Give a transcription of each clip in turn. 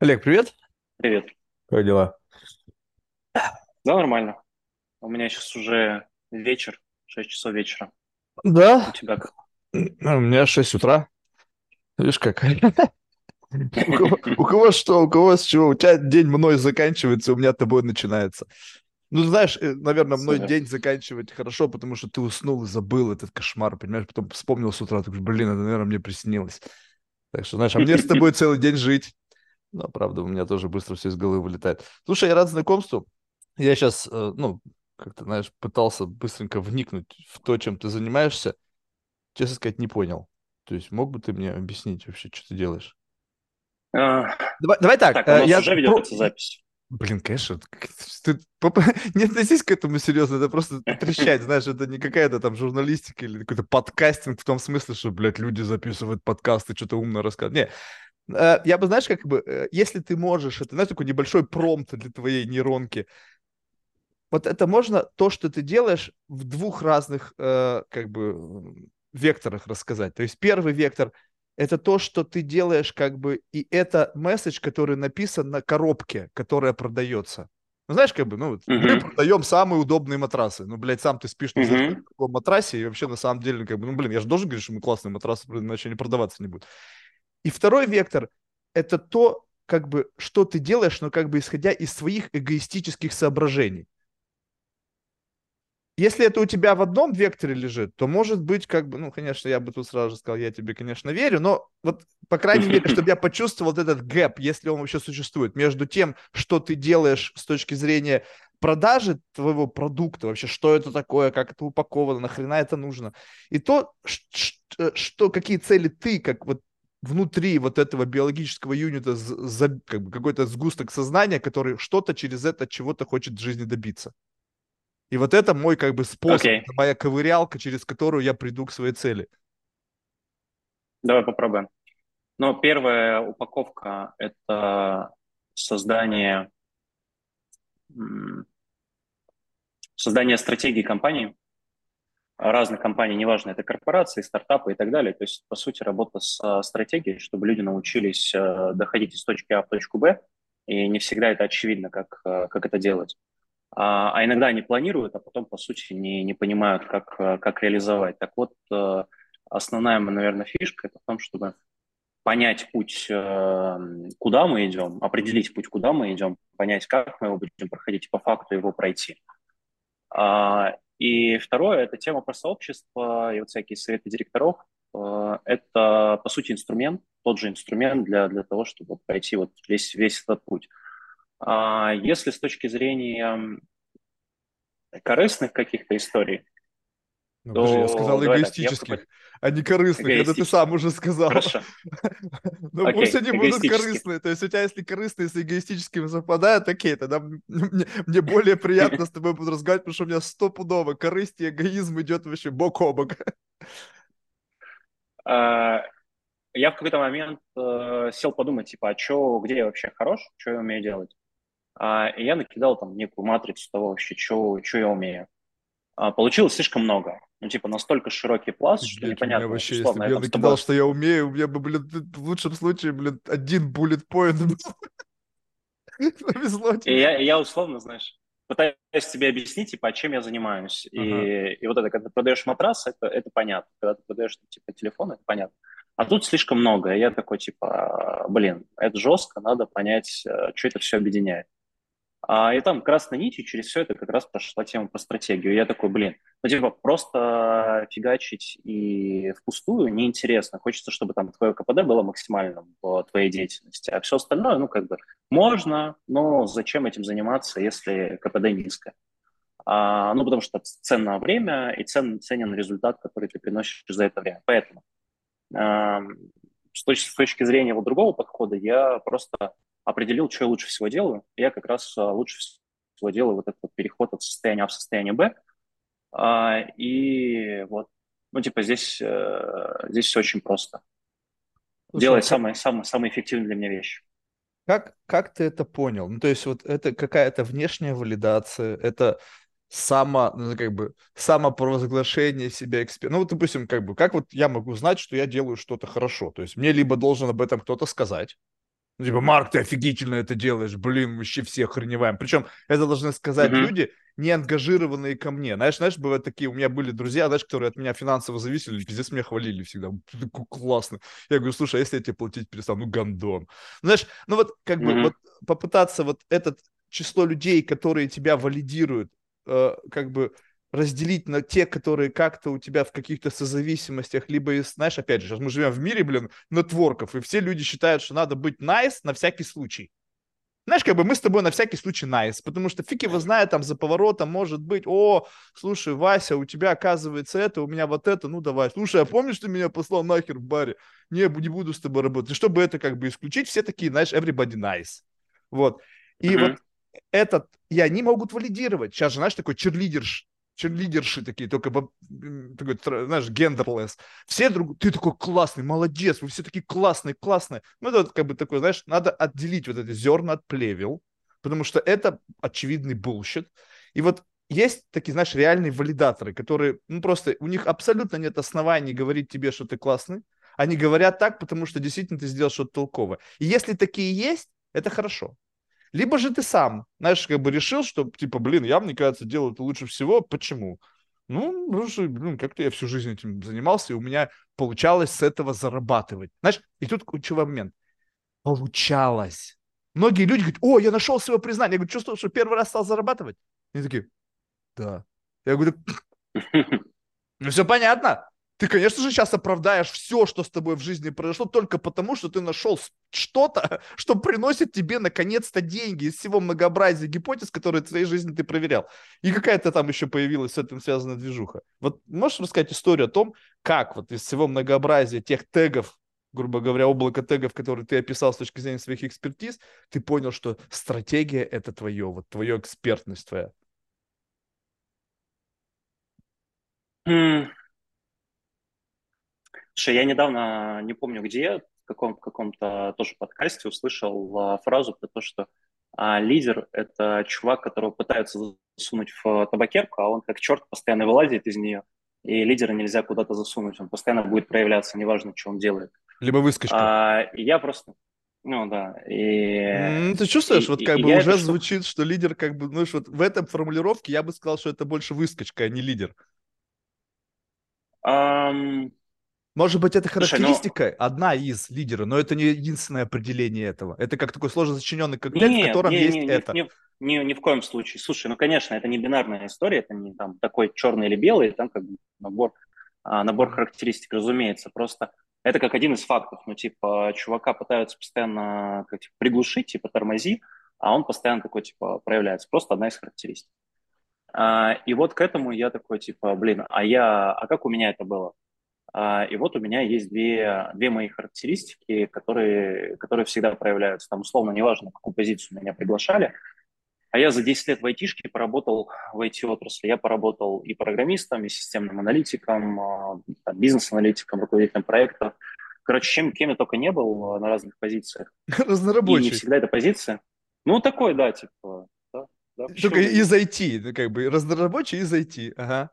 Олег, привет. Привет. Как дела? Да, нормально. У меня сейчас уже вечер, 6 часов вечера. У Да, тебя как? у меня 6 утра. Видишь как? У кого, у что, у кого с чего? У тебя день мной заканчивается, у меня тобой начинается. Ну, знаешь, э, наверное, мной день заканчивать хорошо, потому что ты уснул и забыл этот кошмар, понимаешь? Потом вспомнил с утра, такой, блин, это, наверное, мне приснилось. Так что, знаешь, а мне с тобой целый день жить. Но, правда, у меня тоже быстро все из головы вылетает. Слушай, я рад знакомству. Я сейчас, ну, как-то, знаешь, пытался быстренько вникнуть в то, чем ты занимаешься. Честно сказать, не понял. То есть мог бы ты мне объяснить вообще, что ты делаешь? А, Давай, давай так, Так, у э, нас я уже ведется запись. Блин, конечно, ты не относись к этому серьезно, это просто потрещать, знаешь, это не какая-то там журналистика или какой-то подкастинг в том смысле, что, блядь, люди записывают подкасты, что-то умно рассказывают. Не, Э, я бы, знаешь, как бы, э, если ты можешь, это, знаешь, такой небольшой промпт для твоей нейронки, вот это можно то, что ты делаешь в двух разных, э, как бы, векторах рассказать. То есть первый вектор– это то, что ты делаешь, как бы, и это месседж, который написан на коробке, которая продается. Ну, знаешь, как бы, ну, вот, мы Мгм, продаем самые удобные матрасы. Ну, блядь, сам ты спишь на мгм. другом матрасе, и вообще, на самом деле, как бы, ну, блин, я же должен говорить, что мы классные матрасы, иначе они продаваться не будут. И второй вектор– это то, как бы, что ты делаешь, но как бы исходя из своих эгоистических соображений. Если это у тебя в одном векторе лежит, то может быть, как бы, ну, конечно, я бы тут сразу же сказал, я тебе, конечно, верю, но вот, по крайней мере, чтобы я почувствовал вот этот гэп, если он вообще существует, между тем, что ты делаешь с точки зрения продажи твоего продукта, вообще, что это такое, как это упаковано, нахрена это нужно, и то, э, что, какие цели ты, как вот внутри вот этого биологического юнита, за- как бы какой-то сгусток сознания, который что-то через это чего-то хочет в жизни добиться. И вот это мой как бы способ, это моя ковырялка, через которую я приду к своей цели. давай попробуем. Но первая упаковка– это создание, создание стратегии компании, разных компаний, неважно, это корпорации, стартапы и так далее. То есть, по сути, работа с а, стратегией, чтобы люди научились а, доходить из точки А в точку Б, и не всегда это очевидно, как, а, как это делать. А, а иногда они планируют, а потом, по сути, не, не понимают, как, э, как реализовать. Так вот, э, основная, наверное, фишка это в том, чтобы понять путь, э, куда мы идем, определить путь, куда мы идем, понять, как мы его будем проходить, и по факту его пройти. И второе– это тема про сообщество и вот всякие советы директоров. Э, Это, по сути, инструмент, тот же инструмент для, для того, чтобы пройти вот весь, весь этот путь. А Если с точки зрения корыстных каких-то историй, Ну, подожди, я то сказал давай так, я эгоистических, а не корыстных. Это ты сам уже сказал. Хорошо, Ну, пусть они будут корыстные. То есть у тебя, если корыстные с эгоистическими совпадают, окей, тогда мне, мне более приятно с тобой буду разговаривать, потому что у меня стопудово корысть и эгоизм идет вообще бок о бок. А, Я в какой-то момент э, сел подумать, типа, а чё, где я вообще хорош, что я умею делать? А, И я накидал там некую матрицу того вообще, что я умею. А, Получилось слишком много. Ну, типа, настолько широкий пласт, что меня непонятно, вот, вообще, если условно, бы я я накидал, тобой что я умею, у меня бы, блин, в лучшем случае, блин, один bullet point был. Повезло И тебе. я, и я условно, знаешь, пытаюсь тебе объяснить, типа, чем я занимаюсь. Ага. И, и вот это, когда ты продаешь матрас, это, это понятно. Когда ты продаешь, типа, телефон, это понятно. А тут слишком много. И я такой, типа, блин, это жестко, надо понять, что это все объединяет. А, и там красной нитью через все это как раз прошла тема про стратегию. Я такой, блин, ну типа просто фигачить и впустую неинтересно. Хочется, чтобы там твое КПД было максимальным в твоей деятельности. А все остальное, ну как бы можно, но зачем этим заниматься, если КПД низкое? А, ну потому что ценно время и цен, ценен результат, который ты приносишь за это время. Поэтому а, с точки, с точки зрения вот другого подхода я просто определил, что я лучше всего делаю. Я как раз а, лучше всего делаю вот этот переход от состояния А в состояние Б. А, и вот, ну, типа, здесь, э, здесь все очень просто. Слушай, а Делать как, самые, самые, самые эффективные для меня вещи. как, как ты это понял? Ну, то есть вот это какая-то внешняя валидация, это само, ну, как бы, самопровозглашение себя экспертом. Ну, вот, допустим, как бы, как вот я могу знать, что я делаю что-то хорошо? То есть мне либо должен об этом кто-то сказать, Ну, типа, Марк, ты офигительно это делаешь, блин, вообще все охреневаем. Причем это должны сказать mm-hmm. люди, не ангажированные ко мне. Знаешь, знаешь, бывают такие, у меня были друзья, знаешь, которые от меня финансово зависели, пиздец меня хвалили всегда. Такой классно. Я говорю, слушай, а если я тебе платить перестану? Ну, гандон. Знаешь, ну вот как mm-hmm. бы вот попытаться вот этот число людей, которые тебя валидируют, э, как бы разделить на те, которые как-то у тебя в каких-то созависимостях, либо знаешь, опять же, сейчас мы живем в мире, блин, нетворков, и все люди считают, что надо быть nice на всякий случай. Знаешь, как бы мы с тобой на всякий случай nice, потому что фиг его знает, там за поворотом может быть, о, слушай, Вася, у тебя оказывается это, у меня вот это, ну давай. Слушай, а помнишь, ты меня послал нахер в баре? Не, не буду с тобой работать. И чтобы это как бы исключить, все такие, знаешь, everybody nice. Вот. И mm-hmm. вот этот, и они могут валидировать. Сейчас же, знаешь, такой черлидерш черлидерши такие, только, такой, знаешь, genderless. Все друг, ты такой классный, молодец, вы все такие классные, классные. Ну, это вот как бы такой, знаешь, надо отделить вот эти зерна от плевел, потому что это очевидный bullshit. И вот есть такие, знаешь, реальные валидаторы, которые, ну, просто у них абсолютно нет оснований говорить тебе, что ты классный. Они говорят так, потому что действительно ты сделал что-то толковое. И если такие есть, это хорошо. Либо же ты сам, знаешь, как бы решил, что, типа, блин, я, мне кажется, делаю это лучше всего. Почему? Ну, потому что, блин, как-то я всю жизнь этим занимался, и у меня получалось с этого зарабатывать. Знаешь, и тут ключевой момент. Получалось. Многие люди говорят, о, я нашел свое признание. Я говорю, чувствую, что первый раз стал зарабатывать? Они такие, да. Я говорю, ну все понятно. Ты, конечно же, сейчас оправдаешь все, что с тобой в жизни произошло, только потому, что ты нашел что-то, что приносит тебе наконец-то деньги из всего многообразия гипотез, которые в твоей жизни ты проверял. И какая-то там еще появилась с этим связанная движуха. Вот можешь рассказать историю о том, как вот из всего многообразия тех тегов, грубо говоря, облако тегов, которые ты описал с точки зрения своих экспертиз, ты понял, что стратегия — это твое, вот твоя экспертность твоя. Слушай, я недавно, не помню где, в каком, каком-то тоже подкасте услышал а, фразу про то, что а, лидер – это чувак, которого пытаются засунуть в табакерку, а он как черт постоянно вылазит из нее, и лидера нельзя куда-то засунуть, он постоянно будет проявляться, неважно, что он делает. Либо выскочка. А, и я просто, ну да. И... Ты чувствуешь, и, вот как и, бы уже звучит, что лидер как бы, ну вот в этом формулировке я бы сказал, что это больше выскочка, а не лидер. Um, может быть, это характеристика, Слушай, ну... одна из лидера, но это не единственное определение этого. Это как такой сложно сочиненный коктейль, нет, в котором не, есть не, это. Ни, ни, ни в коем случае. Слушай, ну, конечно, это не бинарная история, это не там такой черный или белый, там как бы набор, а, набор характеристик, разумеется. Просто это как один из фактов. Ну, типа, чувака пытаются постоянно как, типа, приглушить, типа, тормози, а он постоянно такой, типа, проявляется. Просто одна из характеристик. А, и вот к этому я такой, типа, блин, а я, а как у меня это было? А, и вот у меня есть две, две мои характеристики, которые, которые всегда проявляются. Там условно, неважно, какую позицию меня приглашали. А я за 10 лет в айтишке поработал в IT-отрасли. Я поработал и программистом, и системным аналитиком, а, бизнес-аналитиком, руководителем проекта. Короче, чем, кем я только не был а, на разных позициях. Разнорабочий. И не всегда эта позиция. Ну, такой, да, типа, да. да Только из IT, как бы, разнорабочий из IT, ага.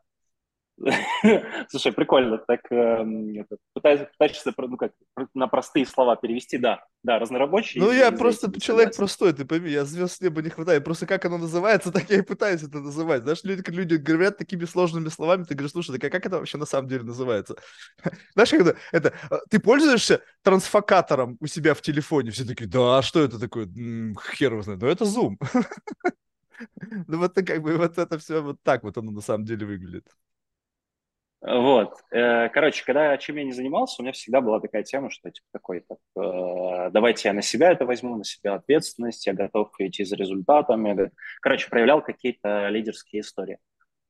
Слушай, прикольно. Так э, пытаешься, пытаешься ну, как, на простые слова перевести, да. Да, разнорабочий. Ну, я просто человек простой, ты пойми, я звезд с неба не хватает. Просто как оно называется, так я и пытаюсь это называть. Знаешь, люди, люди говорят такими сложными словами, ты говоришь, слушай, так а как это вообще на самом деле называется? Знаешь, когда это, а, ты пользуешься трансфокатором у себя в телефоне? Все такие, да, а что это такое? Хер его знает. Ну, это Zoom. Ну, вот как бы вот это все вот так вот оно на самом деле выглядит. Вот. Э, короче, когда чем я не занимался, у меня всегда была такая тема, что типа такой, так, э, давайте я на себя это возьму, на себя ответственность, я готов идти за результатами. Короче, проявлял какие-то лидерские истории.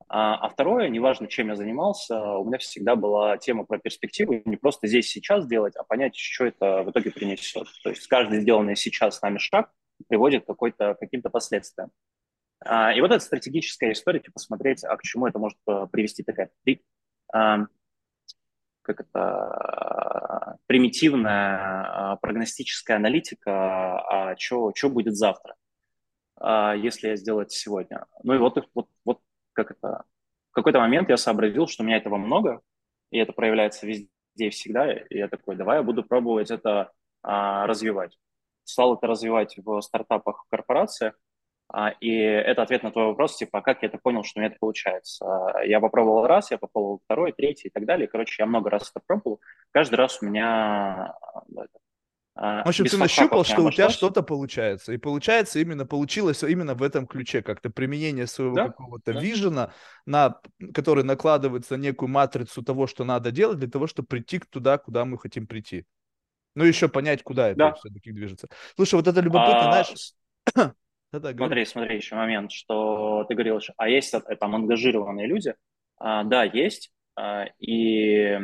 А, а второе, неважно, чем я занимался, у меня всегда была тема про перспективу, не просто здесь сейчас делать, а понять, что это в итоге принесет. То есть каждый сделанный сейчас с нами шаг приводит к какой-то, каким-то последствиям. А, и вот эта стратегическая история, типа посмотреть, а к чему это может э, привести такая как это, примитивная а, прогностическая аналитика, а что будет завтра, а, если я сделаю это сегодня. Ну и вот, вот, вот как это, в какой-то момент я сообразил, что у меня этого много, и это проявляется везде и всегда, и я такой, давай я буду пробовать это развивать. стал это развивать в стартапах, в корпорациях. А, и это ответ на твой вопрос, типа, а как я это понял, что у меня это получается? А, я попробовал раз, я попробовал второй, третий и так далее. Короче, я много раз это пробовал. Каждый раз у меня в общем, ты нащупал, что у тебя что-то получается. И получается именно, получилось именно в этом ключе, как-то применение своего да? какого-то да. вижена, на, который накладывается на некую матрицу того, что надо делать для того, чтобы прийти туда, куда мы хотим прийти. Ну, еще понять, куда это да. все-таки движется. Слушай, вот это любопытно, а, знаешь... Да-да, смотри, смотри, еще момент, что ты говорил, а есть там ангажированные люди? А, да, есть. А, и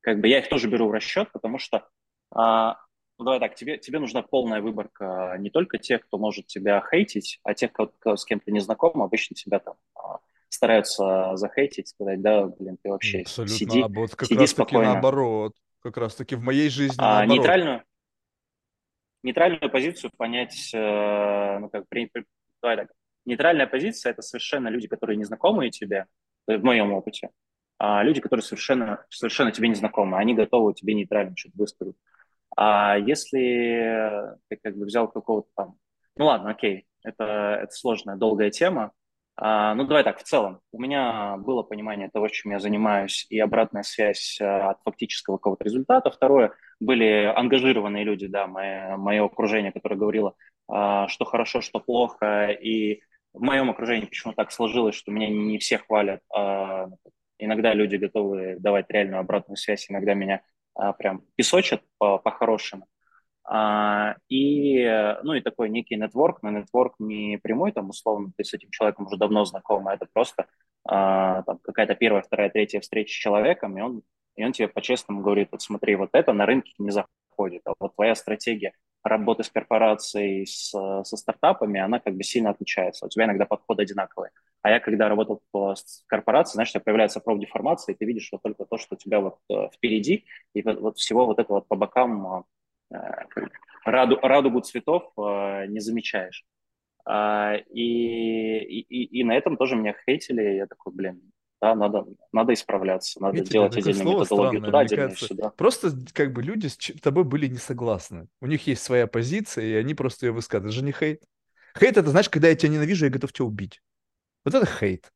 как бы я их тоже беру в расчет, потому что, а, ну давай так, тебе, тебе нужна полная выборка не только тех, кто может тебя хейтить, а тех, кто, с кем ты не знаком, обычно тебя там а, стараются захейтить, сказать, да, блин, ты вообще Абсолютно, сиди, а вот как сиди раз спокойно. таки наоборот, как раз таки в моей жизни а, наоборот. Нейтральную, нейтральную позицию понять, э, ну, как, при, при, давай так, нейтральная позиция – это совершенно люди, которые не знакомые тебе, в моем опыте, а люди, которые совершенно, совершенно тебе не знакомы, они готовы тебе нейтрально что-то высказать. А если ты как бы взял какого-то там, ну ладно, окей, это, это сложная, долгая тема, а, ну, давай так, в целом, у меня было понимание того, чем я занимаюсь, и обратная связь а, от фактического какого-то результата. Второе, были ангажированные люди, да, мое, мое окружение, которое говорило, а, что хорошо, что плохо, и в моем окружении почему так сложилось, что меня не все хвалят. А, иногда люди готовы давать реальную обратную связь, иногда меня а, прям песочат по-хорошему. А, и, ну, и такой некий нетворк, но нетворк не прямой, там, условно, ты с этим человеком уже давно знаком, а это просто а, там, какая-то первая, вторая, третья встреча с человеком, и он, и он тебе по-честному говорит, вот смотри, вот это на рынке не заходит, а вот твоя стратегия работы с корпорацией, с, со стартапами, она как бы сильно отличается. У тебя иногда подходы одинаковые. А я, когда работал в корпорации, знаешь, у тебя появляется профдеформация, и ты видишь вот только то, что у тебя вот э, впереди, и вот, вот всего вот это вот по бокам э, раду, радугу цветов э, не замечаешь. А, и, и, и на этом тоже меня хейтили, я такой, блин, да, надо, надо исправляться, надо Видите, делать отдельную методологию туда, отдельную сюда. Просто как бы люди с тобой были не согласны. У них есть своя позиция, и они просто ее высказывают. Это же не хейт. Хейт это, знаешь, когда я тебя ненавижу, я готов тебя убить. Вот это хейт.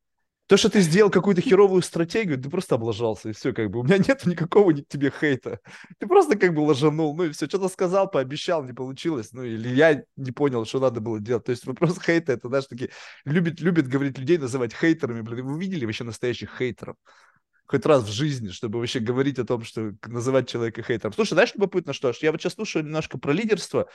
То, что ты сделал какую-то херовую стратегию, ты просто облажался, и все, как бы. У меня нет никакого ни тебе хейта. Ты просто как бы ложанул, ну и все, что-то сказал, пообещал, не получилось, ну или я не понял, что надо было делать. То есть вопрос хейта, это, знаешь, такие, любит, любит говорить людей, называть хейтерами, блин. Вы видели вообще настоящих хейтеров? Хоть раз в жизни, чтобы вообще говорить о том, что называть человека хейтером. Слушай, знаешь, любопытно что? Я вот сейчас слушаю немножко про лидерство,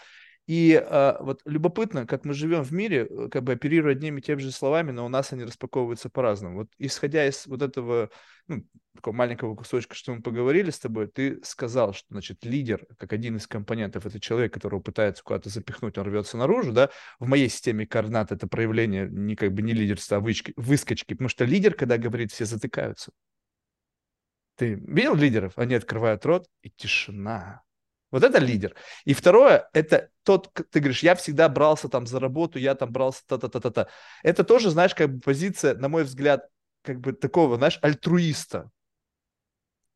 и а, вот любопытно, как мы живем в мире, э, как бы оперируя одними и теми же словами, но у нас они распаковываются по-разному. Вот исходя из вот этого ну, такого маленького кусочка, что мы поговорили с тобой, ты сказал, что, значит, лидер, как один из компонентов, это человек, которого пытается куда-то запихнуть, он рвется наружу, да, в моей системе координат это проявление не как бы не лидерства, а выскочки, потому что лидер, когда говорит, все затыкаются. Ты видел лидеров? Они открывают рот, и тишина. Вот это лидер. И второе, это тот, ты говоришь, я всегда брался там за работу, я там брался та-та-та-та-та. Это тоже, знаешь, как бы позиция, на мой взгляд, как бы такого, знаешь, альтруиста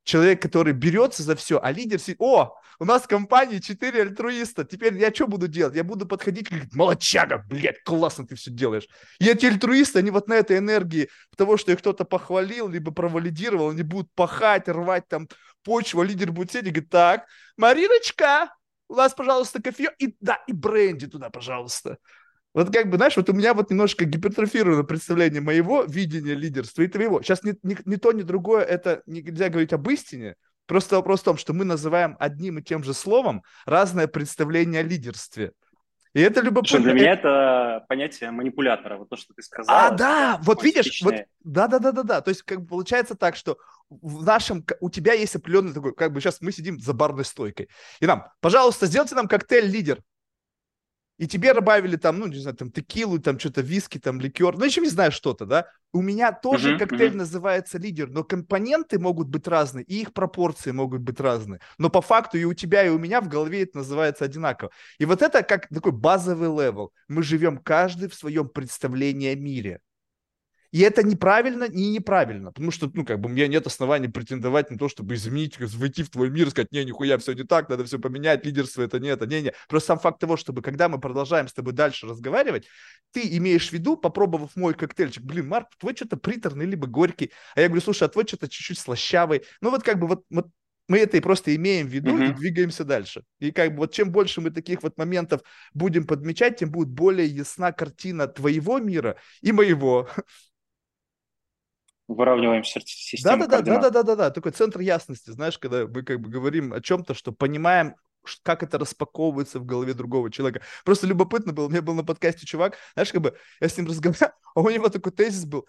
человек, который берется за все, а лидер сидит, о, у нас в компании 4 альтруиста, теперь я что буду делать? Я буду подходить, как молодчага, блядь, классно ты все делаешь. И эти альтруисты, они вот на этой энергии того, что их кто-то похвалил, либо провалидировал, они будут пахать, рвать там почву, а лидер будет сидеть и говорит, так, Мариночка, у нас, пожалуйста, кофе, и да, и бренди туда, пожалуйста. Вот как бы, знаешь, вот у меня вот немножко гипертрофировано представление моего видения лидерства и твоего. Сейчас ни, ни, ни то, ни другое, это нельзя говорить об истине. Просто вопрос в том, что мы называем одним и тем же словом разное представление о лидерстве. И это любопытно. Для меня это понятие манипулятора, вот то, что ты сказал. А, да, вот видишь, вот, да, да, да, да, да. То есть как бы получается так, что в нашем, у тебя есть определенный такой, как бы сейчас мы сидим за барной стойкой, и нам, пожалуйста, сделайте нам коктейль лидер и тебе добавили там, ну, не знаю, там текилу, там что-то виски, там ликер, ну, еще не знаю что-то, да. У меня тоже uh-huh, коктейль uh-huh. называется лидер, но компоненты могут быть разные, и их пропорции могут быть разные. Но по факту и у тебя, и у меня в голове это называется одинаково. И вот это как такой базовый level. Мы живем каждый в своем представлении о мире. И это неправильно и неправильно, потому что, ну, как бы, у меня нет оснований претендовать на то, чтобы изменить, войти в твой мир, сказать, не, нихуя, все не так, надо все поменять, лидерство это не это, не, не. Просто сам факт того, чтобы, когда мы продолжаем с тобой дальше разговаривать, ты имеешь в виду, попробовав мой коктейльчик, блин, Марк, твой что-то приторный, либо горький, а я говорю, слушай, а твой что-то чуть-чуть слащавый. Ну, вот как бы вот, вот мы это и просто имеем в виду mm-hmm. и двигаемся дальше. И как бы вот чем больше мы таких вот моментов будем подмечать, тем будет более ясна картина твоего мира и моего выравниваем систему да, да, да, да, да, да, да, такой центр ясности, знаешь, когда мы как бы говорим о чем-то, что понимаем, как это распаковывается в голове другого человека. Просто любопытно было, у меня был на подкасте чувак, знаешь, как бы я с ним разговаривал, а у него такой тезис был,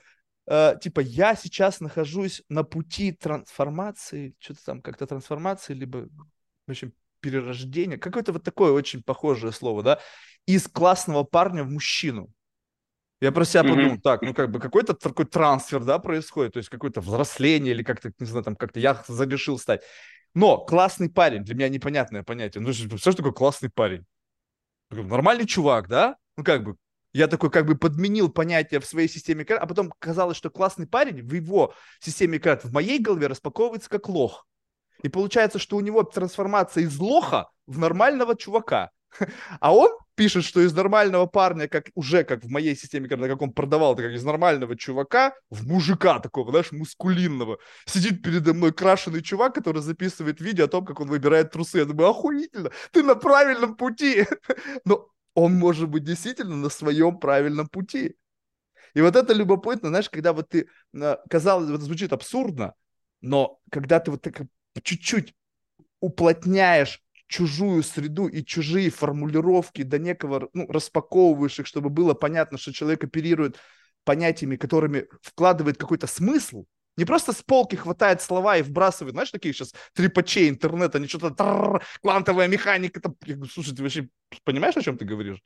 э, типа, я сейчас нахожусь на пути трансформации, что-то там, как-то трансформации, либо, в общем, перерождения, какое-то вот такое очень похожее слово, да, из классного парня в мужчину. Я про себя mm-hmm. подумал, так, ну как бы какой-то такой трансфер, да, происходит, то есть какое-то взросление или как-то, не знаю, там как-то я зарешил стать. Но классный парень, для меня непонятное понятие. Ну, что такое классный парень? Нормальный чувак, да? Ну, как бы, я такой как бы подменил понятие в своей системе а потом казалось, что классный парень в его системе карт в моей голове распаковывается как лох. И получается, что у него трансформация из лоха в нормального чувака. А он пишет, что из нормального парня, как уже как в моей системе, когда как он продавал, это как из нормального чувака в мужика такого, знаешь, мускулинного. Сидит передо мной крашеный чувак, который записывает видео о том, как он выбирает трусы. Я думаю, охуительно, ты на правильном пути. Но он может быть действительно на своем правильном пути. И вот это любопытно, знаешь, когда вот ты, а, казалось, это звучит абсурдно, но когда ты вот так чуть-чуть уплотняешь чужую среду и чужие формулировки до некого, ну, распаковываешь их, чтобы было понятно, что человек оперирует понятиями, которыми вкладывает какой-то смысл, не просто с полки хватает слова и вбрасывает, знаешь, такие сейчас трипачей интернета, они что-то квантовая механика. Там... Я говорю, слушай, ты вообще понимаешь, о чем ты говоришь?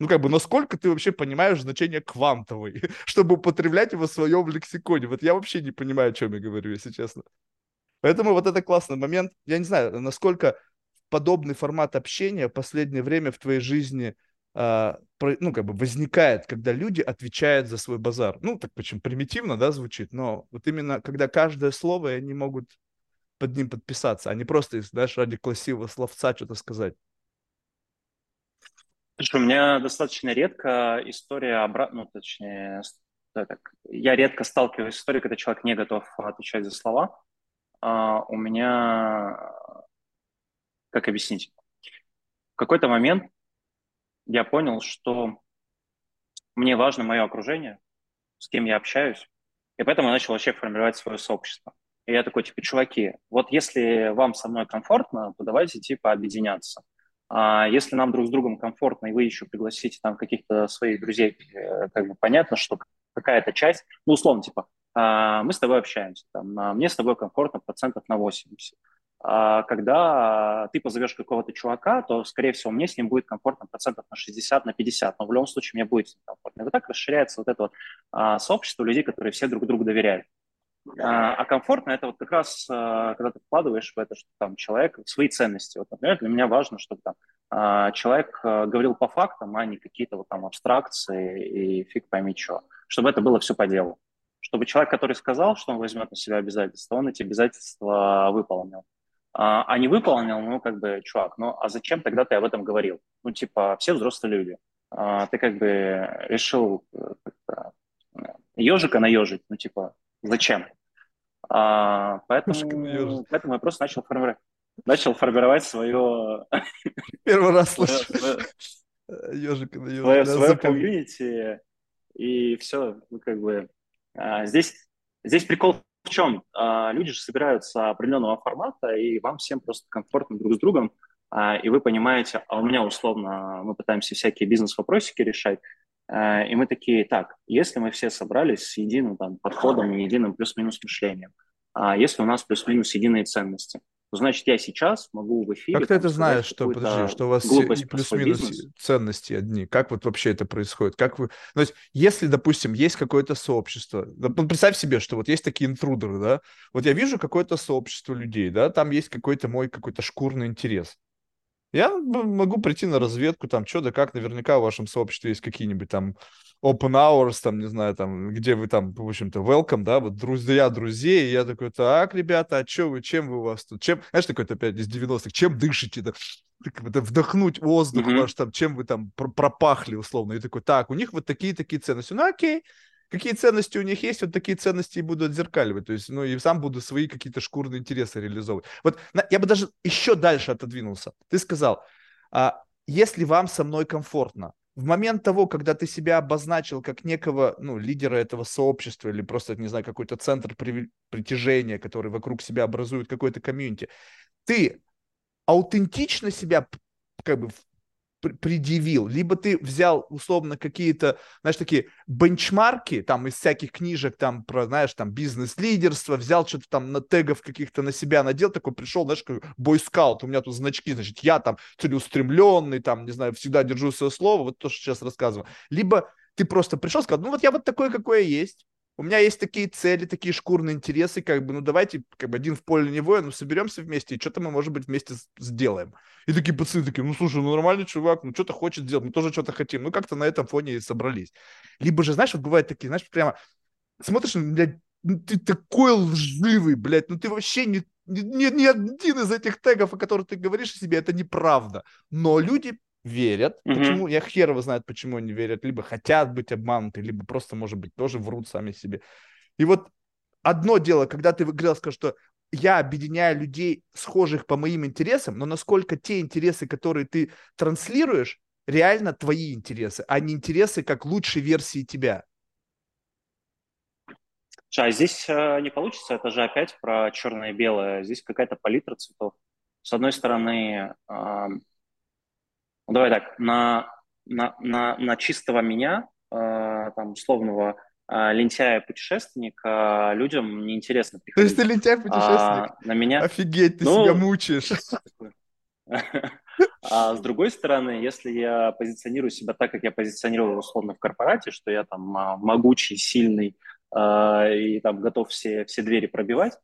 Ну, как бы, насколько ты вообще понимаешь значение квантовый, чтобы употреблять его в своем лексиконе? Вот я вообще не понимаю, о чем я говорю, если честно. Поэтому вот это классный момент. Я не знаю, насколько подобный формат общения в последнее время в твоей жизни а, ну, как бы возникает, когда люди отвечают за свой базар. Ну, так почему примитивно, да, звучит, но вот именно когда каждое слово, они могут под ним подписаться, а не просто, знаешь, ради красивого словца что-то сказать. Слушай, у меня достаточно редко история обратно, ну, точнее, так, я редко сталкиваюсь с историей, когда человек не готов отвечать за слова. А, у меня как объяснить? В какой-то момент я понял, что мне важно мое окружение, с кем я общаюсь, и поэтому я начал вообще формировать свое сообщество. И я такой, типа, чуваки, вот если вам со мной комфортно, то давайте, типа, объединяться. А если нам друг с другом комфортно, и вы еще пригласите там каких-то своих друзей, э, как бы понятно, что какая-то часть, ну, условно, типа, а, мы с тобой общаемся, там, а мне с тобой комфортно процентов на 80. А когда ты позовешь какого-то чувака, то, скорее всего, мне с ним будет комфортно процентов на 60, на 50, но в любом случае мне будет с ним комфортно. И вот так расширяется вот это вот а, сообщество людей, которые все друг другу доверяют. А, а комфортно это вот как раз, когда ты вкладываешь в это, что там человек свои ценности. Вот, например, для меня важно, чтобы там человек говорил по фактам, а не какие-то вот там абстракции и фиг пойми что. Чтобы это было все по делу. Чтобы человек, который сказал, что он возьмет на себя обязательства, он эти обязательства выполнил а, а не выполнил, ну, как бы, чувак, ну, а зачем тогда ты об этом говорил? Ну, типа, все взрослые люди. А, ты как бы решил ежика наежить, ну, типа, зачем? А, поэтому, поэтому я просто начал формировать, начал формировать свое... Первый раз слышу. Ежика на ежика. Свое комьюнити, и все, ну, как бы... А, здесь, здесь прикол в чем? А, люди же собираются определенного формата, и вам всем просто комфортно друг с другом, а, и вы понимаете, а у меня условно, мы пытаемся всякие бизнес-вопросики решать, а, и мы такие, так, если мы все собрались с единым там, подходом, единым плюс-минус мышлением, если у нас плюс-минус единые ценности, значит я сейчас могу в эфире... Как ты это знаешь, что, подожди, что у вас плюс-минус ценности одни? Как вот вообще это происходит? Как вы... То есть, если, допустим, есть какое-то сообщество, ну, представь себе, что вот есть такие интрудеры, да, вот я вижу какое-то сообщество людей, да, там есть какой-то мой какой-то шкурный интерес. Я могу прийти на разведку, там, что да как, наверняка в вашем сообществе есть какие-нибудь там open hours, там, не знаю, там, где вы там, в общем-то, welcome, да, вот друзья друзей, и я такой, так, ребята, а что вы, чем вы у вас тут, чем, знаешь, такой опять из 90-х, чем дышите, да, вдохнуть воздух mm-hmm. ваш, там, чем вы там пропахли, условно, и такой, так, у них вот такие-такие ценности, ну, окей, какие ценности у них есть, вот такие ценности и буду отзеркаливать. То есть, ну, и сам буду свои какие-то шкурные интересы реализовывать. Вот я бы даже еще дальше отодвинулся. Ты сказал, а, если вам со мной комфортно, в момент того, когда ты себя обозначил как некого, ну, лидера этого сообщества или просто, не знаю, какой-то центр притяжения, который вокруг себя образует какой-то комьюнити, ты аутентично себя как бы предъявил, либо ты взял условно какие-то, знаешь, такие бенчмарки там из всяких книжек там про, знаешь, там бизнес-лидерство, взял что-то там на тегов каких-то на себя надел, такой пришел, знаешь, как бойскаут, у меня тут значки, значит, я там целеустремленный, там, не знаю, всегда держу свое слово, вот то, что сейчас рассказываю. Либо ты просто пришел, сказал, ну вот я вот такой, какой я есть, у меня есть такие цели, такие шкурные интересы, как бы, ну давайте, как бы один в поле не воин, ну соберемся вместе, и что-то мы, может быть, вместе сделаем. И такие пацаны такие, ну слушай, ну нормальный чувак, ну что-то хочет сделать, мы тоже что-то хотим. Ну как-то на этом фоне и собрались. Либо же, знаешь, вот бывают такие, знаешь, прямо смотришь, блядь, ну ты такой лживый, блядь, ну ты вообще не, ни, ни один из этих тегов, о которых ты говоришь о себе, это неправда. Но люди верят. Mm-hmm. Почему? Я хер его знает, почему они верят. Либо хотят быть обмануты, либо просто, может быть, тоже врут сами себе. И вот одно дело, когда ты говорил, что я объединяю людей, схожих по моим интересам, но насколько те интересы, которые ты транслируешь, реально твои интересы, а не интересы как лучшей версии тебя. А здесь э, не получится, это же опять про черное и белое. Здесь какая-то палитра цветов. С одной стороны, э, ну, давай так, на, на, на, на чистого меня, э, там, условного э, лентяя-путешественника, людям неинтересно приходить. То есть ты лентяй-путешественник? А, на меня... Офигеть, ты ну, себя мучаешь. А с другой стороны, если я позиционирую себя так, как я позиционировал условно в корпорате, что я там а, могучий, сильный э, и там готов все, все двери пробивать,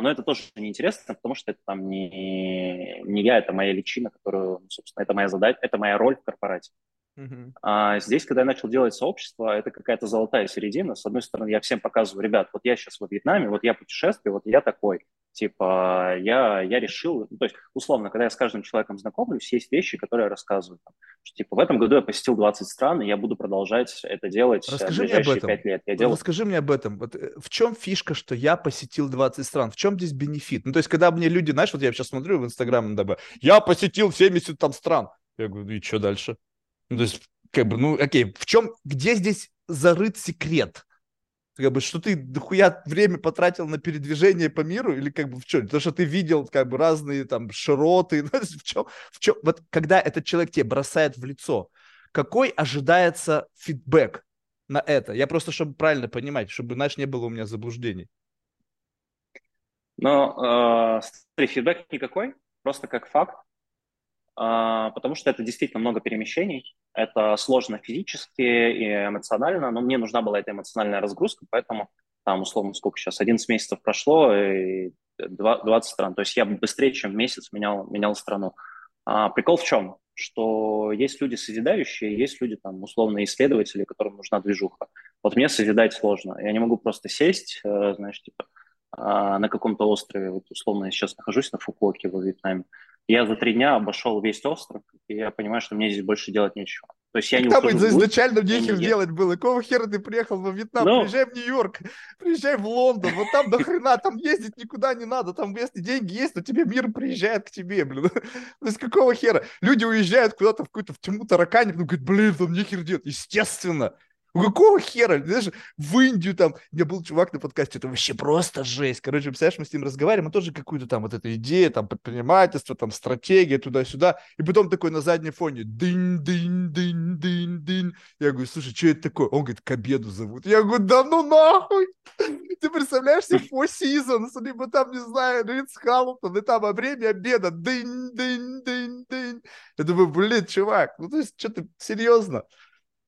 но это тоже неинтересно, потому что это там не, не я, это моя личина, которую, ну, собственно, это моя задача, это моя роль в корпорате. Uh-huh. А здесь, когда я начал делать сообщество, это какая-то золотая середина. С одной стороны, я всем показываю, ребят, вот я сейчас во Вьетнаме, вот я путешествую, вот я такой. Типа, я, я решил, ну, то есть, условно, когда я с каждым человеком знакомлюсь, есть вещи, которые я рассказываю. Там, что, типа, в этом году я посетил 20 стран, и я буду продолжать это делать э, Расскажи в ближайшие 5 лет. Я делаю... Расскажи мне об этом. Вот, э, в чем фишка, что я посетил 20 стран? В чем здесь бенефит? Ну, то есть, когда мне люди, знаешь, вот я сейчас смотрю в Инстаграм, я посетил 70 там стран. Я говорю, и что дальше? Ну, то есть, как бы, ну, окей, в чем, где здесь зарыт секрет? Как бы, что ты дохуя время потратил на передвижение по миру или как бы в чем? То, что ты видел как бы разные там широты, ну, в чем, в чем? Вот когда этот человек тебе бросает в лицо, какой ожидается фидбэк на это? Я просто, чтобы правильно понимать, чтобы, знаешь, не было у меня заблуждений. Но, э, смотри, фидбэк никакой, просто как факт. А, потому что это действительно много перемещений, это сложно физически и эмоционально, но мне нужна была эта эмоциональная разгрузка, поэтому там, условно, сколько сейчас, 11 месяцев прошло, и 20 стран, то есть я быстрее, чем месяц менял, менял страну. А, прикол в чем? Что есть люди созидающие, есть люди, там, условно, исследователи, которым нужна движуха. Вот мне созидать сложно. Я не могу просто сесть, э, знаешь, типа, на каком-то острове, вот условно я сейчас нахожусь на Фукуоке во Вьетнаме, я за три дня обошел весь остров, и я понимаю, что мне здесь больше делать нечего. То есть я не Там изначально нехер делать было. Какого хера ты приехал во Вьетнам? Ну... Приезжай в Нью-Йорк, приезжай в Лондон. Вот там до хрена, там ездить никуда не надо. Там если деньги есть, то тебе мир приезжает к тебе, блин. То есть какого хера? Люди уезжают куда-то в какую-то в тьму таракани, ну, говорят, блин, там нехер делать. Естественно. Какого хера? Знаешь, в Индию там, у меня был чувак на подкасте, это вообще просто жесть. Короче, представляешь, мы с ним разговариваем, он тоже какую-то там вот эту идею, там, предпринимательство, там, стратегия, туда-сюда. И потом такой на заднем фоне, дынь-дынь-дынь-дынь-дынь. Я говорю, слушай, что это такое? Он говорит, к обеду зовут. Я говорю, да ну нахуй! Ты представляешь себе Four Seasons, либо там, не знаю, Ридс Халлтон, и там а время обеда, дынь-дынь-дынь-дынь. Я думаю, блин, чувак, ну то есть, что ты, серьезно?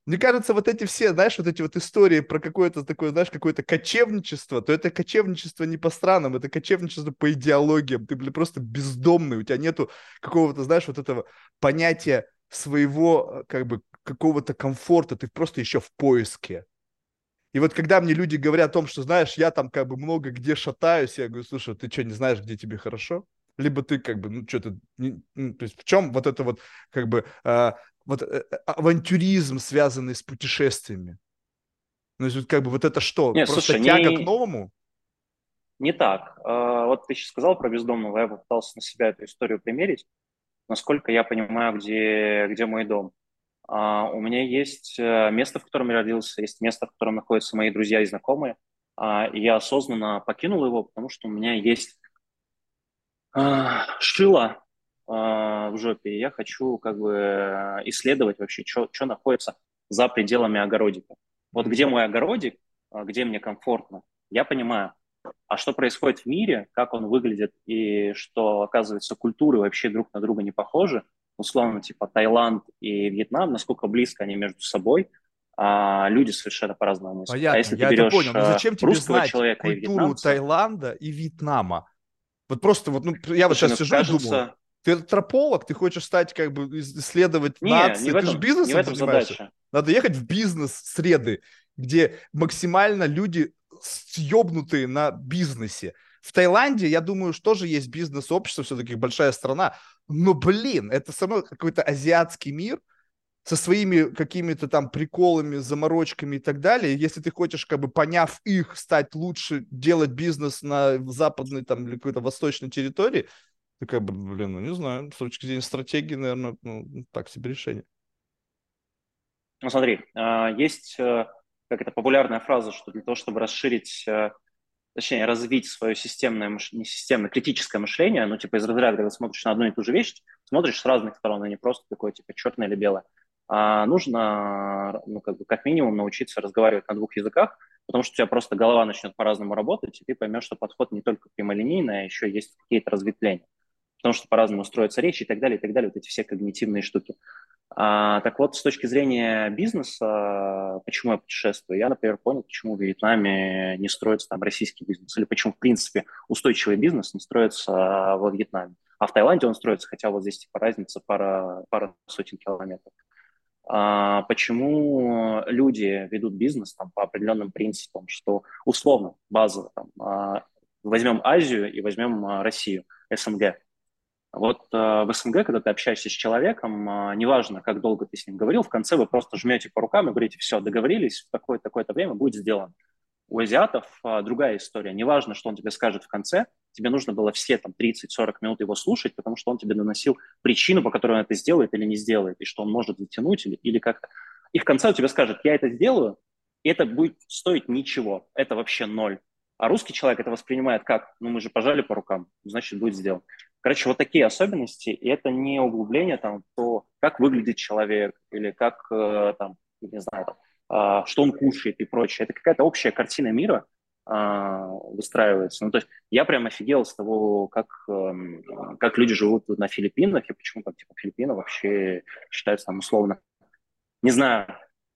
Мне кажется, вот эти все, знаешь, вот эти вот истории про какое-то такое, знаешь, какое-то кочевничество, то это кочевничество не по странам, это кочевничество по идеологиям. Ты, блин, просто бездомный, у тебя нету какого-то, знаешь, вот этого понятия своего, как бы, какого-то комфорта, ты просто еще в поиске. И вот когда мне люди говорят о том, что, знаешь, я там как бы много где шатаюсь, я говорю, слушай, ты что, не знаешь, где тебе хорошо? Либо ты как бы, ну, что-то, ну, то есть в чем вот это вот, как бы, а, вот э, э, авантюризм, связанный с путешествиями? Ну, есть, как бы вот это что? Нет, Просто слушай, тяга не, к новому? Не так. А, вот ты сейчас сказал про бездомного, я попытался на себя эту историю примерить. Насколько я понимаю, где, где мой дом. А, у меня есть э, место, в котором я родился, есть место, в котором находятся мои друзья и знакомые. А, и я осознанно покинул его, потому что у меня есть шило в жопе, я хочу как бы исследовать вообще, что находится за пределами огородика. Вот где мой огородик, а, где мне комфортно, я понимаю. А что происходит в мире, как он выглядит, и что, оказывается, культуры вообще друг на друга не похожи, условно, типа Таиланд и Вьетнам, насколько близко они между собой, а люди совершенно по-разному мыслят. Понятно, а если я ты берешь это понял. Но э, зачем тебе знать человека культуру и Таиланда и Вьетнама? Вот просто вот, ну, я вот сейчас ну, сижу кажется... и думаю, ты антрополог, ты хочешь стать как бы исследовать не, нации, не ты этом, же бизнесом не в этом занимаешься. Задача. Надо ехать в бизнес-среды, где максимально люди съебнутые на бизнесе. В Таиланде, я думаю, что тоже есть бизнес-общество, все-таки большая страна. Но, блин, это все равно какой-то азиатский мир со своими какими-то там приколами, заморочками и так далее. Если ты хочешь, как бы поняв их, стать лучше, делать бизнес на западной там или какой-то восточной территории, ты как бы, блин, ну не знаю, с точки зрения стратегии, наверное, ну, так себе решение. Ну смотри, а, есть э, как это популярная фраза, что для того, чтобы расширить, э, точнее, развить свое системное, не системное, критическое мышление, ну, типа из разряда, когда смотришь на одну и ту же вещь, смотришь с разных сторон, а не просто такое, типа, черное или белое. А нужно, ну, как бы, как минимум научиться разговаривать на двух языках, потому что у тебя просто голова начнет по-разному работать, и ты поймешь, что подход не только прямолинейный, а еще есть какие-то разветвления потому что по-разному строятся речи и так далее, и так далее, вот эти все когнитивные штуки. А, так вот, с точки зрения бизнеса, почему я путешествую, я, например, понял, почему в Вьетнаме не строится там российский бизнес, или почему, в принципе, устойчивый бизнес не строится во Вьетнаме. А в Таиланде он строится, хотя вот здесь типа разница пара, пара сотен километров. А, почему люди ведут бизнес там, по определенным принципам, что условно, базово, там, а, возьмем Азию и возьмем а, Россию, СНГ. Вот в СНГ, когда ты общаешься с человеком, неважно, как долго ты с ним говорил, в конце вы просто жмете по рукам и говорите, все, договорились, в такое-то такое время будет сделано. У азиатов э, другая история. Неважно, что он тебе скажет в конце, тебе нужно было все там 30-40 минут его слушать, потому что он тебе доносил причину, по которой он это сделает или не сделает, и что он может затянуть или, или как-то. И в конце он тебе скажет, я это сделаю, и это будет стоить ничего, это вообще ноль. А русский человек это воспринимает как, ну мы же пожали по рукам, значит будет сделано. Короче, вот такие особенности, и это не углубление там, то, как выглядит человек, или как, э, там, не знаю, там, а, что он кушает и прочее. Это какая-то общая картина мира а, выстраивается. Ну, то есть я прям офигел с того, как, эм, как люди живут на Филиппинах, и почему там, типа, Филиппины вообще считаются там условно, не знаю,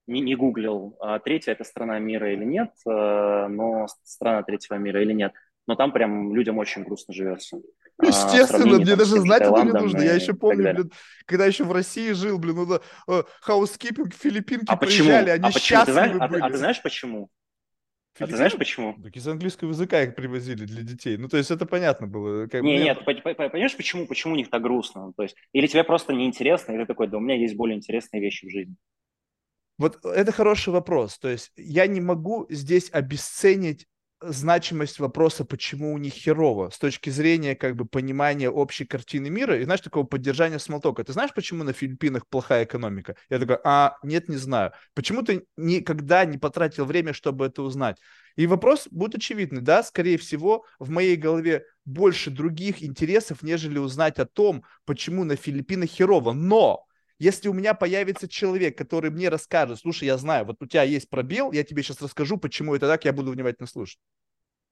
не, не гуглил, а третья это страна мира или нет, э, но страна третьего мира или нет, но там прям людям очень грустно живется. А, Естественно, мне даже знать это не нужно. Я еще помню, блин, когда еще в России жил, блин, ну да, housekeeping, филиппинки а приезжали, они а почему? счастливы ты знаешь, были. А, а ты знаешь почему? А ты знаешь почему? Так из английского языка их привозили для детей. Ну, то есть это понятно было. Как не, нет, понимаешь, почему, почему у них так грустно? То есть, или тебе просто неинтересно, или ты такой, да у меня есть более интересные вещи в жизни. Вот это хороший вопрос. То есть я не могу здесь обесценить значимость вопроса, почему у них херово, с точки зрения как бы понимания общей картины мира и, знаешь, такого поддержания смолтока. Ты знаешь, почему на Филиппинах плохая экономика? Я такой, а, нет, не знаю. Почему ты никогда не потратил время, чтобы это узнать? И вопрос будет очевидный, да, скорее всего, в моей голове больше других интересов, нежели узнать о том, почему на Филиппинах херово. Но если у меня появится человек, который мне расскажет, слушай, я знаю, вот у тебя есть пробел, я тебе сейчас расскажу, почему это так, я буду внимательно слушать.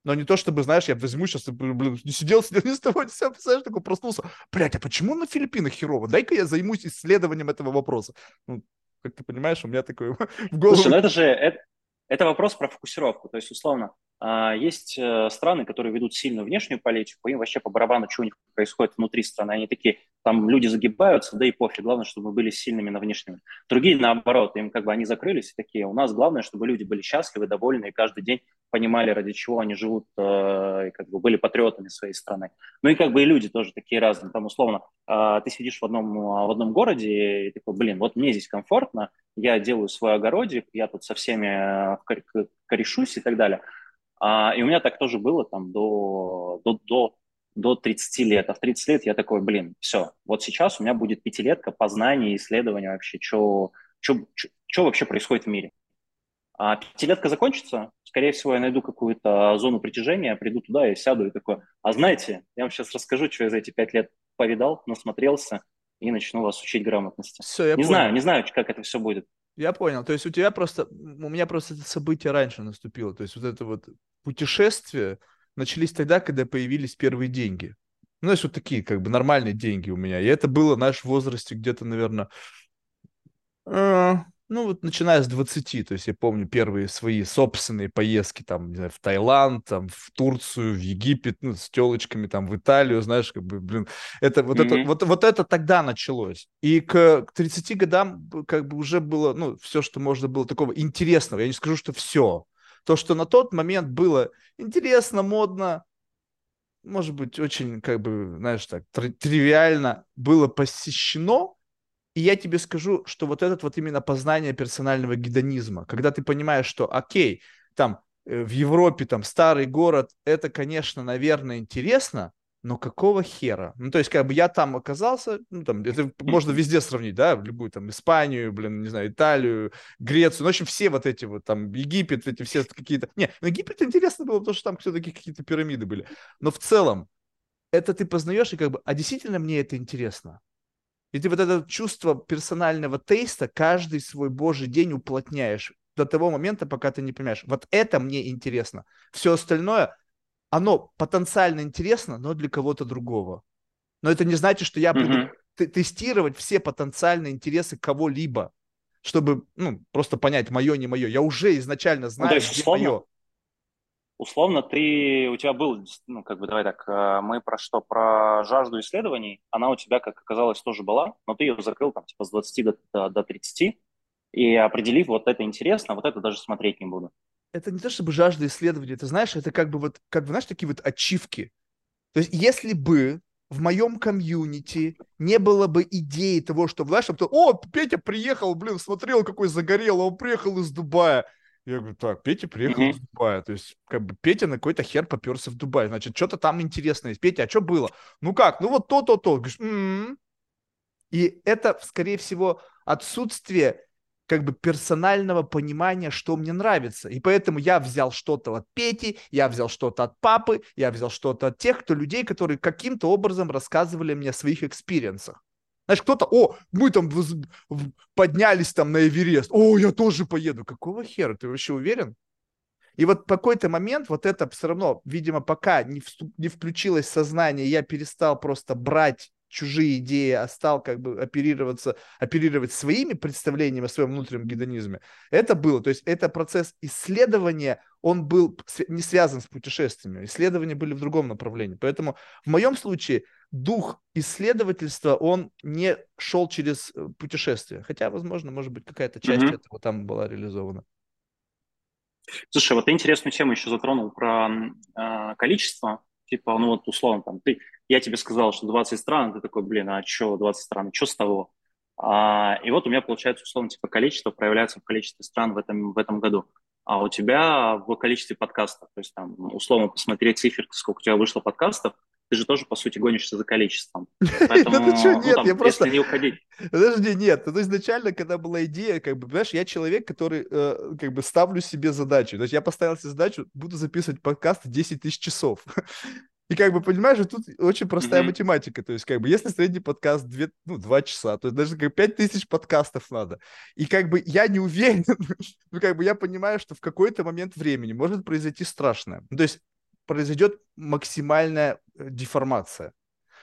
Но не то, чтобы, знаешь, я возьму сейчас, блин, не сидел, сидел, не с того, не представляешь, такой проснулся. Блядь, а почему на Филиппинах херово? Дай-ка я займусь исследованием этого вопроса. Ну, Как ты понимаешь, у меня такой в голову... Слушай, ну это же, это, это вопрос про фокусировку. То есть, условно, есть э, страны, которые ведут сильную внешнюю политику, им вообще по барабану, что у них происходит внутри страны. Они такие, там люди загибаются, да и пофиг, главное, чтобы мы были сильными на внешнем. Другие, наоборот, им как бы они закрылись и такие, у нас главное, чтобы люди были счастливы, довольны и каждый день понимали, ради чего они живут, э, и как бы были патриотами своей страны. Ну и как бы и люди тоже такие разные. Там, условно, э, ты сидишь в одном, в одном городе и такой, блин, вот мне здесь комфортно, я делаю свой огородик, я тут со всеми корешусь и так далее. А, и у меня так тоже было там до, до, до, до 30 лет. А в 30 лет я такой, блин, все, вот сейчас у меня будет пятилетка познания, исследования вообще, что вообще происходит в мире. А пятилетка закончится, скорее всего, я найду какую-то зону притяжения, приду туда и сяду и такой, а знаете, я вам сейчас расскажу, что я за эти пять лет повидал, насмотрелся, и начну вас учить грамотности. Все, я не понял. знаю, не знаю, как это все будет. Я понял. То есть у тебя просто, у меня просто это событие раньше наступило. То есть вот это вот путешествие начались тогда, когда появились первые деньги. Ну, знаешь, вот такие как бы нормальные деньги у меня. И это было, знаешь, в возрасте где-то, наверное, ну, вот начиная с 20, то есть я помню первые свои собственные поездки там, не знаю, в Таиланд, там, в Турцию, в Египет, ну, с телочками, там, в Италию, знаешь, как бы, блин, это вот, mm-hmm. это, вот, вот это тогда началось. И к, к 30 годам как бы уже было, ну, все, что можно было такого интересного. Я не скажу, что все. То, что на тот момент было интересно, модно, может быть, очень, как бы, знаешь, так, тривиально было посещено, и я тебе скажу, что вот этот вот именно познание персонального гедонизма, когда ты понимаешь, что окей, там э, в Европе там старый город, это, конечно, наверное, интересно, но какого хера? Ну, то есть, как бы я там оказался, ну, там, это можно везде сравнить, да, любую там Испанию, блин, не знаю, Италию, Грецию, ну, в общем, все вот эти вот там, Египет, эти все какие-то... Не, ну, Египет интересно было, потому что там все-таки какие-то пирамиды были. Но в целом, это ты познаешь, и как бы, а действительно мне это интересно? И ты вот это чувство персонального тейста каждый свой божий день уплотняешь до того момента, пока ты не понимаешь. Вот это мне интересно. Все остальное, оно потенциально интересно, но для кого-то другого. Но это не значит, что я буду mm-hmm. тестировать все потенциальные интересы кого-либо, чтобы ну, просто понять, мое, не мое. Я уже изначально знаю, ну, где условно, мое условно ты, у тебя был, ну, как бы, давай так, э, мы про что, про жажду исследований, она у тебя, как оказалось, тоже была, но ты ее закрыл там, типа, с 20 до, до, до 30, и определив, вот это интересно, вот это даже смотреть не буду. Это не то чтобы жажда исследования, ты знаешь, это как бы вот, как бы, знаешь, такие вот ачивки. То есть, если бы в моем комьюнити не было бы идеи того, что, знаешь, там, о, Петя приехал, блин, смотрел, какой загорел, он приехал из Дубая. Я говорю, так, Петя приехал mm-hmm. из Дубая. То есть, как бы Петя на какой-то хер поперся в Дубай. Значит, что-то там интересное есть. Петя, а что было? Ну как? Ну вот то-то-то. Говоришь, м-м-м". И это, скорее всего, отсутствие как бы персонального понимания, что мне нравится. И поэтому я взял что-то от Пети, я взял что-то от папы, я взял что-то от тех, кто людей, которые каким-то образом рассказывали мне о своих экспириенсах. Знаешь, кто-то, о, мы там поднялись там на Эверест, о, я тоже поеду. Какого хера, ты вообще уверен? И вот в какой-то момент вот это все равно, видимо, пока не, вступ, не включилось сознание, я перестал просто брать чужие идеи, а стал как бы оперироваться, оперировать своими представлениями о своем внутреннем гедонизме. Это было, то есть это процесс исследования, он был не связан с путешествиями, исследования были в другом направлении. Поэтому в моем случае дух исследовательства, он не шел через э, путешествие. Хотя, возможно, может быть, какая-то часть mm-hmm. этого там была реализована. Слушай, вот ты интересную тему еще затронул про э, количество. Типа, ну вот условно, там, ты, я тебе сказал, что 20 стран, ты такой, блин, а что 20 стран, что с того? А, и вот у меня получается, условно, типа, количество проявляется в количестве стран в этом, в этом году. А у тебя в количестве подкастов, то есть там, условно, посмотреть циферку, сколько у тебя вышло подкастов, ты же тоже, по сути, гонишься за количеством. Поэтому, ну, что, нет, я просто... не уходить. Подожди, нет, это изначально, когда была идея, как бы, знаешь, я человек, который, э, как бы, ставлю себе задачу. То есть я поставил себе задачу, буду записывать подкаст 10 тысяч часов. И как бы, понимаешь, тут очень простая mm-hmm. математика. То есть, как бы, если средний подкаст 2, ну, 2 часа, то есть даже как 5 тысяч подкастов надо. И как бы я не уверен, ну, как бы я понимаю, что в какой-то момент времени может произойти страшное. Ну, то есть произойдет максимальная э, деформация.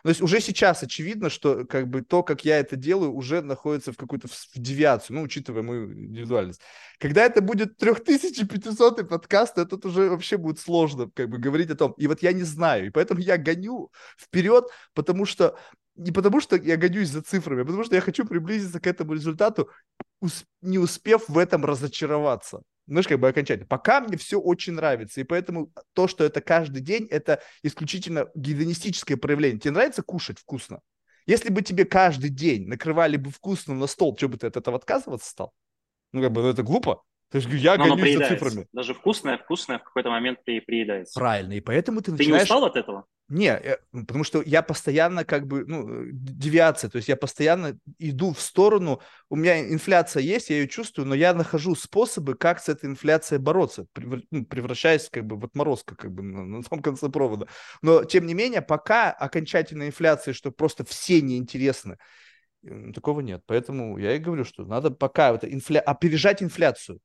То есть уже сейчас очевидно, что как бы то, как я это делаю, уже находится в какой-то в девиацию, ну, учитывая мою индивидуальность. Когда это будет 3500 подкаст, это уже вообще будет сложно как бы говорить о том. И вот я не знаю, и поэтому я гоню вперед, потому что не потому что я гонюсь за цифрами, а потому что я хочу приблизиться к этому результату, не успев в этом разочароваться знаешь, как бы окончательно. Пока мне все очень нравится, и поэтому то, что это каждый день, это исключительно гедонистическое проявление. Тебе нравится кушать вкусно? Если бы тебе каждый день накрывали бы вкусно на стол, что бы ты от этого отказываться стал? Ну, как бы, ну, это глупо. То есть я Но гонюсь за цифрами. Даже вкусное, вкусное в какой-то момент при, приедается. Правильно, и поэтому ты начинаешь... Ты не устал от этого? Не, э, потому что я постоянно как бы, ну, девиация, то есть я постоянно иду в сторону, у меня инфляция есть, я ее чувствую, но я нахожу способы, как с этой инфляцией бороться, ну, превращаясь как бы в отморозка как бы на, на том конце провода. Но, тем не менее, пока окончательной инфляции, что просто все неинтересны, такого нет. Поэтому я и говорю, что надо пока вот инфля... опережать инфляцию.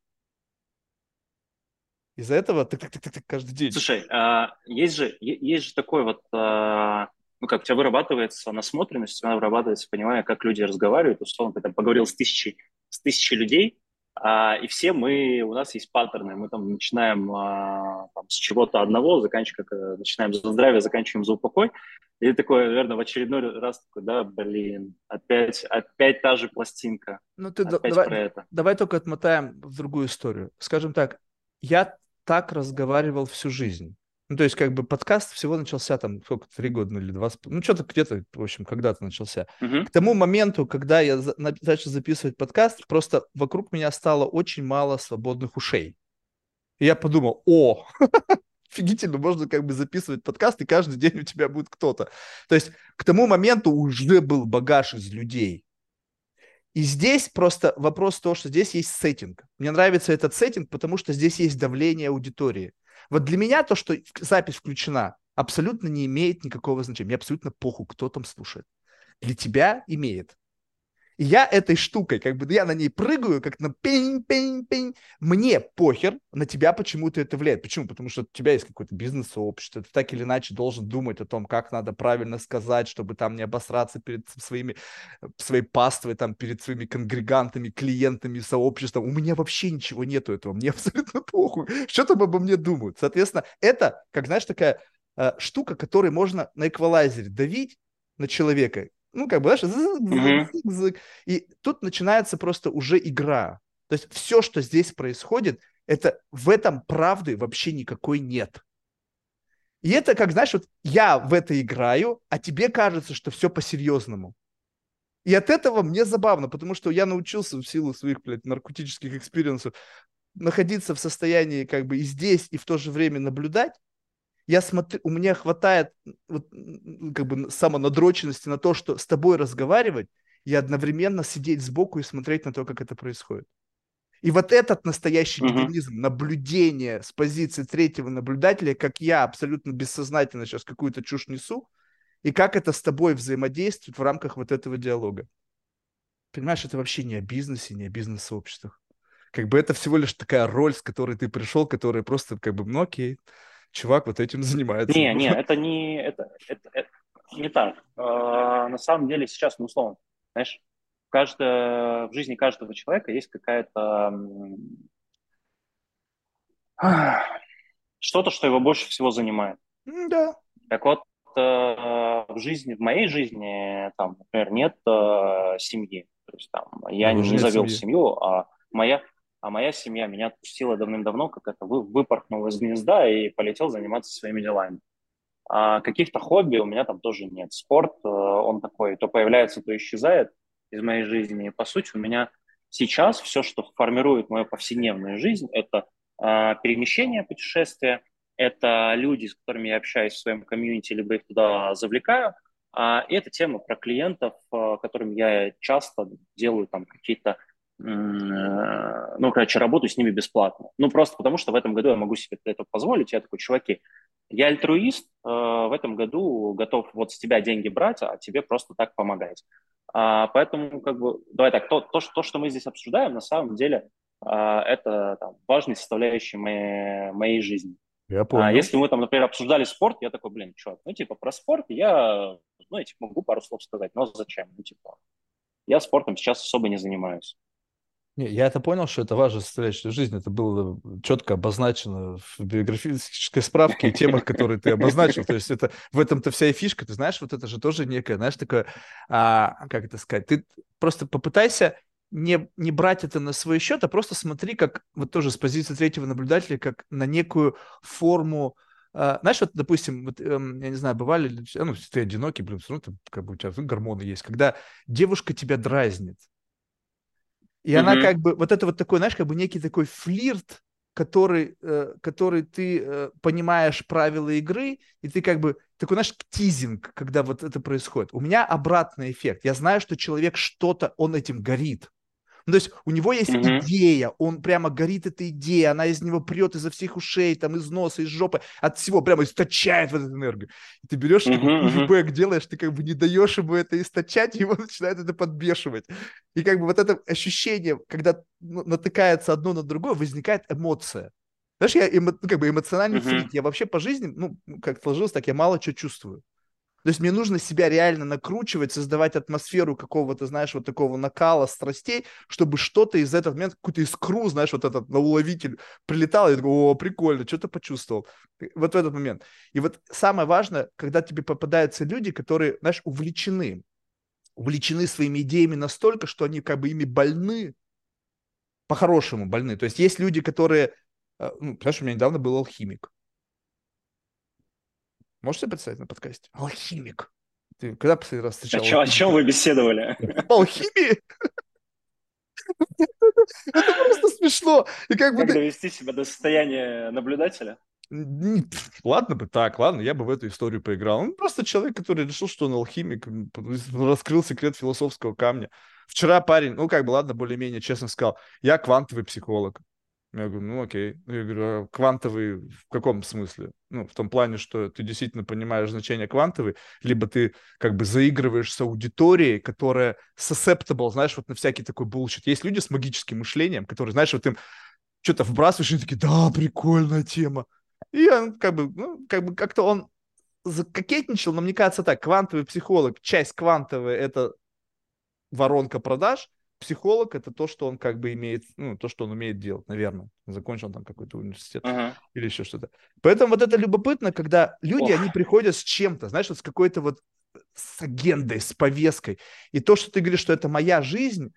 Из-за этого так, так, так, так, каждый день. Слушай, а, есть же есть же такой вот, а, ну как у тебя вырабатывается насмотренность, тебя вырабатывается понимание, как люди разговаривают. Условно, ты там поговорил с тысячей с тысячей людей, а, и все мы, у нас есть паттерны, мы там начинаем там, с чего-то одного, заканчиваем, э, начинаем за здравие, заканчиваем за упокой. И такой, наверное, в очередной раз такой, да, блин, опять, опять та же пластинка. Ну ты опять давай, про это. давай только отмотаем в другую историю. Скажем так, я так разговаривал всю жизнь. Ну, то есть, как бы подкаст всего начался там, сколько, три года ну, или два, ну, что-то где-то, в общем, когда-то начался. Uh-huh. К тому моменту, когда я за, начал записывать подкаст, просто вокруг меня стало очень мало свободных ушей. И я подумал, о, офигительно, можно как бы записывать подкаст, и каждый день у тебя будет кто-то. То есть, к тому моменту уже был багаж из людей. И здесь просто вопрос того, что здесь есть сеттинг. Мне нравится этот сеттинг, потому что здесь есть давление аудитории. Вот для меня то, что запись включена, абсолютно не имеет никакого значения. Мне абсолютно похуй, кто там слушает. Для тебя имеет. Я этой штукой, как бы я на ней прыгаю, как на пень-пень-пень. Мне похер, на тебя почему-то это влияет. Почему? Потому что у тебя есть какое-то бизнес-сообщество, ты так или иначе должен думать о том, как надо правильно сказать, чтобы там не обосраться перед своими, своей паствой, там, перед своими конгрегантами, клиентами, сообществом. У меня вообще ничего нету этого, мне абсолютно похуй. Что там обо мне думают? Соответственно, это, как знаешь, такая э, штука, которой можно на эквалайзере давить на человека, ну, как бы, знаешь, и тут начинается просто уже игра. То есть все, что здесь происходит, это в этом правды вообще никакой нет. И это, как, знаешь, вот я в это играю, а тебе кажется, что все по-серьезному. И от этого мне забавно, потому что я научился в силу своих, блядь, наркотических experience ов находиться в состоянии как бы и здесь, и в то же время наблюдать, я смотрю, у меня хватает вот, как бы самонадроченности на то, что с тобой разговаривать и одновременно сидеть сбоку и смотреть на то, как это происходит. И вот этот настоящий механизм наблюдения с позиции третьего наблюдателя, как я абсолютно бессознательно сейчас какую-то чушь несу, и как это с тобой взаимодействует в рамках вот этого диалога. Понимаешь, это вообще не о бизнесе, не о бизнес-сообществах. Как бы это всего лишь такая роль, с которой ты пришел, которая просто как бы, ну окей, чувак вот этим занимается. Не, не, это не, это, это, это не так. А, на самом деле сейчас, ну, условно, знаешь, каждое, в жизни каждого человека есть какая-то что-то, что его больше всего занимает. Да. Так вот, э, в жизни, в моей жизни, там, например, нет э, семьи. То есть там я ну, не завел семьи. семью, а моя а моя семья меня отпустила давным-давно, как это вы, выпорхнул из гнезда и полетел заниматься своими делами. А каких-то хобби у меня там тоже нет. Спорт, э, он такой, то появляется, то исчезает из моей жизни. И, по сути, у меня сейчас все, что формирует мою повседневную жизнь, это э, перемещение, путешествия, это люди, с которыми я общаюсь в своем комьюнити, либо их туда завлекаю, а, и это тема про клиентов, э, которым я часто делаю там какие-то ну, короче, работаю с ними бесплатно. Ну, просто потому что в этом году я могу себе это позволить. Я такой, чуваки, я альтруист, э, в этом году готов вот с тебя деньги брать, а тебе просто так помогать. А, поэтому, как бы, давай так, то, то, то, что мы здесь обсуждаем, на самом деле, а, это там, важная составляющая моей, моей жизни. Я понял. А если мы там, например, обсуждали спорт, я такой, блин, чувак, ну, типа, про спорт я, ну, я, типа, могу пару слов сказать, но зачем? Ну, типа, я спортом сейчас особо не занимаюсь. Не, я это понял, что это важная составляющая жизни. Это было четко обозначено в биографической справке и темах, которые ты обозначил. То есть это в этом-то вся и фишка. Ты знаешь, вот это же тоже некое, знаешь, такое, а, как это сказать, ты просто попытайся не, не брать это на свой счет, а просто смотри, как вот тоже с позиции третьего наблюдателя, как на некую форму Uh, знаешь, вот, допустим, вот, um, я не знаю, бывали ли, ну, ты одинокий, блин, равно ты, как бы у тебя гормоны есть, когда девушка тебя дразнит, и она как бы, вот это вот такой, знаешь, как бы некий такой флирт, который, э, который ты э, понимаешь правила игры, и ты как бы такой, знаешь, тизинг, когда вот это происходит. У меня обратный эффект. Я знаю, что человек что-то, он этим горит. Ну, то есть у него есть mm-hmm. идея, он прямо горит эта идея, она из него прет изо всех ушей, там, из носа, из жопы, от всего прямо источает вот эту энергию. И ты берешь, mm-hmm. фидбэк делаешь, ты как бы не даешь ему это источать, его начинает это подбешивать. И как бы вот это ощущение, когда натыкается одно на другое, возникает эмоция. Знаешь, я эмо, ну, как бы эмоциональный mm-hmm. фрик. Я вообще по жизни, ну, как сложилось так, я мало что чувствую. То есть мне нужно себя реально накручивать, создавать атмосферу какого-то, знаешь, вот такого накала страстей, чтобы что-то из этого момента, какую-то искру, знаешь, вот этот на уловитель прилетал, и такой, о, прикольно, что-то почувствовал. Вот в этот момент. И вот самое важное, когда тебе попадаются люди, которые, знаешь, увлечены, увлечены своими идеями настолько, что они как бы ими больны, по-хорошему больны. То есть есть люди, которые, э, ну, понимаешь, у меня недавно был алхимик, Можешь себе представить на подкасте? Алхимик. Ты когда последний раз встречал? О, чем, о чем вы беседовали? Алхимии? Это просто смешно. И как, бы довести себя до состояния наблюдателя? Ладно бы так, ладно, я бы в эту историю поиграл. Он просто человек, который решил, что он алхимик, раскрыл секрет философского камня. Вчера парень, ну как бы, ладно, более-менее честно сказал, я квантовый психолог. Я говорю, ну окей. Я говорю, а квантовый в каком смысле? Ну, в том плане, что ты действительно понимаешь значение квантовый, либо ты как бы заигрываешь с аудиторией, которая susceptible, знаешь, вот на всякий такой bullshit. Есть люди с магическим мышлением, которые, знаешь, вот им что-то вбрасываешь, и они такие, да, прикольная тема. И он как бы, ну, как бы как-то он закокетничал, но мне кажется так, квантовый психолог, часть квантовая — это воронка продаж, психолог это то, что он как бы имеет, ну, то, что он умеет делать, наверное. Закончил там какой-то университет uh-huh. или еще что-то. Поэтому вот это любопытно, когда люди, Ох. они приходят с чем-то, знаешь, вот с какой-то вот с агендой, с повесткой. И то, что ты говоришь, что это моя жизнь,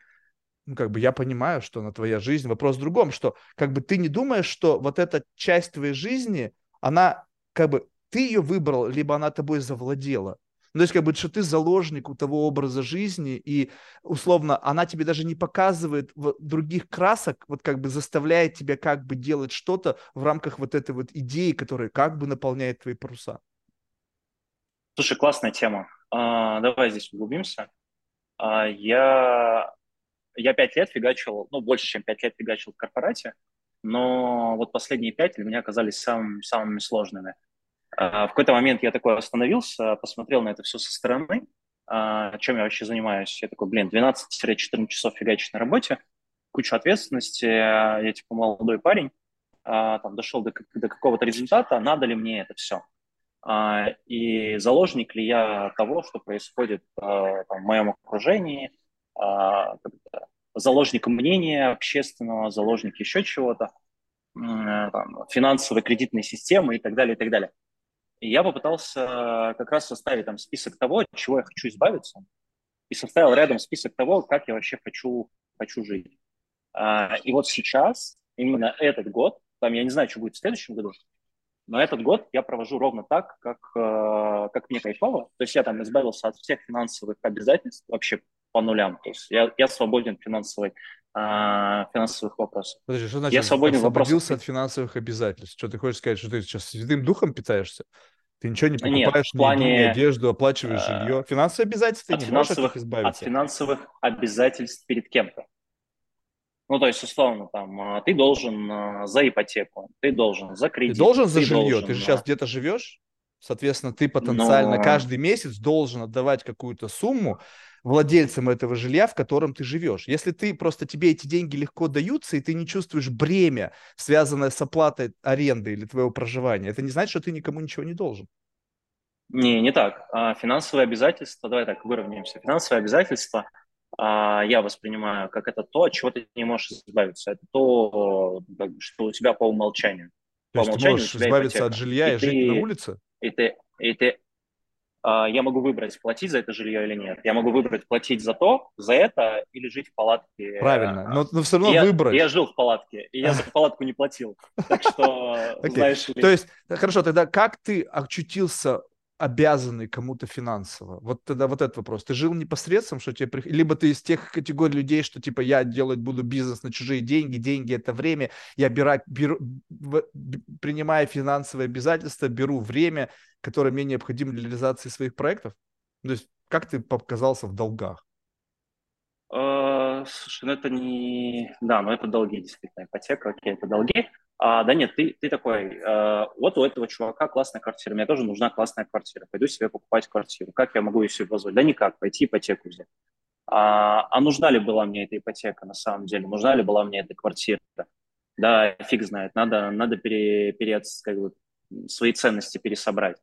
ну, как бы я понимаю, что она твоя жизнь. Вопрос в другом, что как бы ты не думаешь, что вот эта часть твоей жизни, она как бы ты ее выбрал, либо она тобой завладела. Ну, то есть, как бы, что ты заложник у того образа жизни, и, условно, она тебе даже не показывает других красок, вот как бы заставляет тебя как бы делать что-то в рамках вот этой вот идеи, которая как бы наполняет твои паруса. Слушай, классная тема. А, давай здесь углубимся. А, я, я пять лет фигачил, ну, больше, чем пять лет фигачил в корпорате, но вот последние пять для меня оказались самыми, самыми сложными. А, в какой-то момент я такой остановился, посмотрел на это все со стороны, а, чем я вообще занимаюсь. Я такой, блин, 12-14 часов фигачить на работе, куча ответственности, я типа молодой парень, а, там дошел до, до какого-то результата, надо ли мне это все? И заложник ли я того, что происходит там, в моем окружении, заложник мнения общественного, заложник еще чего-то, финансовой кредитной системы и так далее, и так далее. И я попытался как раз составить там список того, от чего я хочу избавиться, и составил рядом список того, как я вообще хочу, хочу жить. А, и вот сейчас, именно этот год, там я не знаю, что будет в следующем году, но этот год я провожу ровно так, как, э, как мне кайфово. То есть я там избавился от всех финансовых обязательств вообще по нулям. То есть я, я свободен финансовой, а, финансовых вопросов. Подожди, что значит я свободен освободился вопросов... от финансовых обязательств? Что ты хочешь сказать, что ты сейчас святым духом питаешься? Ты ничего не покупаешь, Нет, в плане, ни одежду, оплачиваешь э, жилье. Финансовые обязательства от не можешь от них избавиться. От финансовых обязательств перед кем-то. Ну, то есть, условно, там, а, ты должен а, за ипотеку, ты должен за кредит. Ты должен за ты жилье, должен, ты же сейчас где-то живешь, соответственно, ты потенциально Но... каждый месяц должен отдавать какую-то сумму, владельцем этого жилья, в котором ты живешь. Если ты просто тебе эти деньги легко даются, и ты не чувствуешь бремя, связанное с оплатой аренды или твоего проживания, это не значит, что ты никому ничего не должен. Не, не так. А, финансовые обязательства, давай так, выровняемся. Финансовые обязательства а, я воспринимаю как это то, от чего ты не можешь избавиться. Это то, что у тебя по умолчанию. То по есть умолчанию ты можешь избавиться ипотека. от жилья и, и жить ты, на улице? И ты, и ты, я могу выбрать, платить за это жилье или нет. Я могу выбрать, платить за то, за это, или жить в палатке. Правильно, но, но все равно я, выбрать. Я жил в палатке, и я за палатку не платил. Так что, знаешь ли... То есть, хорошо, тогда как ты очутился обязанный кому-то финансово? Вот тогда вот этот вопрос. Ты жил непосредственно, что тебе при... либо ты из тех категорий людей, что типа я делать буду бизнес на чужие деньги, деньги это время, я беру, беру принимая финансовые обязательства, беру время, которое мне необходимо для реализации своих проектов? То есть как ты показался в долгах? Uh, слушай, ну это не... Да, но это долги, действительно, ипотека, окей, это долги. А, да нет, ты, ты такой, э, вот у этого чувака классная квартира, мне тоже нужна классная квартира, пойду себе покупать квартиру. Как я могу ее себе позволить? Да никак, пойти ипотеку взять. А, а нужна ли была мне эта ипотека на самом деле? Нужна ли была мне эта квартира? Да, фиг знает, надо, надо пере, пере, как бы, свои ценности пересобрать.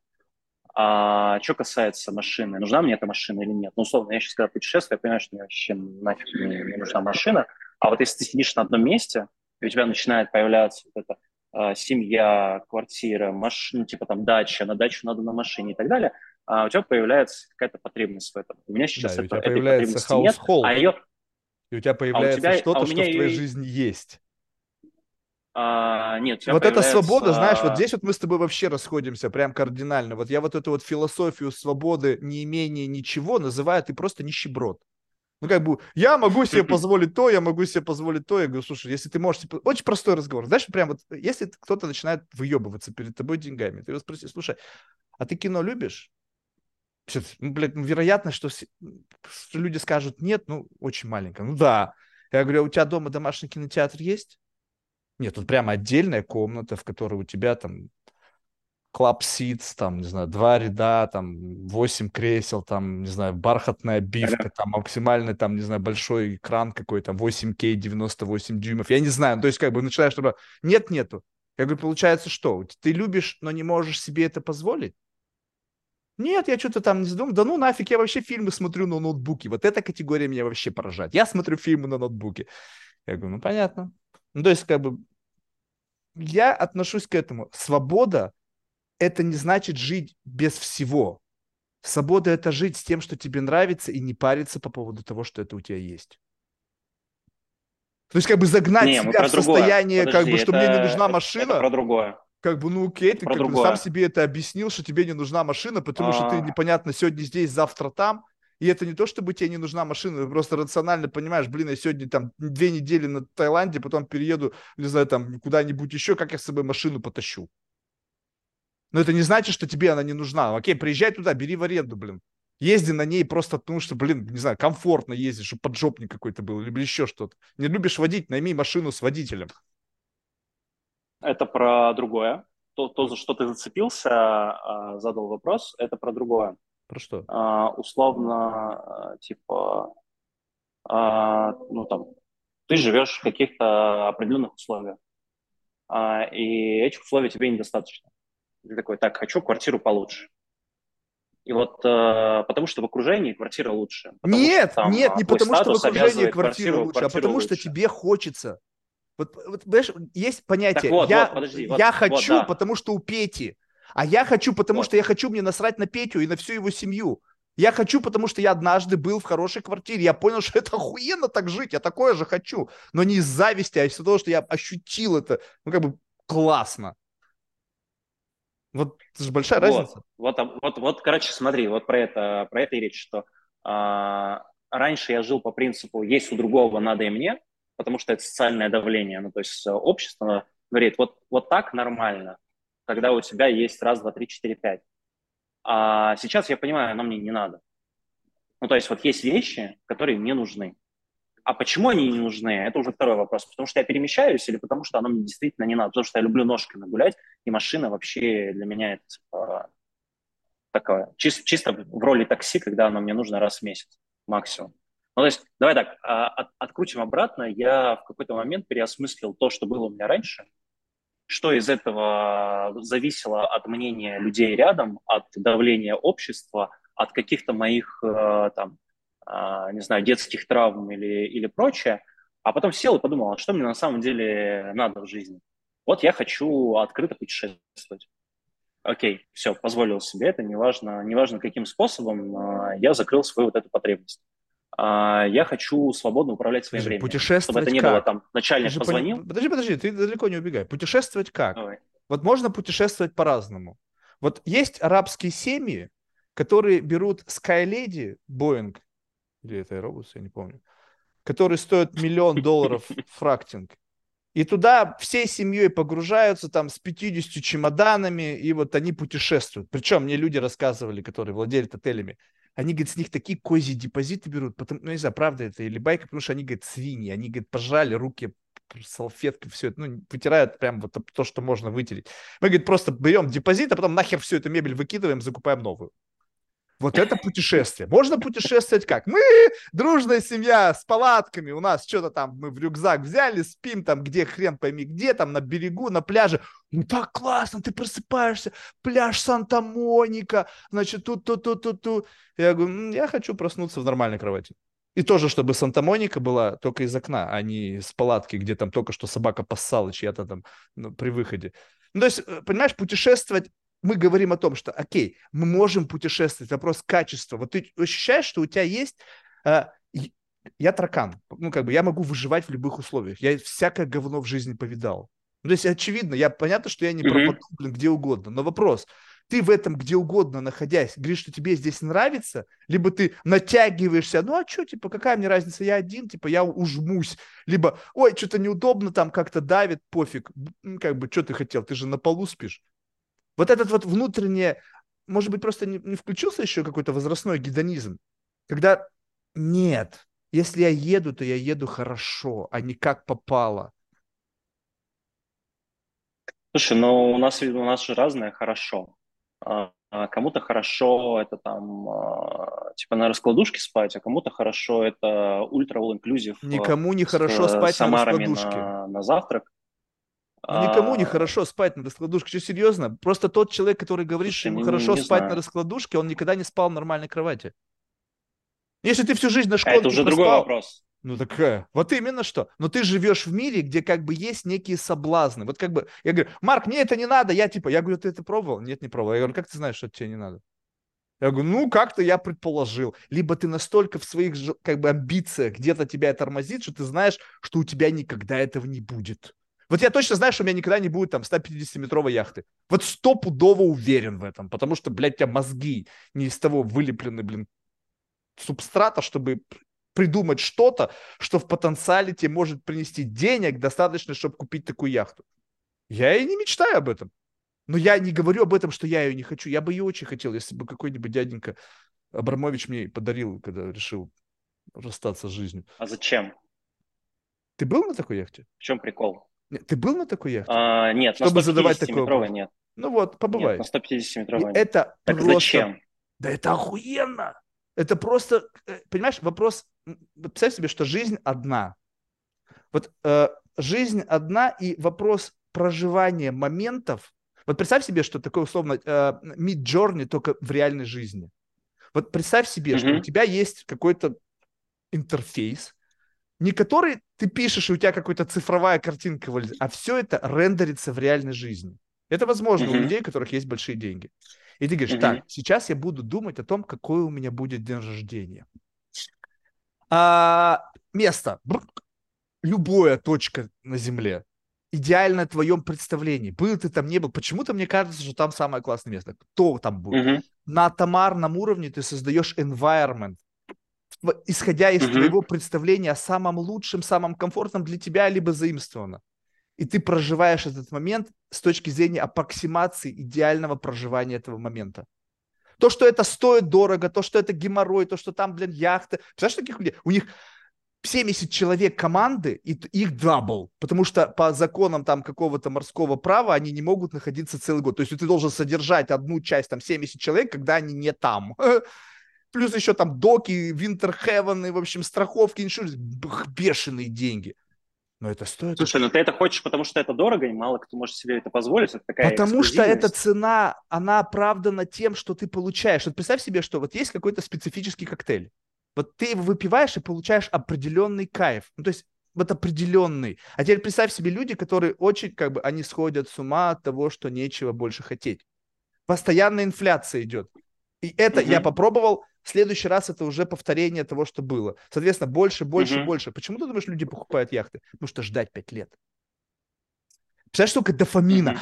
А что касается машины, нужна мне эта машина или нет? Ну, условно, я сейчас когда путешествую, я понимаю, что мне вообще нафиг не, не нужна машина. А вот если ты сидишь на одном месте, и у тебя начинает появляться вот эта э, семья, квартира, машина, ну, типа там дача, на дачу надо на машине и так далее, а у тебя появляется какая-то потребность в этом. У меня сейчас да, это, у тебя появляется нет, а ее... И у тебя появляется а тебя, что-то, а что в твоей ее... жизни есть. А, нет, вот появляется... эта свобода, знаешь, вот здесь вот мы с тобой вообще расходимся прям кардинально. Вот я вот эту вот философию свободы, не имения ничего называю, ты просто нищеброд. Ну, как бы, я могу себе позволить то, я могу себе позволить то. Я говорю, слушай, если ты можешь... Типа... Очень простой разговор. Знаешь, прям вот, если кто-то начинает выебываться перед тобой деньгами, ты его спроси, слушай, а ты кино любишь? Ну, блядь, ну, вероятность, что, что люди скажут нет, ну, очень маленькая. Ну, да. Я говорю, а у тебя дома домашний кинотеатр есть? Нет, тут прямо отдельная комната, в которой у тебя там club seats, там, не знаю, два ряда, там, восемь кресел, там, не знаю, бархатная обивка, там, максимальный, там, не знаю, большой экран какой-то, 8К, 98 дюймов, я не знаю, ну, то есть, как бы, начинаешь, чтобы... Нет, нету. Я говорю, получается, что? Ты любишь, но не можешь себе это позволить? Нет, я что-то там не задумал. Да ну нафиг, я вообще фильмы смотрю на ноутбуке. Вот эта категория меня вообще поражает. Я смотрю фильмы на ноутбуке. Я говорю, ну понятно. Ну то есть как бы я отношусь к этому. Свобода это не значит жить без всего. Свобода – это жить с тем, что тебе нравится, и не париться по поводу того, что это у тебя есть. То есть как бы загнать не, себя в состояние, Подожди, как бы, что это, мне не нужна машина. Это про другое. Как бы, ну окей, ты как бы сам себе это объяснил, что тебе не нужна машина, потому А-а-а. что ты а. непонятно сегодня здесь, завтра там. И это не то, чтобы тебе не нужна машина, ты просто рационально понимаешь, блин, я сегодня там две недели на Таиланде, потом перееду, не знаю, там куда-нибудь еще, как я с собой машину потащу. Но это не значит, что тебе она не нужна. Окей, приезжай туда, бери в аренду, блин. Езди на ней просто потому, что, блин, не знаю, комфортно ездить, чтобы поджопник какой-то был, или еще что-то. Не любишь водить, найми машину с водителем. Это про другое. То, то за что ты зацепился, а, задал вопрос, это про другое. Про что? А, условно, а, типа, ну там, ты живешь в каких-то определенных условиях, и этих условий тебе недостаточно. Ты такой, так, хочу квартиру получше. И вот э, потому что в окружении квартира лучше. Нет, там, нет, не потому что в окружении квартира лучше, а потому лучше. что тебе хочется. Вот, вот понимаешь, есть понятие. вот, я вот, подожди, вот, я хочу, вот, да. потому что у Пети. А я хочу, потому вот. что я хочу мне насрать на Петю и на всю его семью. Я хочу, потому что я однажды был в хорошей квартире. Я понял, что это охуенно так жить. Я такое же хочу. Но не из зависти, а из-за того, что я ощутил это. Ну, как бы классно. Вот это же большая вот, разница. Вот, вот, вот, короче, смотри, вот про это, про это и речь, что а, раньше я жил по принципу «есть у другого, надо и мне», потому что это социальное давление. Ну, то есть э, общество говорит, вот, вот так нормально, когда у тебя есть раз, два, три, четыре, пять. А сейчас я понимаю, оно мне не надо. Ну, то есть вот есть вещи, которые мне нужны. А почему они не нужны? Это уже второй вопрос. Потому что я перемещаюсь или потому что оно мне действительно не надо? Потому что я люблю ножками гулять, и машина вообще для меня это типа, такое. Чисто, чисто в роли такси, когда оно мне нужно раз в месяц. максимум. Ну, то есть, давай так, а, от, открутим обратно. Я в какой-то момент переосмыслил то, что было у меня раньше, что из этого зависело от мнения людей рядом, от давления общества, от каких-то моих, э, там, а, не знаю, детских травм или, или прочее, а потом сел и подумал, а что мне на самом деле надо в жизни? Вот я хочу открыто путешествовать. Окей, все, позволил себе это, неважно, неважно каким способом, а, я закрыл свою вот эту потребность. А, я хочу свободно управлять своим Подожди, временем. Путешествовать Чтобы это не как? было там, начальник же позвонил. Подожди, подожди, ты далеко не убегай. Путешествовать как? Давай. Вот можно путешествовать по-разному. Вот есть арабские семьи, которые берут Skylady, Boeing, или это Airbus, я не помню, который стоит миллион долларов фрактинг. И туда всей семьей погружаются там с 50 чемоданами, и вот они путешествуют. Причем мне люди рассказывали, которые владели отелями, они, говорят, с них такие козьи депозиты берут, потому, ну, не знаю, правда это или байка, потому что они, говорят, свиньи, они, говорят, пожали руки салфеткой, все это, ну, вытирают прям вот то, что можно вытереть. Мы, говорит, просто берем депозит, а потом нахер всю эту мебель выкидываем, закупаем новую. Вот это путешествие. Можно путешествовать как? Мы дружная семья с палатками, у нас что-то там мы в рюкзак взяли, спим там где хрен пойми где, там на берегу, на пляже. Ну так классно, ты просыпаешься, пляж Санта-Моника, значит, тут, тут, тут, тут, тут. Я говорю, «М, я хочу проснуться в нормальной кровати. И тоже, чтобы Санта-Моника была только из окна, а не с палатки, где там только что собака поссала чья-то там ну, при выходе. Ну, то есть, э, понимаешь, путешествовать мы говорим о том, что, окей, мы можем путешествовать, вопрос качества. Вот ты ощущаешь, что у тебя есть... э, я таракан, ну, как бы, я могу выживать в любых условиях. Я всякое говно в жизни повидал. Ну, то есть, очевидно, я понятно, что я не пропаду, блин, где угодно. Но вопрос, ты в этом где угодно находясь, говоришь, что тебе здесь нравится, либо ты натягиваешься, ну, а что, типа, какая мне разница, я один, типа, я ужмусь. Либо, ой, что-то неудобно, там как-то давит, пофиг. Как бы, что ты хотел, ты же на полу спишь. Вот этот вот внутреннее, может быть, просто не, не включился еще какой-то возрастной гедонизм, когда нет, если я еду, то я еду хорошо, а не как попало. Слушай, ну у нас, у нас же разное хорошо. А, а кому-то хорошо это там а, типа на раскладушке спать, а кому-то хорошо это ультра all inclusive Никому не хорошо э, спать на раскладушке. на, на завтрак. Никому не А, хорошо спать на раскладушке. Что, серьезно? Просто тот человек, который говорит, что Слушай, ему не- хорошо не спать знаю. на раскладушке, он никогда не спал в нормальной кровати. Если ты всю жизнь на А школе это уже другой вопрос. Ну такая. Вот именно что. Но ты живешь в мире, где как бы есть некие соблазны. Вот как бы, я говорю, Марк, мне это не надо. Я типа, я говорю, ты это пробовал? Нет, не пробовал. Я говорю, как ты знаешь, что тебе не надо? Я говорю, ну, как-то я предположил. Либо ты настолько в своих как бы амбициях где-то тебя тормозит, что ты знаешь, что у тебя никогда этого не будет. Вот я точно знаю, что у меня никогда не будет там 150-метровой яхты. Вот стопудово уверен в этом, потому что, блядь, у тебя мозги не из того вылеплены, блин, субстрата, чтобы придумать что-то, что в потенциале тебе может принести денег достаточно, чтобы купить такую яхту. Я и не мечтаю об этом. Но я не говорю об этом, что я ее не хочу. Я бы ее очень хотел, если бы какой-нибудь дяденька Абрамович мне подарил, когда решил расстаться с жизнью. А зачем? Ты был на такой яхте? В чем прикол? Ты был на такой яхте? А, нет, Чтобы на задавать такой 150-метровой вопрос. нет. Ну вот, побывай. Нет, на 150-метровой И нет. это Так просто... зачем? Да это охуенно! Это просто, э, понимаешь, вопрос, представь себе, что жизнь одна. Вот э, жизнь одна и вопрос проживания моментов. Вот представь себе, что такое условно э, mid journey только в реальной жизни. Вот представь себе, что у тебя есть какой-то интерфейс, не который ты пишешь, и у тебя какая-то цифровая картинка вылезет, а все это рендерится в реальной жизни. Это возможно у Мгм. людей, у которых есть большие деньги. И ты говоришь, Мгм. так, сейчас я буду думать о том, какой у меня будет день рождения. А, место. Бр- Любая точка на Земле. Идеально в твоем представлении. Был ты там, не был. Почему-то мне кажется, что там самое классное место. Кто там будет? Мгм. на атомарном уровне ты создаешь environment, исходя из Мгм. твоего представления о самом лучшем, самом комфортном для тебя, либо заимствовано. И ты проживаешь этот момент с точки зрения аппроксимации идеального проживания этого момента. То, что это стоит дорого, то, что это геморрой, то, что там, блин, яхта. Представляешь, таких людей? У них 70 человек команды, и их double, потому что по законам там какого-то морского права они не могут находиться целый год. То есть ты должен содержать одну часть, там 70 человек, когда они не там. плюс еще там доки, Винтерхевен, в общем, страховки, иншурс, бешеные деньги. Но это стоит... Слушай, ну ты это хочешь, потому что это дорого, и мало кто может себе это позволить. Это такая потому что эта цена, она оправдана тем, что ты получаешь. Вот представь себе, что вот есть какой-то специфический коктейль. Вот ты его выпиваешь и получаешь определенный кайф. Ну, то есть вот определенный. А теперь представь себе люди, которые очень, как бы, они сходят с ума от того, что нечего больше хотеть. Постоянная инфляция идет. И это угу. я попробовал, в следующий раз это уже повторение того, что было. Соответственно, больше, больше, угу. больше. Почему ты думаешь, люди покупают яхты? Потому что ждать пять лет. Представляешь, сколько дофамина?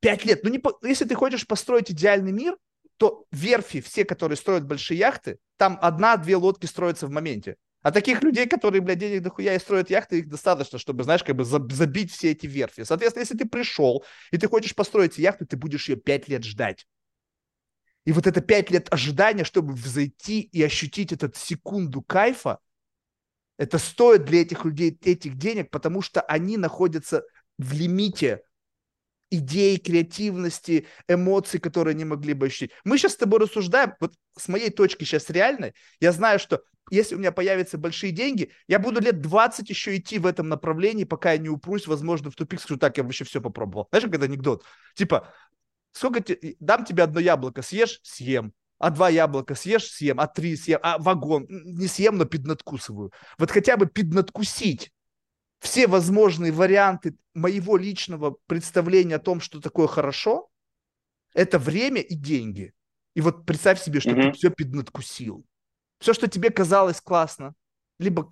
Пять лет. Ну, не по... если ты хочешь построить идеальный мир, то верфи, все, которые строят большие яхты, там одна-две лодки строятся в моменте. А таких людей, которые, блядь, денег дохуя и строят яхты, их достаточно, чтобы, знаешь, как бы забить все эти верфи. Соответственно, если ты пришел и ты хочешь построить яхту, ты будешь ее пять лет ждать. И вот это пять лет ожидания, чтобы взойти и ощутить этот секунду кайфа, это стоит для этих людей этих денег, потому что они находятся в лимите идей, креативности, эмоций, которые они могли бы ощутить. Мы сейчас с тобой рассуждаем, вот с моей точки сейчас реальной, я знаю, что если у меня появятся большие деньги, я буду лет 20 еще идти в этом направлении, пока я не упрусь, возможно, в тупик, скажу, так, я вообще все попробовал. Знаешь, как это анекдот? Типа, сколько те, дам тебе одно яблоко, съешь, съем. А два яблока съешь, съем, а три съем, а вагон не съем, но поднадкусываю. Вот хотя бы поднадкусить все возможные варианты моего личного представления о том, что такое хорошо, это время и деньги. И вот представь себе, что mm-hmm. ты все поднадкусил все, что тебе казалось классно, либо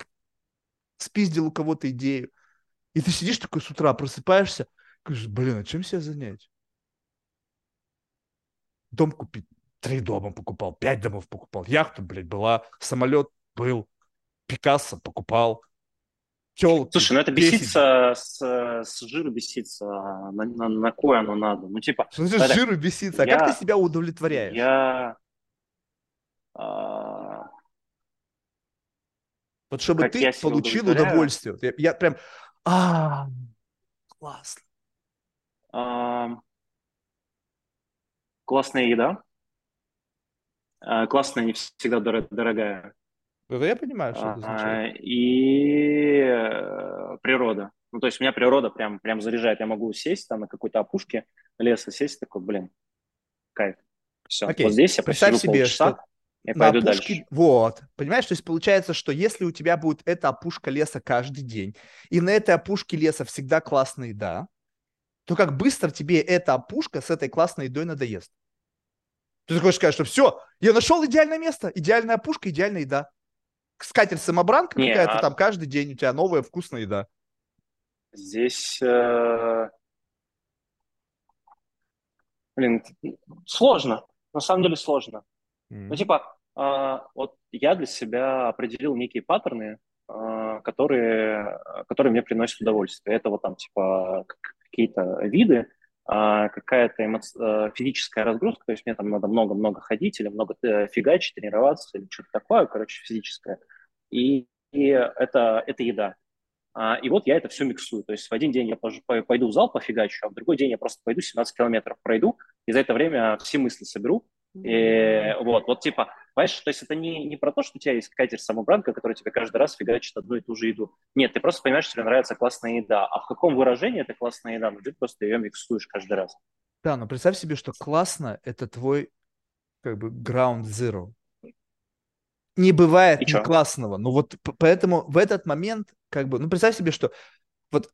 спиздил у кого-то идею, и ты сидишь такой с утра, просыпаешься, говоришь, блин, а чем себя занять? Дом купить, три дома покупал, пять домов покупал, яхта, блядь, была, самолет был, Пикассо покупал, Телки, Слушай, ну это беситься с, с жиру беситься, на, на, на кое оно надо? Ну типа... Что значит жиру беситься? А я, как ты себя удовлетворяешь? Я... А, вот чтобы как ты получил удовольствие. Я, я прям, а, классно. А, классная еда. А, классная не всегда дорогая. Это я понимаю, что это означает. И э, природа. Ну, то есть меня природа прям, прям заряжает. Я могу сесть там на какой-то опушке леса, сесть такой, блин, кайф. Все. Окей. Вот здесь я Представь себе, полчаса. что я на опушке, дальше. Вот, понимаешь, то есть получается, что если у тебя будет эта опушка леса каждый день, и на этой опушке леса всегда классная еда, то как быстро тебе эта опушка с этой классной едой надоест? Ты хочешь сказать, что все, я нашел идеальное место, идеальная опушка, идеальная еда. Скатерть самобранка какая-то а... там каждый день у тебя новая вкусная еда. Здесь, э... блин, сложно, на самом деле сложно. Mm. Ну, типа, э, вот я для себя определил некие паттерны, э, которые, которые мне приносят удовольствие. Это вот там, типа, какие-то виды, э, какая-то эмо- физическая разгрузка, то есть мне там надо много-много ходить или много фигачить, тренироваться или что-то такое, короче, физическое. И, и это, это еда. А, и вот я это все миксую. То есть в один день я пойду в зал пофигачу, а в другой день я просто пойду 17 километров пройду, и за это время все мысли соберу, и, вот, вот типа, понимаешь, то есть это не, не про то, что у тебя есть катер-самобранка, который тебе каждый раз фигачит одну и ту же еду. Нет, ты просто понимаешь, что тебе нравится классная еда. А в каком выражении это классная еда? Ну, ты просто ее миксуешь каждый раз. Да, но представь себе, что классно – это твой как бы ground zero. Не бывает не классного. Ну вот поэтому в этот момент как бы, ну представь себе, что вот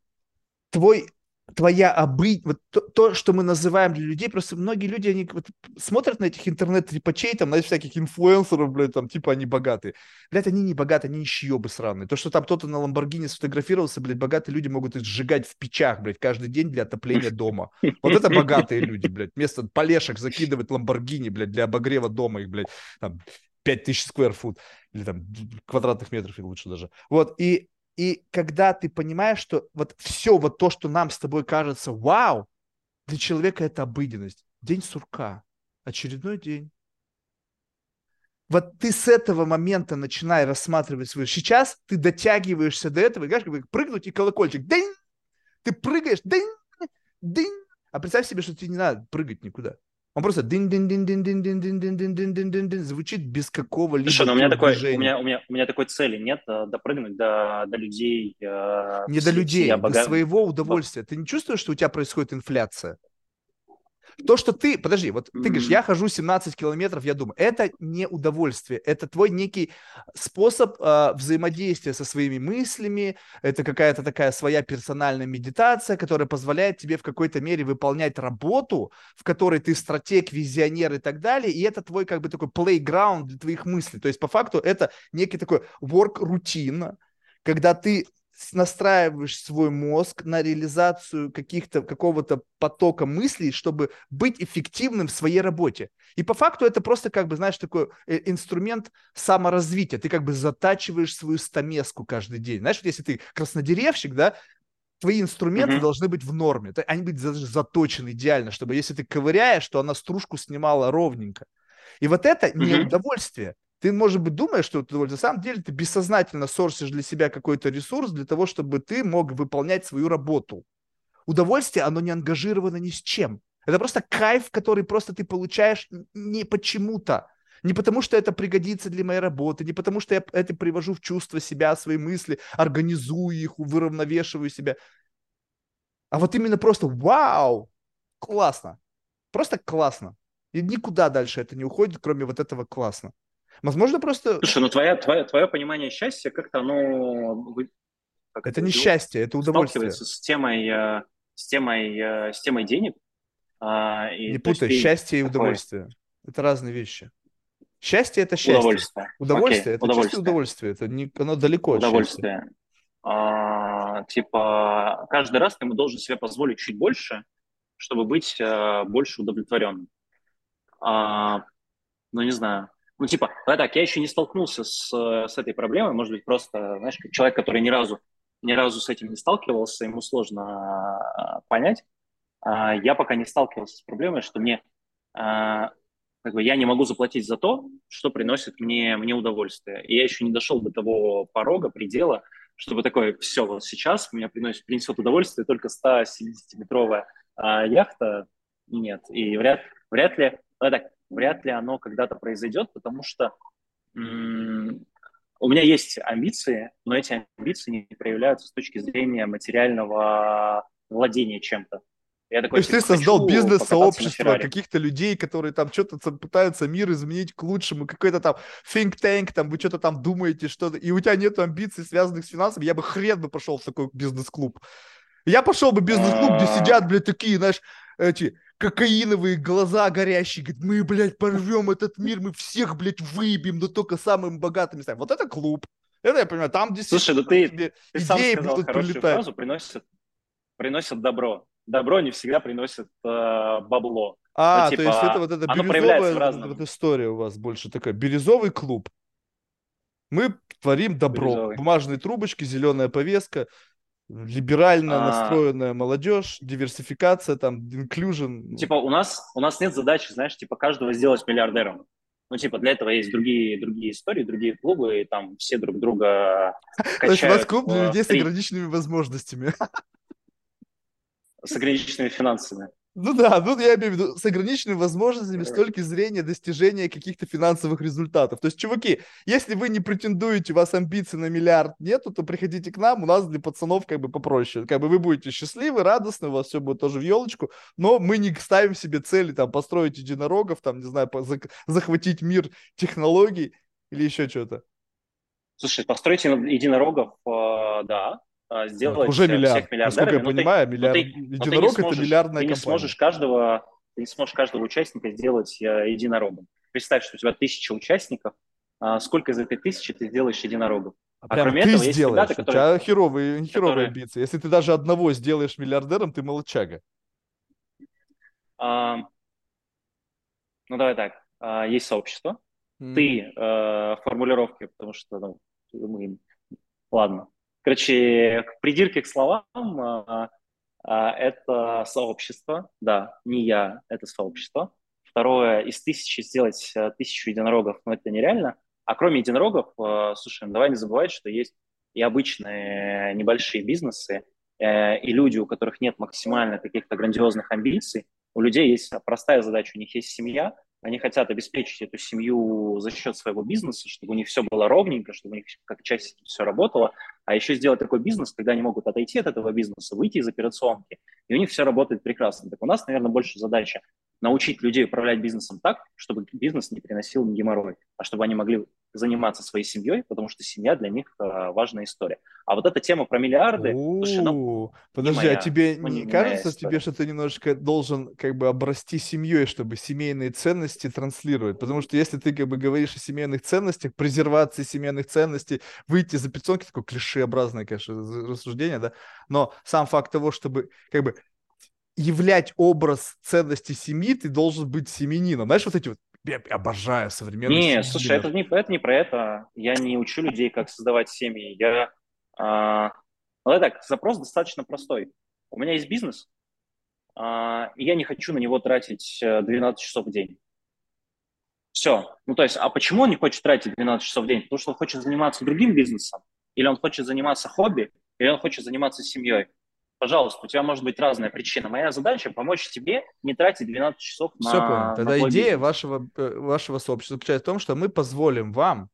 твой твоя обы... вот то, то, что мы называем для людей, просто многие люди, они вот смотрят на этих интернет-трепачей, там, на всяких инфлюенсеров, блядь, там, типа, они богатые. Блядь, они не богатые, они нищебы сраные. То, что там кто-то на Ламборгини сфотографировался, блядь, богатые люди могут их сжигать в печах, блядь, каждый день для отопления дома. Вот это богатые люди, блядь. Вместо полешек закидывать Ламборгини, блядь, для обогрева дома их, блядь, там, 5000 сквер фут или там квадратных метров и лучше даже. Вот, и и когда ты понимаешь, что вот все вот то, что нам с тобой кажется вау, для человека это обыденность. День сурка. Очередной день. Вот ты с этого момента начинай рассматривать свою. Сейчас ты дотягиваешься до этого, и знаешь, как прыгнуть и колокольчик. День! Ты прыгаешь, день, день. А представь себе, что тебе не надо прыгать никуда. Он просто дин дин дин дин дин дин дин дин дин дин дин дин дин звучит без какого-либо Слушай, ну у меня такой, у меня, у меня, у меня такой цели нет допрыгнуть до, до людей. Э, не до людей, до своего удовольствия. Ты не чувствуешь, что у тебя происходит инфляция? То, что ты, подожди, вот ты говоришь, я хожу 17 километров, я думаю, это не удовольствие, это твой некий способ э, взаимодействия со своими мыслями, это какая-то такая своя персональная медитация, которая позволяет тебе в какой-то мере выполнять работу, в которой ты стратег, визионер и так далее, и это твой как бы такой playground для твоих мыслей. То есть по факту это некий такой work-рутин, когда ты настраиваешь свой мозг на реализацию каких-то, какого-то потока мыслей, чтобы быть эффективным в своей работе. И по факту это просто как бы, знаешь, такой э, инструмент саморазвития. Ты как бы затачиваешь свою стамеску каждый день. Знаешь, вот если ты краснодеревщик, да, твои инструменты mm-hmm. должны быть в норме. Они быть заточены идеально, чтобы если ты ковыряешь, то она стружку снимала ровненько. И вот это mm-hmm. не удовольствие. Ты, может быть, думаешь, что это удовольствие. На самом деле ты бессознательно сорсишь для себя какой-то ресурс для того, чтобы ты мог выполнять свою работу. Удовольствие, оно не ангажировано ни с чем. Это просто кайф, который просто ты получаешь не почему-то. Не потому, что это пригодится для моей работы, не потому, что я это привожу в чувство себя, свои мысли, организую их, выравновешиваю себя. А вот именно просто вау, классно. Просто классно. И никуда дальше это не уходит, кроме вот этого классно. Возможно, просто... Слушай, ну твоя, твое, твое понимание счастья как-то оно... Как это, это не счастье, это удовольствие. с темой, э, с темой, э, с темой денег. А, и, не путай, счастье и удовольствие. Это разные вещи. Счастье – это счастье. Удовольствие. Удовольствие это удовольствие. удовольствие. Это не, оно далеко удовольствие. от счастья. А, типа, каждый раз ты должен себе позволить чуть больше, чтобы быть а, больше удовлетворенным. А, ну, не знаю. Ну, типа, да, так, я еще не столкнулся с, с этой проблемой, может быть, просто, знаешь, как человек, который ни разу, ни разу с этим не сталкивался, ему сложно а, понять. А, я пока не сталкивался с проблемой, что мне, а, как бы, я не могу заплатить за то, что приносит мне, мне удовольствие. И я еще не дошел до того порога, предела, чтобы такое, все, вот сейчас меня приносит, принесет удовольствие только 170-метровая яхта. Нет, и вряд, вряд ли, ну, так, вряд ли оно когда-то произойдет, потому что м- у меня есть амбиции, но эти амбиции не проявляются с точки зрения материального владения чем-то. Я такой, То есть ты создал бизнес-сообщество каких-то людей, которые там что-то пытаются мир изменить к лучшему, какой-то там think tank, там вы что-то там думаете, что-то, и у тебя нет амбиций, связанных с финансами, я бы хрен бы пошел в такой бизнес-клуб. Я пошел бы в бизнес-клуб, где а. сидят, блядь, такие, знаешь, эти кокаиновые глаза горящие, говорит, мы, блядь, порвем этот мир, мы всех, блядь, выебем, но только самым богатыми станем. Вот это клуб. Это я понимаю, там действительно Слушай, да ты, ты сам сказал будут хорошую прилетать. фразу, приносят, приносят добро. Добро не всегда приносит э, бабло. А, ну, типа, то есть это вот эта бирюзовая вот история у вас больше такая. Бирюзовый клуб. Мы творим добро. Бирюзовый. Бумажные трубочки, зеленая повестка либерально а... настроенная молодежь, диверсификация, там, inclusion. Типа у нас, у нас нет задачи, знаешь, типа каждого сделать миллиардером. Ну, типа, для этого есть другие, другие истории, другие клубы, и там все друг друга качают. То есть у вас клуб для людей с ограниченными возможностями. С ограниченными финансами. Ну да, ну я имею в виду с ограниченными возможностями с точки зрения достижения каких-то финансовых результатов. То есть, чуваки, если вы не претендуете, у вас амбиций на миллиард нету, то приходите к нам, у нас для пацанов как бы попроще. Как бы вы будете счастливы, радостны, у вас все будет тоже в елочку, но мы не ставим себе цели там построить единорогов, там, не знаю, захватить мир технологий или еще что-то. Слушай, построить единорогов, э, да, а, ну, сделать уже миллиард. всех миллиардерами. Насколько я понимаю, ты, миллиард... ты, единорог ты это миллиардная ты компания. Не сможешь каждого, ты не сможешь каждого участника сделать э, единорогом. Представь, что у тебя тысяча участников, а сколько из этой тысячи ты сделаешь единорогом? А, а кроме ты этого, сделаешь. есть ребята, которые... У тебя херовые, херовые которые... амбиции. Если ты даже одного сделаешь миллиардером, ты молчага. А... Ну, давай так. А, есть сообщество. Mm. Ты э, формулировки, потому что ну, мы... Ладно, Короче, придирки к словам а, а, это сообщество, да, не я, это сообщество. Второе, из тысячи сделать а, тысячу единорогов, ну это нереально. А кроме единорогов, а, слушай, ну, давай не забывать, что есть и обычные небольшие бизнесы, э, и люди, у которых нет максимально каких-то грандиозных амбиций, У людей есть простая задача, у них есть семья, они хотят обеспечить эту семью за счет своего бизнеса, чтобы у них все было ровненько, чтобы у них как часть все работало, а еще сделать такой бизнес, когда они могут отойти от этого бизнеса, выйти из операционки, и у них все работает прекрасно. Так у нас, наверное, больше задача научить людей управлять бизнесом так, чтобы бизнес не приносил им геморрой, а чтобы они могли заниматься своей семьей, потому что семья для них э, важная история. А вот эта тема про миллиарды, слушай, ну, подожди, а тебе ну, не, не кажется тебе, что ты немножко должен как бы обрасти семьей, чтобы семейные ценности транслировать? Потому что если ты как бы говоришь о семейных ценностях, презервации семейных ценностей, выйти за пиццонки, такое клишеобразное, конечно, рассуждение, да, но сам факт того, чтобы как бы являть образ ценности семьи, ты должен быть семенином. Знаешь, вот эти вот я обожаю современные Не, слушай, это не, это не про это. Я не учу людей, как создавать семьи. Я... А, так, запрос достаточно простой. У меня есть бизнес, а, и я не хочу на него тратить 12 э, часов в день. Все. Ну, то есть, а почему он не хочет тратить 12 часов в день? Потому что он хочет заниматься другим бизнесом, или он хочет заниматься хобби, или он хочет заниматься семьей пожалуйста, у тебя может быть разная причина. Моя задача помочь тебе не тратить 12 часов на Все понял. Тогда на идея бизнес. вашего, э, вашего сообщества заключается в том, что мы позволим вам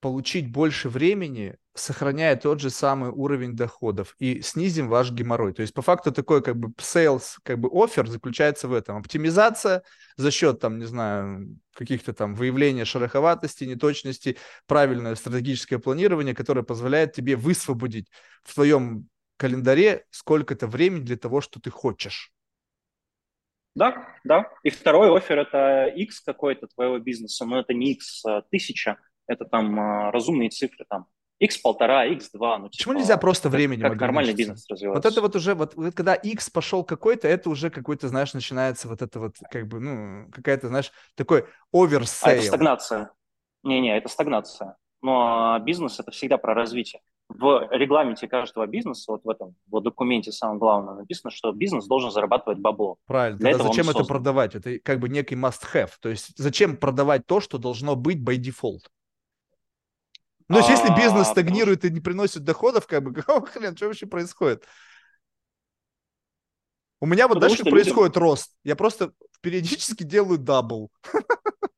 получить больше времени, сохраняя тот же самый уровень доходов и снизим ваш геморрой. То есть по факту такой как бы sales, как бы офер заключается в этом. Оптимизация за счет там, не знаю, каких-то там выявления шероховатости, неточности, правильное стратегическое планирование, которое позволяет тебе высвободить в твоем календаре сколько-то времени для того, что ты хочешь. Да, да. И второй офер – это X какой-то твоего бизнеса, но это не X а тысяча, это там а, разумные цифры, там X полтора, X два. Ну, Почему типа, нельзя просто временем Как, как нормальный бизнес развивается. Вот это вот уже, вот, вот когда X пошел какой-то, это уже какой-то, знаешь, начинается вот это вот, как бы, ну, какая-то, знаешь, такой оверсейл. А это стагнация. Не-не, это стагнация. Но бизнес – это всегда про развитие в регламенте каждого бизнеса, вот в этом вот документе самое главное написано, что бизнес должен зарабатывать бабло. Правильно. Для Тогда зачем это продавать? Это как бы некий must-have. То есть зачем продавать то, что должно быть by default? Ну, то есть, если бизнес а, стагнирует и не приносит доходов, как бы, какого хрен, что вообще происходит? У меня вот, как происходит рост? Я просто периодически делаю double.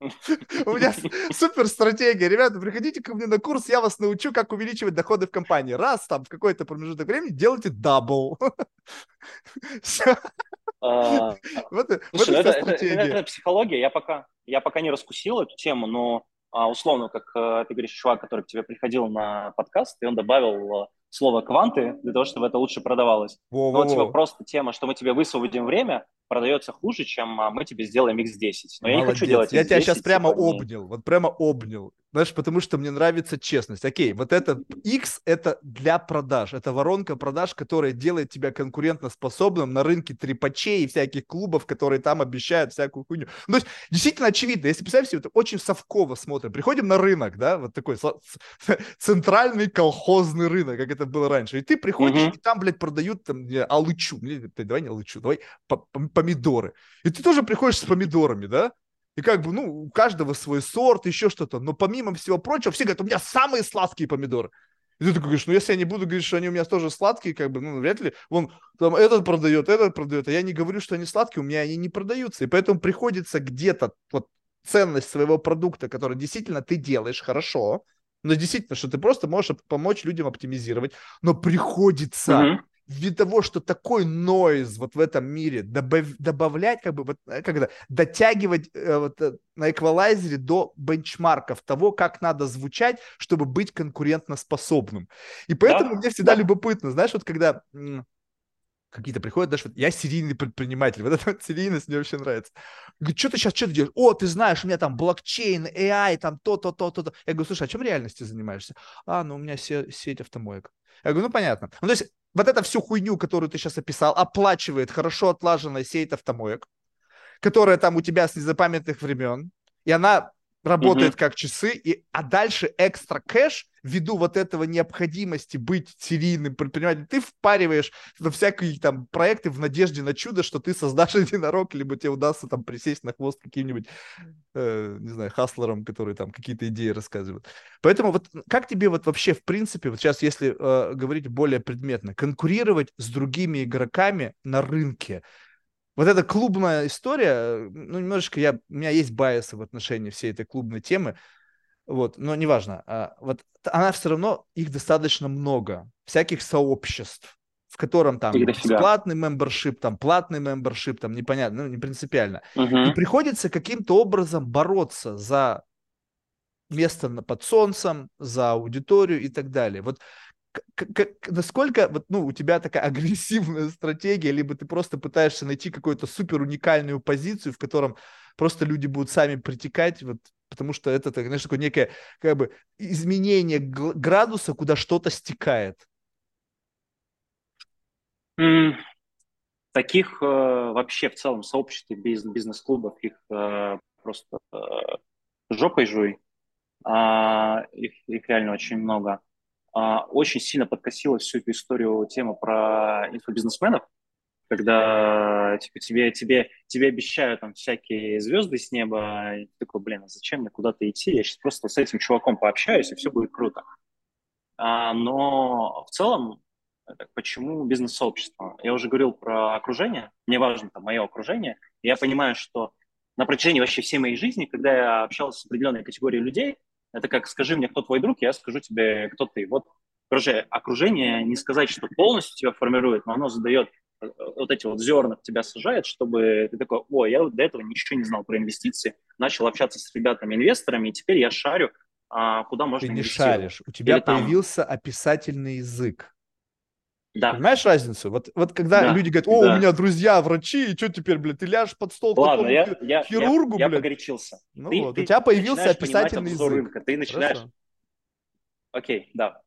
У меня супер стратегия. Ребята, приходите ко мне на курс, я вас научу, как увеличивать доходы в компании. Раз там в какой-то промежуток времени делайте double. А, вот это психология. Я пока я пока не раскусил эту тему, но а, условно, как э, ты говоришь, чувак, который к тебе приходил на подкаст, и он добавил э, слово «кванты» для того, чтобы это лучше продавалось. Во -во -во. Но вот типа просто тема, что мы тебе высвободим время, продается хуже, чем а, мы тебе сделаем X10. Но Молодец. я не хочу делать X10. Я тебя сейчас прямо типа, обнял, вот прямо обнял. Знаешь, потому что мне нравится честность. Окей, вот это X – это для продаж. Это воронка продаж, которая делает тебя конкурентоспособным на рынке трепачей и всяких клубов, которые там обещают всякую хуйню. Ну, то есть, действительно очевидно, если представить себе, это очень совково смотрим. Приходим на рынок, да, вот такой центральный колхозный рынок, как это было раньше. И ты приходишь, mm-hmm. и там, блядь, продают там алычу. Давай не алычу, давай помидоры. И ты тоже приходишь с помидорами, да? И как бы, ну, у каждого свой сорт, еще что-то. Но помимо всего прочего, все говорят, у меня самые сладкие помидоры. И ты такой говоришь, ну, если я не буду говорить, что они у меня тоже сладкие, как бы, ну, вряд ли, вон, там, этот продает, этот продает, а я не говорю, что они сладкие, у меня они не продаются. И поэтому приходится где-то вот ценность своего продукта, который действительно ты делаешь хорошо, но действительно, что ты просто можешь помочь людям оптимизировать, но приходится mm-hmm ввиду того, что такой нойз вот в этом мире добав, добавлять, как бы, вот, э, когда дотягивать э, вот, э, на эквалайзере до бенчмарков того, как надо звучать, чтобы быть конкурентоспособным. И поэтому да, мне всегда да. любопытно, знаешь, вот когда какие-то приходят, даже вот я серийный предприниматель, вот эта вот серийность мне вообще нравится. Говорит, что ты сейчас, что ты делаешь? О, ты знаешь, у меня там блокчейн, AI, там то-то, то-то, то. Я говорю, слушай, а чем реальности занимаешься? А, ну у меня сеть автомоек. Я говорю, ну понятно. Ну то есть вот эту всю хуйню, которую ты сейчас описал, оплачивает хорошо отлаженная сеть автомоек, которая там у тебя с незапамятных времен, и она работает угу. как часы, и, а дальше экстра кэш, ввиду вот этого необходимости быть серийным предпринимателем, ты впариваешь во всякие там проекты в надежде на чудо, что ты создашь единорог, либо тебе удастся там присесть на хвост каким-нибудь, э, не знаю, хаслером, которые там какие-то идеи рассказывают. Поэтому вот как тебе вот вообще в принципе, вот сейчас если э, говорить более предметно, конкурировать с другими игроками на рынке, вот эта клубная история, ну, немножечко я, у меня есть байесы в отношении всей этой клубной темы, вот, но неважно. А, вот она все равно, их достаточно много, всяких сообществ, в котором там бесплатный мембершип, там платный мембершип, там непонятно, ну, не принципиально. Угу. И приходится каким-то образом бороться за место под солнцем, за аудиторию и так далее. Вот насколько вот, ну, у тебя такая агрессивная стратегия, либо ты просто пытаешься найти какую-то супер уникальную позицию, в котором просто люди будут сами притекать, вот, потому что это, знаешь, такое некое как бы изменение градуса, куда что-то стекает. Mm. Таких э, вообще в целом сообществе бизнес-клубов их э, просто э, жопой жуй. А, их, их реально очень много. А, очень сильно подкосила всю эту историю тема про инфобизнесменов, когда типа, тебе, тебе, тебе обещают там всякие звезды с неба, и ты такой, блин, а зачем мне куда-то идти? Я сейчас просто с этим чуваком пообщаюсь, и все будет круто. А, но в целом, так, почему бизнес-сообщество? Я уже говорил про окружение, мне важно там мое окружение, и я понимаю, что на протяжении вообще всей моей жизни, когда я общался с определенной категорией людей, это как скажи мне, кто твой друг, я скажу тебе, кто ты. Вот, короче, окружение не сказать, что полностью тебя формирует, но оно задает э, вот эти вот зерна в тебя сажает, чтобы ты такой, о, я до этого ничего не знал про инвестиции, начал общаться с ребятами-инвесторами, и теперь я шарю, а, куда можно Ты не шаришь, у тебя Или появился там... описательный язык. Да. Понимаешь разницу? Вот, вот когда да. люди говорят, о, да. у меня друзья врачи, и что теперь, блядь, ты ляжешь под стол Ладно, я, я, хирургу, я, блядь? Я погорячился. Ну ты, вот, ты у тебя появился описательный язык. Рынка, ты начинаешь... Хорошо. Окей, да.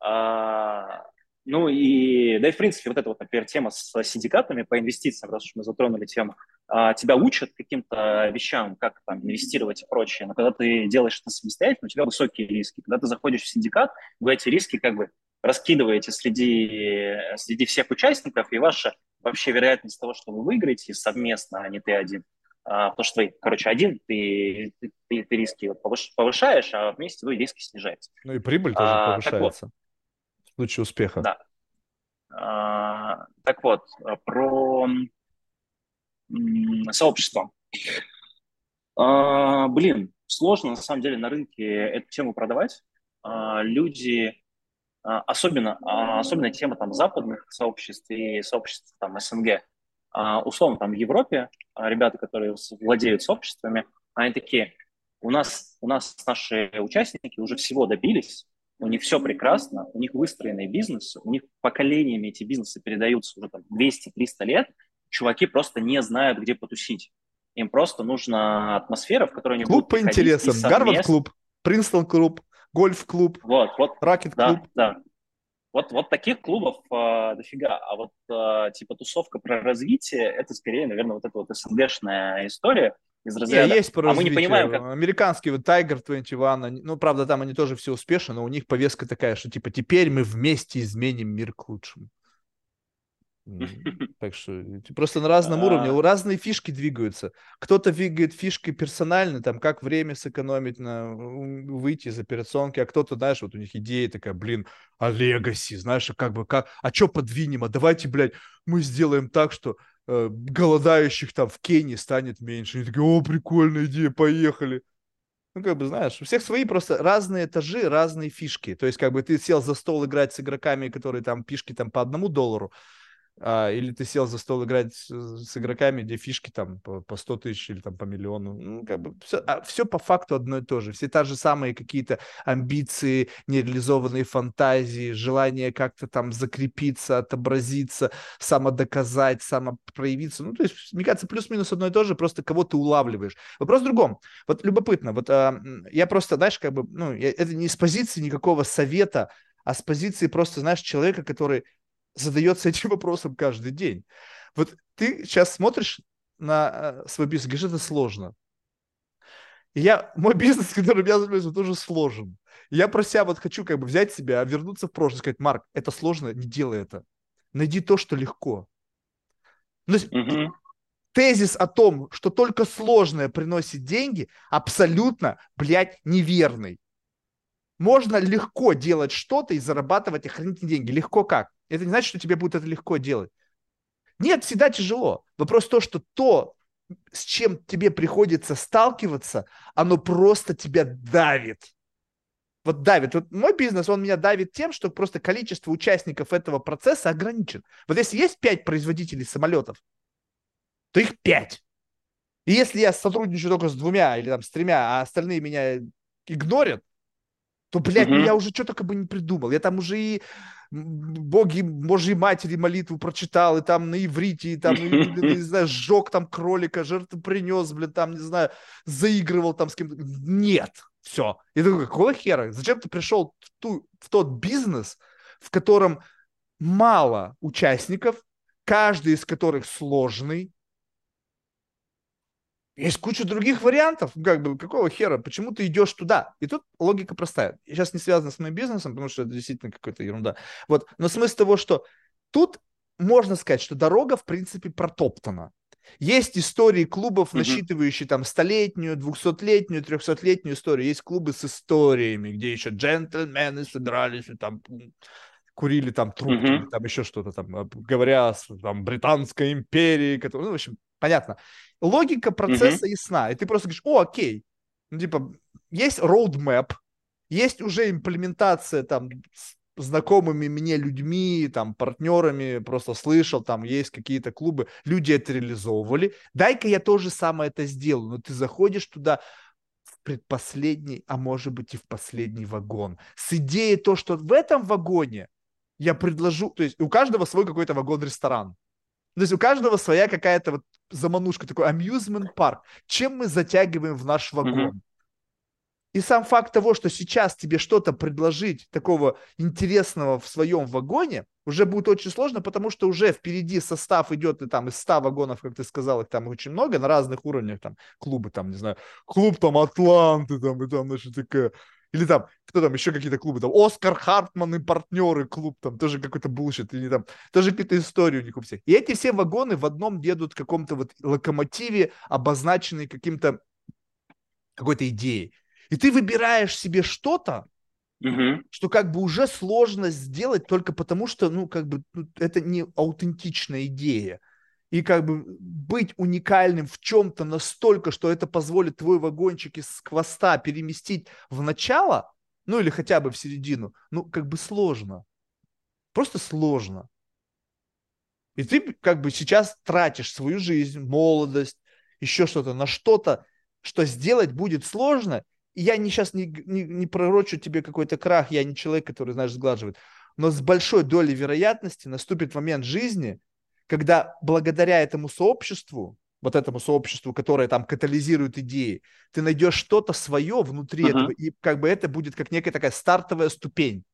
А, ну и, да и в принципе, вот эта вот, например, тема с синдикатами по инвестициям, раз уж мы затронули тему, а, тебя учат каким-то вещам, как там инвестировать и прочее, но когда ты делаешь это самостоятельно, у тебя высокие риски. Когда ты заходишь в синдикат, вы эти риски как бы раскидываете среди, среди всех участников, и ваша вообще вероятность того, что вы выиграете совместно, а не ты один, а, потому что вы, короче, один, ты, ты, ты, ты риски повышаешь, а вместе вы риски снижаете. Ну и прибыль тоже а, повышается вот, в случае успеха. Да. А, так вот, про сообщество. А, блин, сложно на самом деле на рынке эту тему продавать. А, люди особенно, а, особенно тема там западных сообществ и сообществ там СНГ. А, условно, там в Европе ребята, которые владеют сообществами, они такие, у нас, у нас наши участники уже всего добились, у них все прекрасно, у них выстроенный бизнес, у них поколениями эти бизнесы передаются уже там 200-300 лет, чуваки просто не знают, где потусить. Им просто нужна атмосфера, в которой они клуб по интересам, Гарвард-клуб, Принстон-клуб, гольф-клуб, вот, вот, ракет-клуб. Да, да. Вот, вот таких клубов э, дофига, а вот э, типа тусовка про развитие, это скорее, наверное, вот эта вот СНГшная история из разряда. Не, есть про а мы не понимаем, как... Американский вот Tiger 21, ну, правда, там они тоже все успешны, но у них повестка такая, что типа теперь мы вместе изменим мир к лучшему. Так что просто на разном уровне, разные фишки двигаются. Кто-то двигает фишки персонально, там, как время сэкономить на выйти из операционки, а кто-то, знаешь, вот у них идея такая, блин, а легаси, знаешь, как бы, как, а что подвинем, а давайте, блядь, мы сделаем так, что э, голодающих там в Кении станет меньше. Они такие, о, прикольная идея, поехали. Ну, как бы, знаешь, у всех свои просто разные этажи, разные фишки. То есть, как бы, ты сел за стол играть с игроками, которые там фишки там по одному доллару, а, или ты сел за стол играть с, с игроками, где фишки там по, по 100 тысяч или там по миллиону. Ну, как бы все, а, все по факту одно и то же. Все та же самые какие-то амбиции, нереализованные фантазии, желание как-то там закрепиться, отобразиться, самодоказать, самопроявиться. Ну, то есть, мне кажется, плюс-минус одно и то же, просто кого ты улавливаешь. Вопрос в другом. Вот любопытно, вот а, я просто, знаешь, как бы, ну, я, это не с позиции никакого совета, а с позиции просто, знаешь, человека, который задается этим вопросом каждый день. Вот ты сейчас смотришь на э, свой бизнес, говоришь, это сложно. И я, мой бизнес, которым я занимаюсь, он тоже сложен. я про себя вот хочу как бы взять себя, вернуться в прошлое, сказать, Марк, это сложно, не делай это. Найди то, что легко. Ну, угу. Тезис о том, что только сложное приносит деньги, абсолютно, блядь, неверный. Можно легко делать что-то и зарабатывать и хранить деньги. Легко как? Это не значит, что тебе будет это легко делать. Нет, всегда тяжело. Вопрос в том, что то, с чем тебе приходится сталкиваться, оно просто тебя давит. Вот давит. Вот мой бизнес, он меня давит тем, что просто количество участников этого процесса ограничен. Вот если есть пять производителей самолетов, то их пять. И если я сотрудничаю только с двумя или там с тремя, а остальные меня игнорят, то, блядь, uh-huh. я уже что только бы не придумал. Я там уже и боги Божьей Матери молитву прочитал, и там на иврите, и там, и, не знаю, сжег там кролика, жертву принес, блин, там, не знаю, заигрывал там с кем-то. Нет, все. Я такой, какого хера? Зачем ты пришел в, ту, в тот бизнес, в котором мало участников, каждый из которых сложный, есть куча других вариантов, как бы, какого хера, почему ты идешь туда? И тут логика простая. Сейчас не связано с моим бизнесом, потому что это действительно какая-то ерунда. Вот, но смысл того, что тут можно сказать, что дорога, в принципе, протоптана. Есть истории клубов, насчитывающие там столетнюю, двухсотлетнюю, трехсотлетнюю историю. Есть клубы с историями, где еще джентльмены собирались и там курили там трубки, mm-hmm. там еще что-то там, а, говоря о там, Британской империи, который, ну, в общем, понятно. Логика процесса mm-hmm. ясна, и ты просто говоришь, о, окей, ну, типа, есть roadmap, есть уже имплементация там с знакомыми мне людьми, там, партнерами, просто слышал, там есть какие-то клубы, люди это реализовывали, дай-ка я тоже самое это сделаю, но ты заходишь туда, в предпоследний, а может быть и в последний вагон. С идеей то, что в этом вагоне я предложу, то есть у каждого свой какой-то вагон-ресторан. То есть у каждого своя какая-то вот заманушка, такой amusement парк. Чем мы затягиваем в наш вагон? Mm-hmm. И сам факт того, что сейчас тебе что-то предложить такого интересного в своем вагоне, уже будет очень сложно, потому что уже впереди состав идет и там из 100 вагонов, как ты сказал, их там очень много на разных уровнях, там клубы, там, не знаю, клуб там Атланты, там, и там, значит, такая или там, кто там, еще какие-то клубы, там, Оскар Хартман и партнеры клуб, там, тоже какой-то bullshit, или там, тоже какие-то истории у них у всех. И эти все вагоны в одном едут в каком-то вот локомотиве, обозначенный каким-то, какой-то идеей. И ты выбираешь себе что-то, угу. что как бы уже сложно сделать только потому, что, ну, как бы, ну, это не аутентичная идея и как бы быть уникальным в чем-то настолько, что это позволит твой вагончик из хвоста переместить в начало, ну или хотя бы в середину, ну как бы сложно. Просто сложно. И ты как бы сейчас тратишь свою жизнь, молодость, еще что-то на что-то, что сделать будет сложно. И я не, сейчас не, не, не пророчу тебе какой-то крах, я не человек, который, знаешь, сглаживает. Но с большой долей вероятности наступит момент жизни, когда благодаря этому сообществу, вот этому сообществу, которое там катализирует идеи, ты найдешь что-то свое внутри uh-huh. этого, и как бы это будет как некая такая стартовая ступень,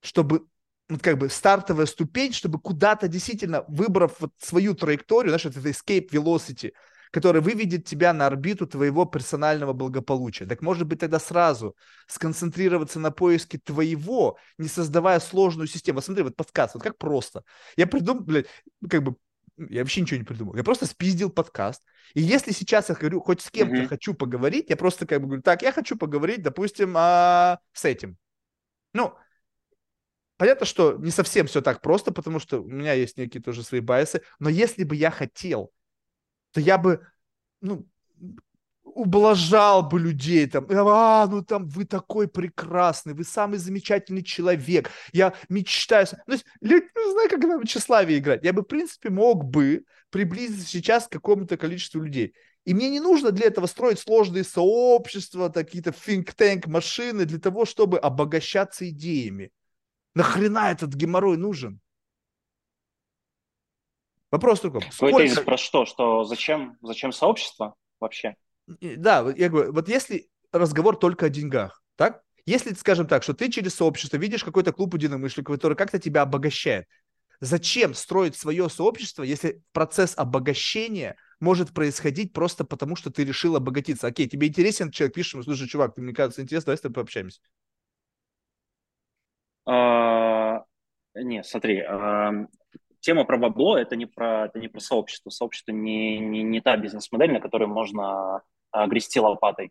чтобы вот как бы стартовая ступень, чтобы куда-то действительно, выбрав вот свою траекторию, знаешь, это escape velocity, который выведет тебя на орбиту твоего персонального благополучия. Так может быть тогда сразу сконцентрироваться на поиске твоего, не создавая сложную систему. Вот смотри, вот подкаст, вот как просто. Я придумал, блядь, как бы я вообще ничего не придумал. Я просто спиздил подкаст. И если сейчас я говорю, хоть с кем-то mm-hmm. хочу поговорить, я просто как бы говорю, так, я хочу поговорить, допустим, а, с этим. Ну, понятно, что не совсем все так просто, потому что у меня есть некие тоже свои байсы, но если бы я хотел то я бы, ну, ублажал бы людей там, а, ну там вы такой прекрасный, вы самый замечательный человек, я мечтаю, ну, люди, ну, знаю, как на тщеславие играть, я бы, в принципе, мог бы приблизиться сейчас к какому-то количеству людей. И мне не нужно для этого строить сложные сообщества, какие-то think tank машины для того, чтобы обогащаться идеями. Нахрена этот геморрой нужен? Вопрос только. Сколько... Твой тезис про что? Что зачем, зачем сообщество вообще? Да, я говорю, вот если разговор только о деньгах, так? Если, скажем так, что ты через сообщество видишь какой-то клуб единомышленников, который как-то тебя обогащает, зачем строить свое сообщество, если процесс обогащения может происходить просто потому, что ты решил обогатиться? Окей, тебе интересен человек, пишешь ему, слушай, чувак, ты мне кажется интересно, давай с тобой пообщаемся. А, не, смотри, тема про бабло это не про это не про сообщество. Сообщество не, не, не та бизнес-модель, на которой можно а, грести лопатой.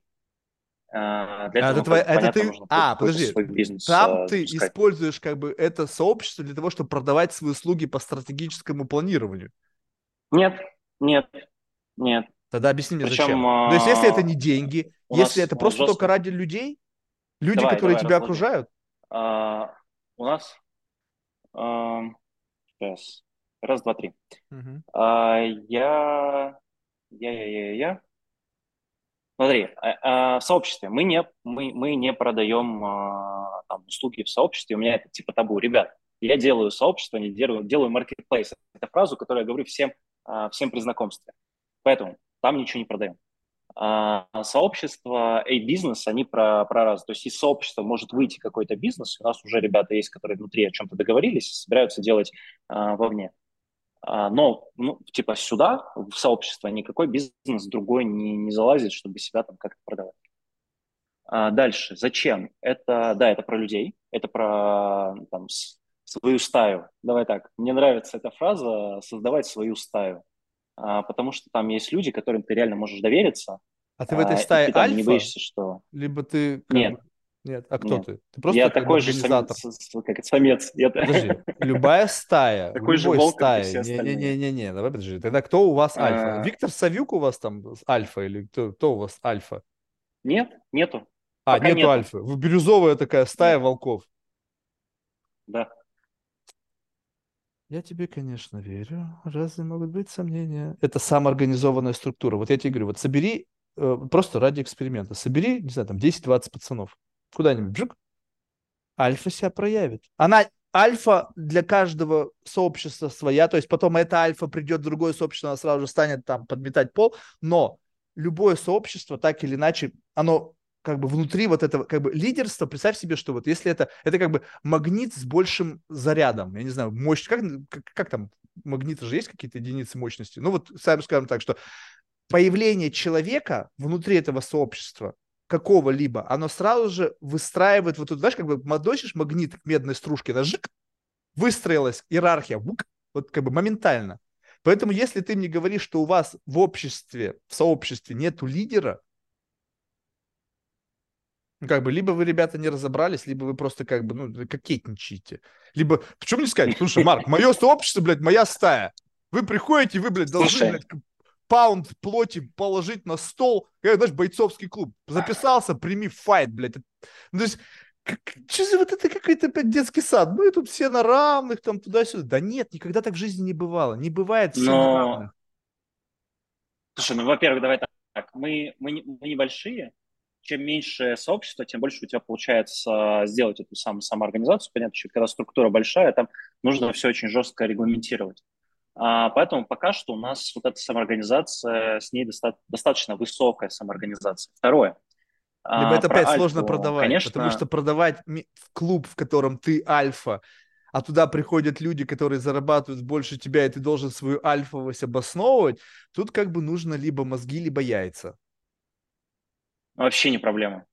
Для этого, А, это ну, как- это ты- а, подожди. свой бизнес Там э, ты запускать. используешь как бы это сообщество для того, чтобы продавать свои услуги по стратегическому планированию. Нет, нет, нет. Тогда объясни мне, Причем, зачем. То есть, если это не а, деньги, у если нас- это просто жестко- только ради людей, люди, Давай, которые давай, тебя разложи. окружают, А, у нас ам, сейчас. Раз, два, три. А, я, я, я, я, я. Смотри, а, а, в сообществе мы не, мы, мы не продаем а, там, услуги в сообществе. У меня это типа табу. Ребят, я делаю сообщество, не делаю, делаю marketplace. Это фразу, которую я говорю всем, а, всем при знакомстве. Поэтому там ничего не продаем. А, сообщество A-бизнес, они про, про раз. То есть из сообщества может выйти какой-то бизнес. У нас уже ребята есть, которые внутри о чем-то договорились, собираются делать а, вовне. А, но, ну, типа сюда, в сообщество, никакой бизнес другой не, не залазит, чтобы себя там как-то продавать. А дальше, зачем? Это, да, это про людей, это про там, свою стаю. Давай так, мне нравится эта фраза «создавать свою стаю», потому что там есть люди, которым ты реально можешь довериться, а ты в этой а, стае ты там альфа, не боишься, что... либо ты... Нет. бы- Нет, а кто Нет. ты? Ты просто Я такой же организатор. самец, как это, самец. Я- Подожди, любая стая, Такой же волк, остальные. Не-не-не-не, давай подожди. Тогда кто у вас альфа? А. Виктор Савюк у вас там альфа или кто, кто у вас альфа? Нет, нету, А, Пока нету нету. альфы. Вы бирюзовая такая стая волков. да. Я тебе, конечно, верю. Разве могут быть сомнения? Это самоорганизованная структура. Вот я тебе говорю, вот собери, э, просто ради эксперимента, собери, не знаю, там 10-20 пацанов. Куда-нибудь, бжик, альфа себя проявит. Она альфа для каждого сообщества своя, то есть потом эта альфа придет в другое сообщество, она сразу же станет там подметать пол, но любое сообщество, так или иначе, оно как бы внутри вот этого как бы лидерства, представь себе, что вот если это, это как бы магнит с большим зарядом, я не знаю, мощь, как, как, как там, магниты же есть какие-то единицы мощности? Ну вот, сами скажем так, что появление человека внутри этого сообщества, какого-либо, оно сразу же выстраивает вот тут, знаешь, как бы модосишь магнит к медной стружке, да, жик, выстроилась иерархия, вук, вот как бы моментально. Поэтому если ты мне говоришь, что у вас в обществе, в сообществе нету лидера, ну, как бы, либо вы, ребята, не разобрались, либо вы просто, как бы, ну, кокетничаете. Либо, почему не сказать, слушай, Марк, мое сообщество, блядь, моя стая. Вы приходите, вы, блядь, должны, Слушай. блядь, паунд плоти положить на стол, как, знаешь, бойцовский клуб. Записался, прими файт, блядь. Ну, то есть, как, что за вот это какой-то опять детский сад? Ну, и тут все на равных, там, туда-сюда. Да нет, никогда так в жизни не бывало. Не бывает все на Но- равных. Слушай, ну, во-первых, давай так. Мы, мы, мы небольшие. Чем меньше сообщество, тем больше у тебя получается сделать эту самую самоорганизацию. Понятно, что когда структура большая, там нужно все очень жестко регламентировать. А, поэтому пока что у нас вот эта самоорганизация, с ней доста- достаточно высокая самоорганизация. Второе. Либо А, это опять сложно Альфу, продавать, Конечно, потому что продавать в клуб, в котором ты альфа, а туда приходят люди, которые зарабатывают больше тебя, и ты должен свою альфовость обосновывать, тут как бы нужно либо мозги, либо яйца. Вообще не проблема.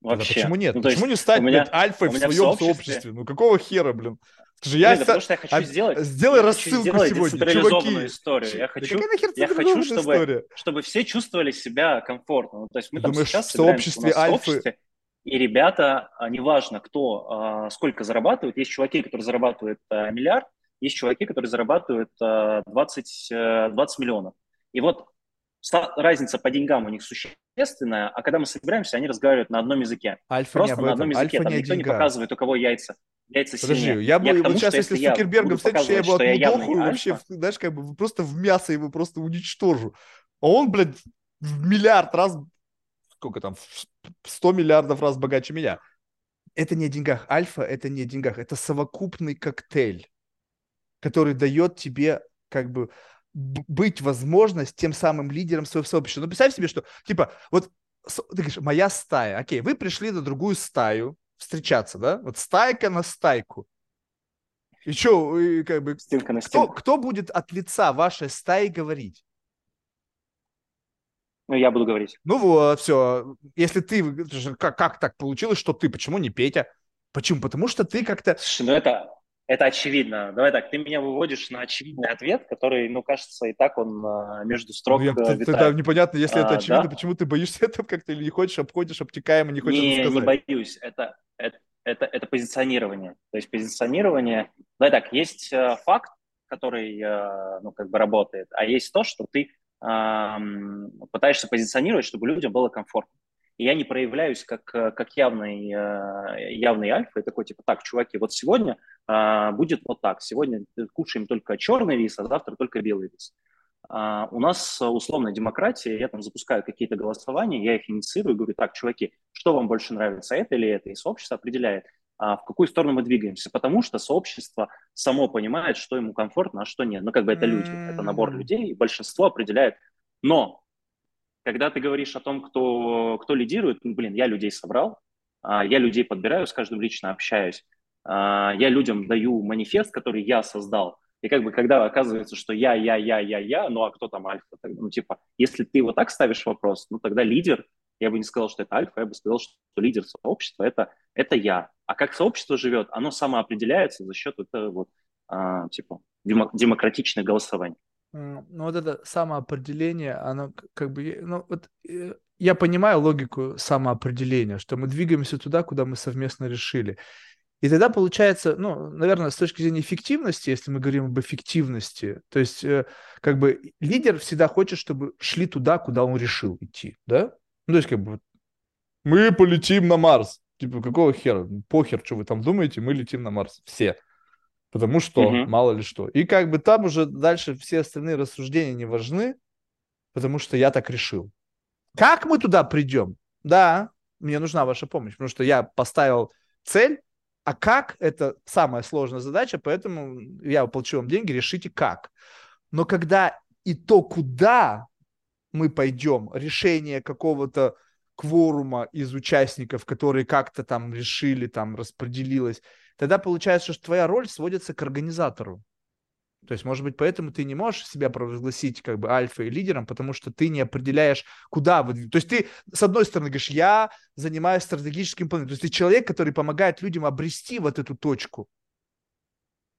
Вообще. почему нет? Ну, почему не стать, меня- блядь, альфой в своем сообществе- сообществе? Ну какого хера, блин? Скажи, я Блин, ся- потому что я хочу а, сделать... сделай я рассылку сделать сегодня, чуваки. историю. Я Да хочу, какая нахер я хочу, чтобы, история? чтобы все чувствовали себя комфортно. Ну, то есть мы Ты там думаешь, сейчас в сообществе альфы- сообществе, и ребята, а, неважно кто, а, сколько зарабатывают, есть чуваки, которые зарабатывают а, миллиард, есть чуваки, которые зарабатывают а, 20, э, 20 миллионов. И вот разница по деньгам у них существенная, а когда мы собираемся, они разговаривают на одном языке. Альфа Просто не на одном языке. Альфа Там не никто не деньгах. показывает, у кого яйца, яйца Подожди, сильнее. я бы вот тому, сейчас, если с я Цукербергом встретишься, я его я отмудохаю, вообще, знаешь, как бы просто в мясо его просто уничтожу. А он, блядь, в миллиард раз, сколько там, в 100 миллиардов раз богаче меня. Это не о деньгах. Альфа – это не о деньгах. Это совокупный коктейль, который дает тебе как бы быть возможность тем самым лидером своего сообщества. Ну, представь себе, что, типа, вот ты говоришь, моя стая. Окей, вы пришли на другую стаю встречаться, да? Вот стайка на стайку. И что, как бы, стенка на кто, стенку. кто будет от лица вашей стаи говорить? Ну, я буду говорить. Ну вот, все. Если ты... Как, как так получилось, что ты? Почему не Петя? Почему? Потому что ты как-то... Слушай, ну это, это очевидно. Давай так, ты меня выводишь на очевидный ответ, который, ну, кажется, и так он а, между строк ну, я, витает. Тогда непонятно, если а, это очевидно, да? почему ты боишься этого как-то или не хочешь, обходишь обтекаемо, не хочешь не, сказать? Не боюсь, это, это, это, это позиционирование. То есть позиционирование... Давай так, есть э, факт, который, э, ну, как бы работает, а есть то, что ты э, пытаешься позиционировать, чтобы людям было комфортно и я не проявляюсь как, э, как явный, э, явный альфа, и такой, типа, так, чуваки, вот сегодня а, будет вот так, сегодня кушаем только черный рис, а завтра только белый рис. А, у нас условная демократия, я там запускаю какие-то голосования, я их инициирую, говорю, так, чуваки, что вам больше нравится, это или это, и сообщество определяет, а в какую сторону мы двигаемся, потому что сообщество само понимает, что ему комфортно, а что нет. Ну, как бы это люди, это набор людей, и большинство определяет. Но когда ты говоришь о том, кто, кто лидирует, ну, блин, я людей собрал, а, я людей подбираю, с каждым лично общаюсь, а, я людям даю манифест, который я создал. И как бы когда оказывается, что я, я, я, я, я, ну а кто там альфа? Ну типа, если ты вот так ставишь вопрос, ну тогда лидер, я бы не сказал, что это альфа, я бы сказал, что лидер сообщества это, это я. А как сообщество живет, оно самоопределяется за счет этого вот, а, типа демократичных голосований. Ну, вот это самоопределение, оно как бы, ну, вот э, я понимаю логику самоопределения, что мы двигаемся туда, куда мы совместно решили. И тогда получается, ну, наверное, с точки зрения эффективности, если мы говорим об эффективности, то есть э, как бы лидер всегда хочет, чтобы шли туда, куда он решил идти, да? Ну, то есть как бы мы полетим на Марс. Типа, какого хера? Похер, что вы там думаете, мы летим на Марс. Все. Потому что, угу. мало ли что. И как бы там уже дальше все остальные рассуждения не важны, потому что я так решил. Как мы туда придем? Да, мне нужна ваша помощь, потому что я поставил цель, а как – это самая сложная задача, поэтому я получил вам деньги, решите как. Но когда и то, куда мы пойдем, решение какого-то кворума из участников, которые как-то там решили, там распределилось, тогда получается, что твоя роль сводится к организатору. То есть, может быть, поэтому ты не можешь себя провозгласить как бы альфа и лидером, потому что ты не определяешь, куда вы... То есть ты, с одной стороны, говоришь, я занимаюсь стратегическим планом. То есть ты человек, который помогает людям обрести вот эту точку.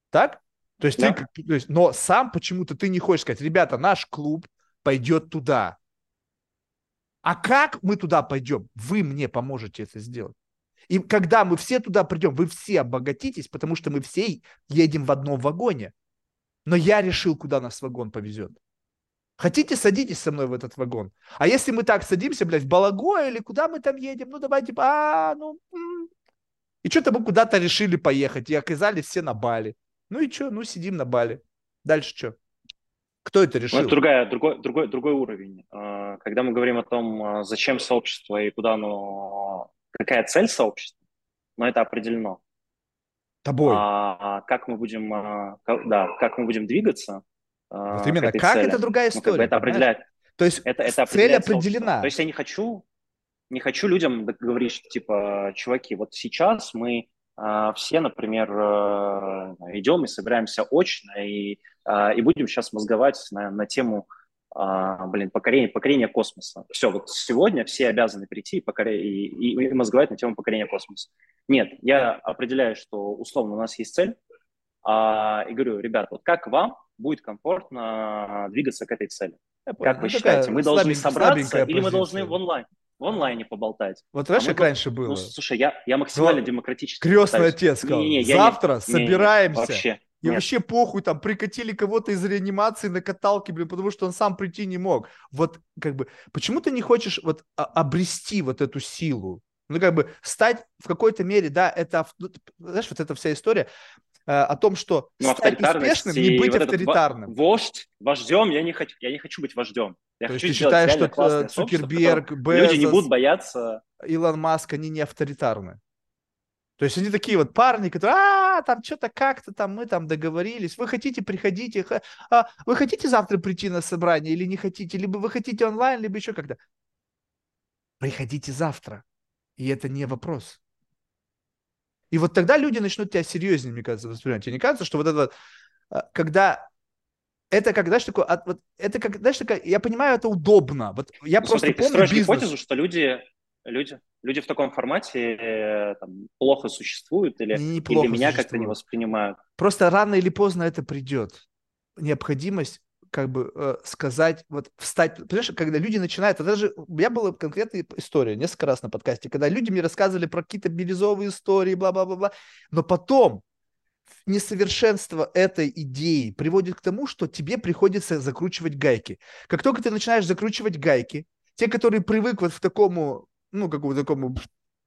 Так? То есть да. ты... То есть, но сам почему-то ты не хочешь сказать, ребята, наш клуб пойдет туда. А как мы туда пойдем? Вы мне поможете это сделать. И когда мы все туда придем, вы все обогатитесь, потому что мы все едем в одном вагоне. Но я решил, куда нас вагон повезет. Хотите, садитесь со мной в этот вагон. А если мы так садимся, блядь, в Балагое или куда мы там едем, ну давайте, а, ну... И что-то мы куда-то решили поехать, и оказались все на Бали. Ну и что, ну сидим на Бали. Дальше что? Кто это решил? Ну, это другая, другой, другой, другой уровень. А, когда мы говорим о том, а, зачем сообщество и куда оно какая цель сообщества, но это определено. Тобой. А, как мы будем, а, как, да, как мы будем двигаться. А, вот именно, как цели. это другая история. Ну, как бы это определяет. То есть это, это цель определена. То есть я не хочу, не хочу людям говорить, что типа, чуваки, вот сейчас мы а, все, например, а, идем и собираемся очно и, а, и будем сейчас мозговать на, на тему а, блин, покорение, покорение космоса. Все, вот сегодня все обязаны прийти и, покоря... и, и, и мозговать на тему покорения космоса. Нет, я определяю, что условно у нас есть цель, а, и говорю, ребят, вот как вам будет комфортно двигаться к этой цели? Я как вы ну, считаете, мы должны собраться или мы должны в онлайн? в онлайне поболтать. Вот знаешь, а как раньше было? Ну, слушай, я, я максимально Но демократически Крестный пытаюсь. отец сказал, не, не, завтра не, собираемся. Не, не, вообще. И Нет. вообще похуй, там прикатили кого-то из реанимации на каталке, блин, потому что он сам прийти не мог. Вот как бы, почему ты не хочешь вот обрести вот эту силу? Ну, как бы стать в какой-то мере, да, это, ну, знаешь, вот эта вся история э, о том, что ну, стать успешным, не быть вот авторитарным. Вождь, вождем, я не хочу, я не хочу быть вождем. Я То хочу есть ты считаешь, что Цукерберг, Безос, люди не будут бояться... Илон Маск, они не авторитарны? То есть они такие вот парни, которые, а, там что-то как-то там мы там договорились, вы хотите, приходите, а, вы хотите завтра прийти на собрание или не хотите, либо вы хотите онлайн, либо еще когда. Приходите завтра, и это не вопрос. И вот тогда люди начнут тебя серьезнее, мне кажется, воспринимать. Тебе не кажется, что вот это вот, а, когда это как, знаешь, такое, вот, это как, знаешь, такое, я понимаю, это удобно. Вот я ну, просто Смотри, помню ты бизнес. гипотезу, что люди люди, люди в таком формате э, там, плохо существуют или, или меня как-то не воспринимают. Просто рано или поздно это придет. Необходимость как бы э, сказать, вот встать. Понимаешь, когда люди начинают, это даже у меня была конкретная история несколько раз на подкасте, когда люди мне рассказывали про какие-то бирюзовые истории, бла-бла-бла-бла, но потом несовершенство этой идеи приводит к тому, что тебе приходится закручивать гайки. Как только ты начинаешь закручивать гайки, те, которые привык вот в такому, ну, какому-то такому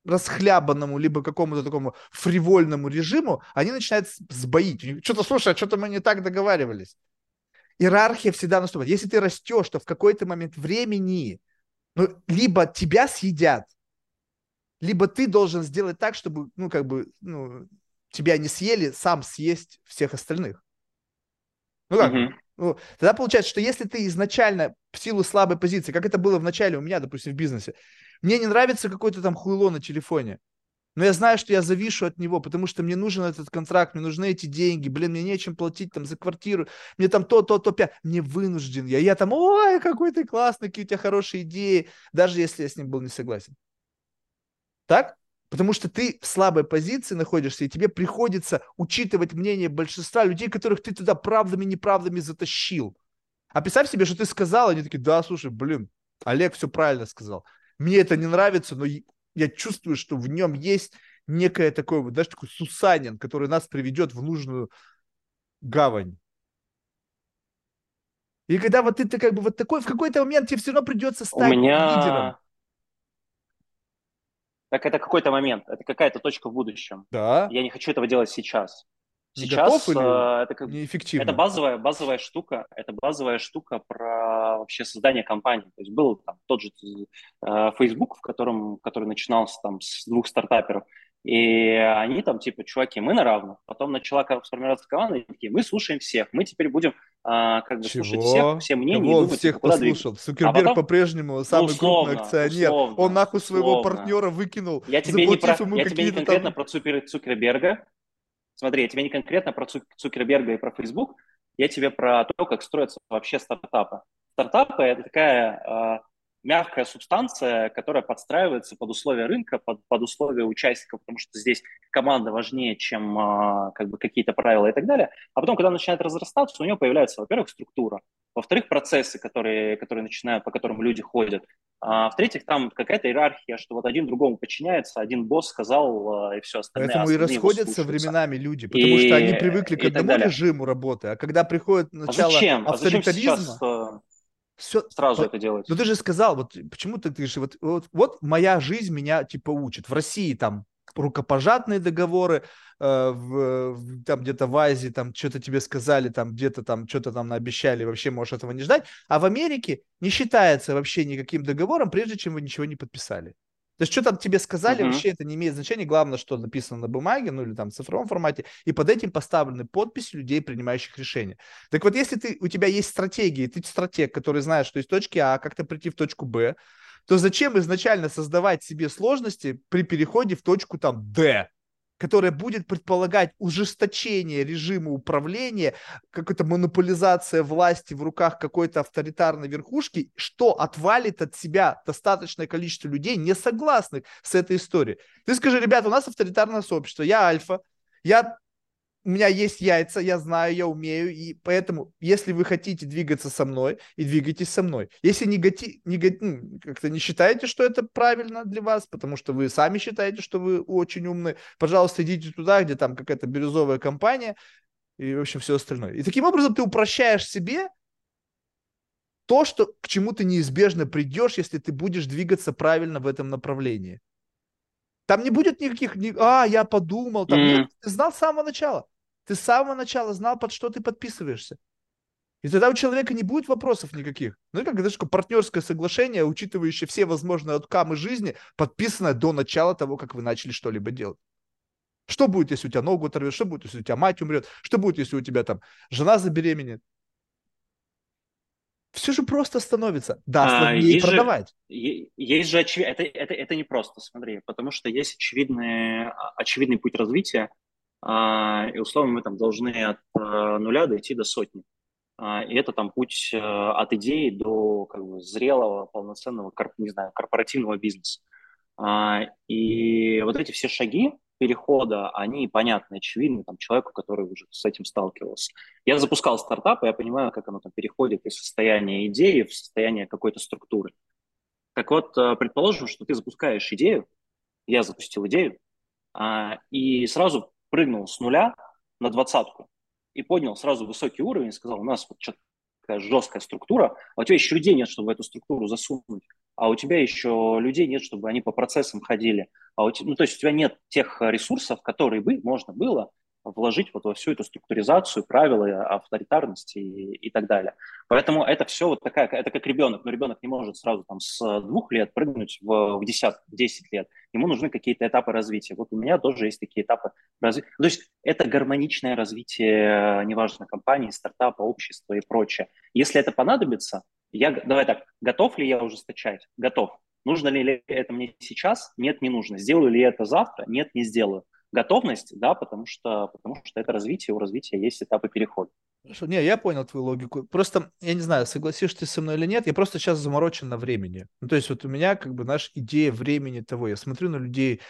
расхлябанному, либо какому-то такому фривольному режиму, они начинают сбоить. Что-то, слушай, а что-то мы не так договаривались. Иерархия всегда наступает. Если ты растешь, то в какой-то момент времени ну, либо тебя съедят, либо ты должен сделать так, чтобы, ну, как бы, ну, тебя не съели, сам съесть всех остальных. Ну как? Мгм. Ну, тогда получается, что если ты изначально в силу слабой позиции, как это было в начале у меня, допустим, в бизнесе, мне не нравится какой-то там хуйло на телефоне, но я знаю, что я завишу от него, потому что мне нужен этот контракт, мне нужны эти деньги, блин, мне нечем платить там за квартиру, мне там то, то, то, пя. Мне вынужден я. Я там, ой, какой ты классный, какие у тебя хорошие идеи, даже если я с ним был не согласен. Так? Потому что ты в слабой позиции находишься, и тебе приходится учитывать мнение большинства людей, которых ты туда правдами и неправдами затащил. А представь себе, что ты сказал, они такие, да, слушай, блин, Олег все правильно сказал. Мне это не нравится, но я чувствую, что в нем есть некое такое, вот, знаешь, такой Сусанин, который нас приведет в нужную гавань. И когда вот ты, ты как бы вот такой, в какой-то момент тебе все равно придется У стать лидером. меня... Так это какой-то момент, это какая-то точка в будущем. Да, Я не хочу этого делать сейчас. Сейчас готов или э, это как неэффективно. Это базовая, базовая штука, это базовая штука про вообще создание компании. То есть был там тот же э, Facebook, в котором, который начинался там с двух стартаперов, и они там типа, чуваки, мы на равных. Потом начала сформироваться команда, и такие, мы слушаем всех, мы теперь будем а, как бы слушать всех, Чего? все мнения, Кого он всех куда двигаться. послушал? Цукерберг потом- по-прежнему самый условно, крупный акционер. условно, он нахуй своего условно. партнера выкинул, Я тебе не, про, я тебе не конкретно там... про Цукер, Цукерберга. Смотри, я тебе не конкретно про Цук- Цукерберга и про Facebook, я тебе про то, как строятся вообще стартапы. Стартапы – это такая э, мягкая субстанция, которая подстраивается под условия рынка, под, под условия участников, потому что здесь команда важнее, чем э, как бы какие-то правила и так далее. А потом, когда начинает разрастаться, у нее появляется, во-первых, структура, во-вторых, процессы, которые, которые начинают, по которым люди ходят, а в-третьих, там какая-то иерархия, что вот один другому подчиняется, один босс сказал, э, и все остальное. Поэтому и расходятся временами люди, потому что они И- привыкли к и одному далее. режиму работы, а когда приходит А начало зачем? А зачем авторитаризма, сейчас э, все, сразу это делать? Ну ты же сказал, вот почему ты говоришь, вот, вот, вот моя жизнь меня типа учит. В России там рукопожатные договоры, э, в, в- там где-то в Азии там что-то тебе сказали, там где-то там что-то там наобещали, вообще можешь этого не ждать. А в Америке не считается вообще никаким договором, прежде чем вы ничего не подписали. То есть, что там тебе сказали, Мгм. вообще это не имеет значения. Главное, что написано на бумаге, ну или там в цифровом формате, и под этим поставлены подписи людей, принимающих решения. Так вот, если ты, у тебя есть стратегия, ты стратег, который знает, что из точки А как-то прийти в точку Б, то зачем изначально создавать себе сложности при переходе в точку там Д, которая будет предполагать ужесточение режима управления, какая-то монополизация власти в руках какой-то авторитарной верхушки, что отвалит от себя достаточное количество людей, не согласных с этой историей. Ты скажи, ребята, у нас авторитарное сообщество, я альфа, я у меня есть яйца, я знаю, я умею, и поэтому, если вы хотите двигаться со мной, и двигайтесь со мной. Если негати, нега- как-то не считаете, что это правильно для вас, потому что вы сами считаете, что вы очень умны, пожалуйста, идите туда, где там какая-то бирюзовая компания, и, в общем, все остальное. И таким образом ты упрощаешь себе то, что, к чему ты неизбежно придешь, если ты будешь двигаться правильно в этом направлении. Там не будет никаких, ни- а, я подумал, там, нет, Мгм. ты знал с самого начала. Ты с самого начала знал, под что ты подписываешься. И тогда у человека не будет вопросов никаких. Ну, как это такое партнерское соглашение, учитывающее все возможные откамы жизни, подписанное до начала того, как вы начали что-либо делать. Что будет, если у тебя ногу оторвет? Что будет, если у тебя мать умрет? Что будет, если у тебя там жена забеременеет? Все же просто становится. Да, А, сложнее же- продавать. Е- Есть же очевидно, это, это, это не просто, смотри, потому что есть очевидный, очевидный путь развития, а, и условно мы там должны от э, нуля дойти до сотни. А, И это там путь э, от идеи до как бы, зрелого, полноценного, не знаю, корпоративного бизнеса. А, и вот эти все шаги перехода, они понятны, очевидны там, человеку, который уже с этим сталкивался. Я запускал стартап, и я понимаю, как оно там переходит из состояния идеи в состояние какой-то структуры. Так вот, э, предположим, что ты запускаешь идею, я запустил идею, а, и сразу прыгнул с нуля на двадцатку и поднял сразу высокий уровень и сказал, у нас вот что-то такая жесткая структура, а у тебя еще людей нет, чтобы эту структуру засунуть, а у тебя еще людей нет, чтобы они по процессам ходили, а у тебя, ну, то есть у тебя нет тех ресурсов, которые бы можно было вложить вот во всю эту структуризацию, правила, авторитарности и, и так далее. Поэтому это все вот такая, это как ребенок, но ребенок не может сразу там с двух лет прыгнуть в, в 10, в 10 лет. Ему нужны какие-то этапы развития. Вот у меня тоже есть такие этапы развития. То есть это гармоничное развитие, неважно, компании, стартапа, общества и прочее. Если это понадобится, я, давай так, готов ли я ужесточать? Готов. Нужно ли это мне сейчас? Нет, не нужно. Сделаю ли я это завтра? Нет, не сделаю готовность, да, потому что, потому что это развитие, у развития есть этапы перехода. Хорошо, не, я понял твою логику. Просто, я не знаю, согласишься ты со мной или нет, я просто сейчас заморочен на времени. Ну, то есть вот у меня как бы наша идея времени того, я смотрю на людей,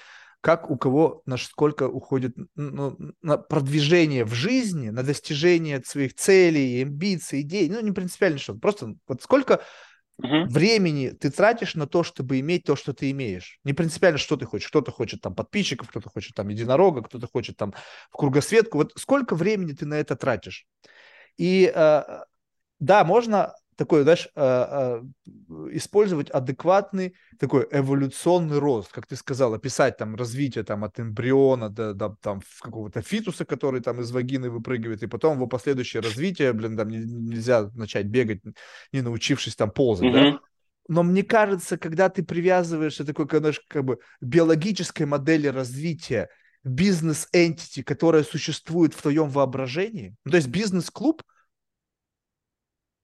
как у кого, на сколько уходит ну, на продвижение в жизни, на достижение своих целей, амбиций, идей, ну, не принципиально что, просто вот сколько Угу. Времени ты тратишь на то, чтобы иметь то, что ты имеешь. Не принципиально, что ты хочешь. Кто-то хочет там подписчиков, кто-то хочет там единорога, кто-то хочет там в кругосветку. Вот сколько времени ты на это тратишь? И э, да, можно такой, знаешь, э, э, использовать адекватный такой эволюционный рост, как ты сказал, описать там развитие там от эмбриона до, до там какого-то фитуса, который там из вагины выпрыгивает, и потом его последующее развитие, блин, там нельзя начать бегать, не научившись там ползать, mm-hmm. да? Но мне кажется, когда ты привязываешь такой, знаешь, как бы биологической модели развития бизнес-энтити, которая существует в твоем воображении, ну, то есть бизнес-клуб –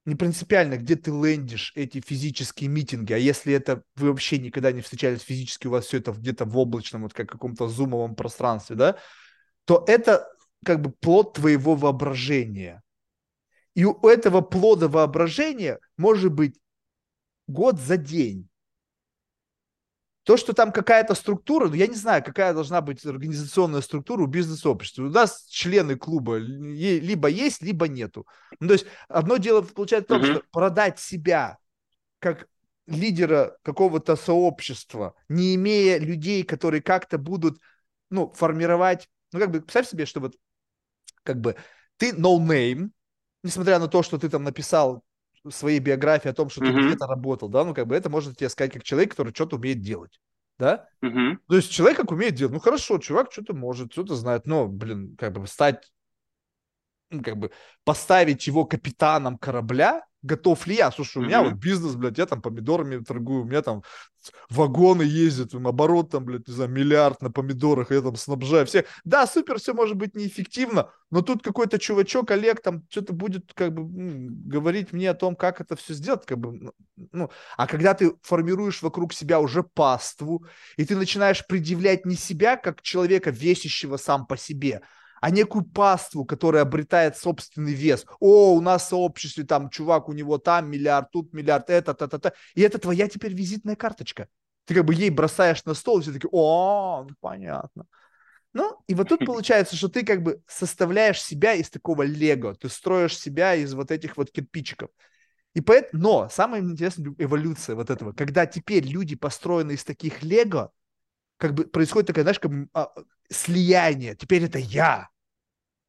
не принципиально, где ты лендишь эти физические митинги, а если это вы вообще никогда не встречались физически, у вас все это где-то в облачном, вот как каком-то зумовом пространстве, да, то это как бы плод твоего воображения. И у этого плода воображения может быть год за день. То, что там какая-то структура, ну, я не знаю, какая должна быть организационная структура у бизнес-общества. У нас члены клуба либо есть, либо нету. Ну, то есть одно дело получается в том, uh-huh. что продать себя как лидера какого-то сообщества, не имея людей, которые как-то будут, ну, формировать, ну, как бы, представь себе, что вот, как бы, ты no name, несмотря на то, что ты там написал своей биографии о том, что mm-hmm. ты где-то работал, да, ну, как бы это можно тебе сказать как человек, который что-то умеет делать, да? Mm-hmm. То есть человек как умеет делать, ну, хорошо, чувак что-то может, что-то знает, но, блин, как бы стать, ну, как бы поставить его капитаном корабля, готов ли я? Слушай, у меня вот бизнес, блядь, я там помидорами торгую, у меня там вагоны ездят, оборот там, блядь, не знаю, миллиард на помидорах, я там снабжаю всех. Да, супер, все может быть неэффективно, но тут какой-то чувачок, Олег, там что-то будет как бы говорить мне о том, как это все сделать, как бы, ну, ну, а когда ты формируешь вокруг себя уже паству, и ты начинаешь предъявлять не себя как человека, весящего сам по себе, а некую паству, которая обретает собственный вес. О, у нас в сообществе там чувак, у него там миллиард, тут миллиард, это, та, та, та. И это твоя теперь визитная карточка. Ты как бы ей бросаешь на стол, и все такие, о, ну, понятно. Ну, и вот тут получается, что ты как бы составляешь себя из такого лего, ты строишь себя из вот этих вот кирпичиков. И поэтому, но самая интересная эволюция вот этого, когда теперь люди построены из таких лего, как бы происходит такая, знаешь, как бы, а, слияние. Теперь это я.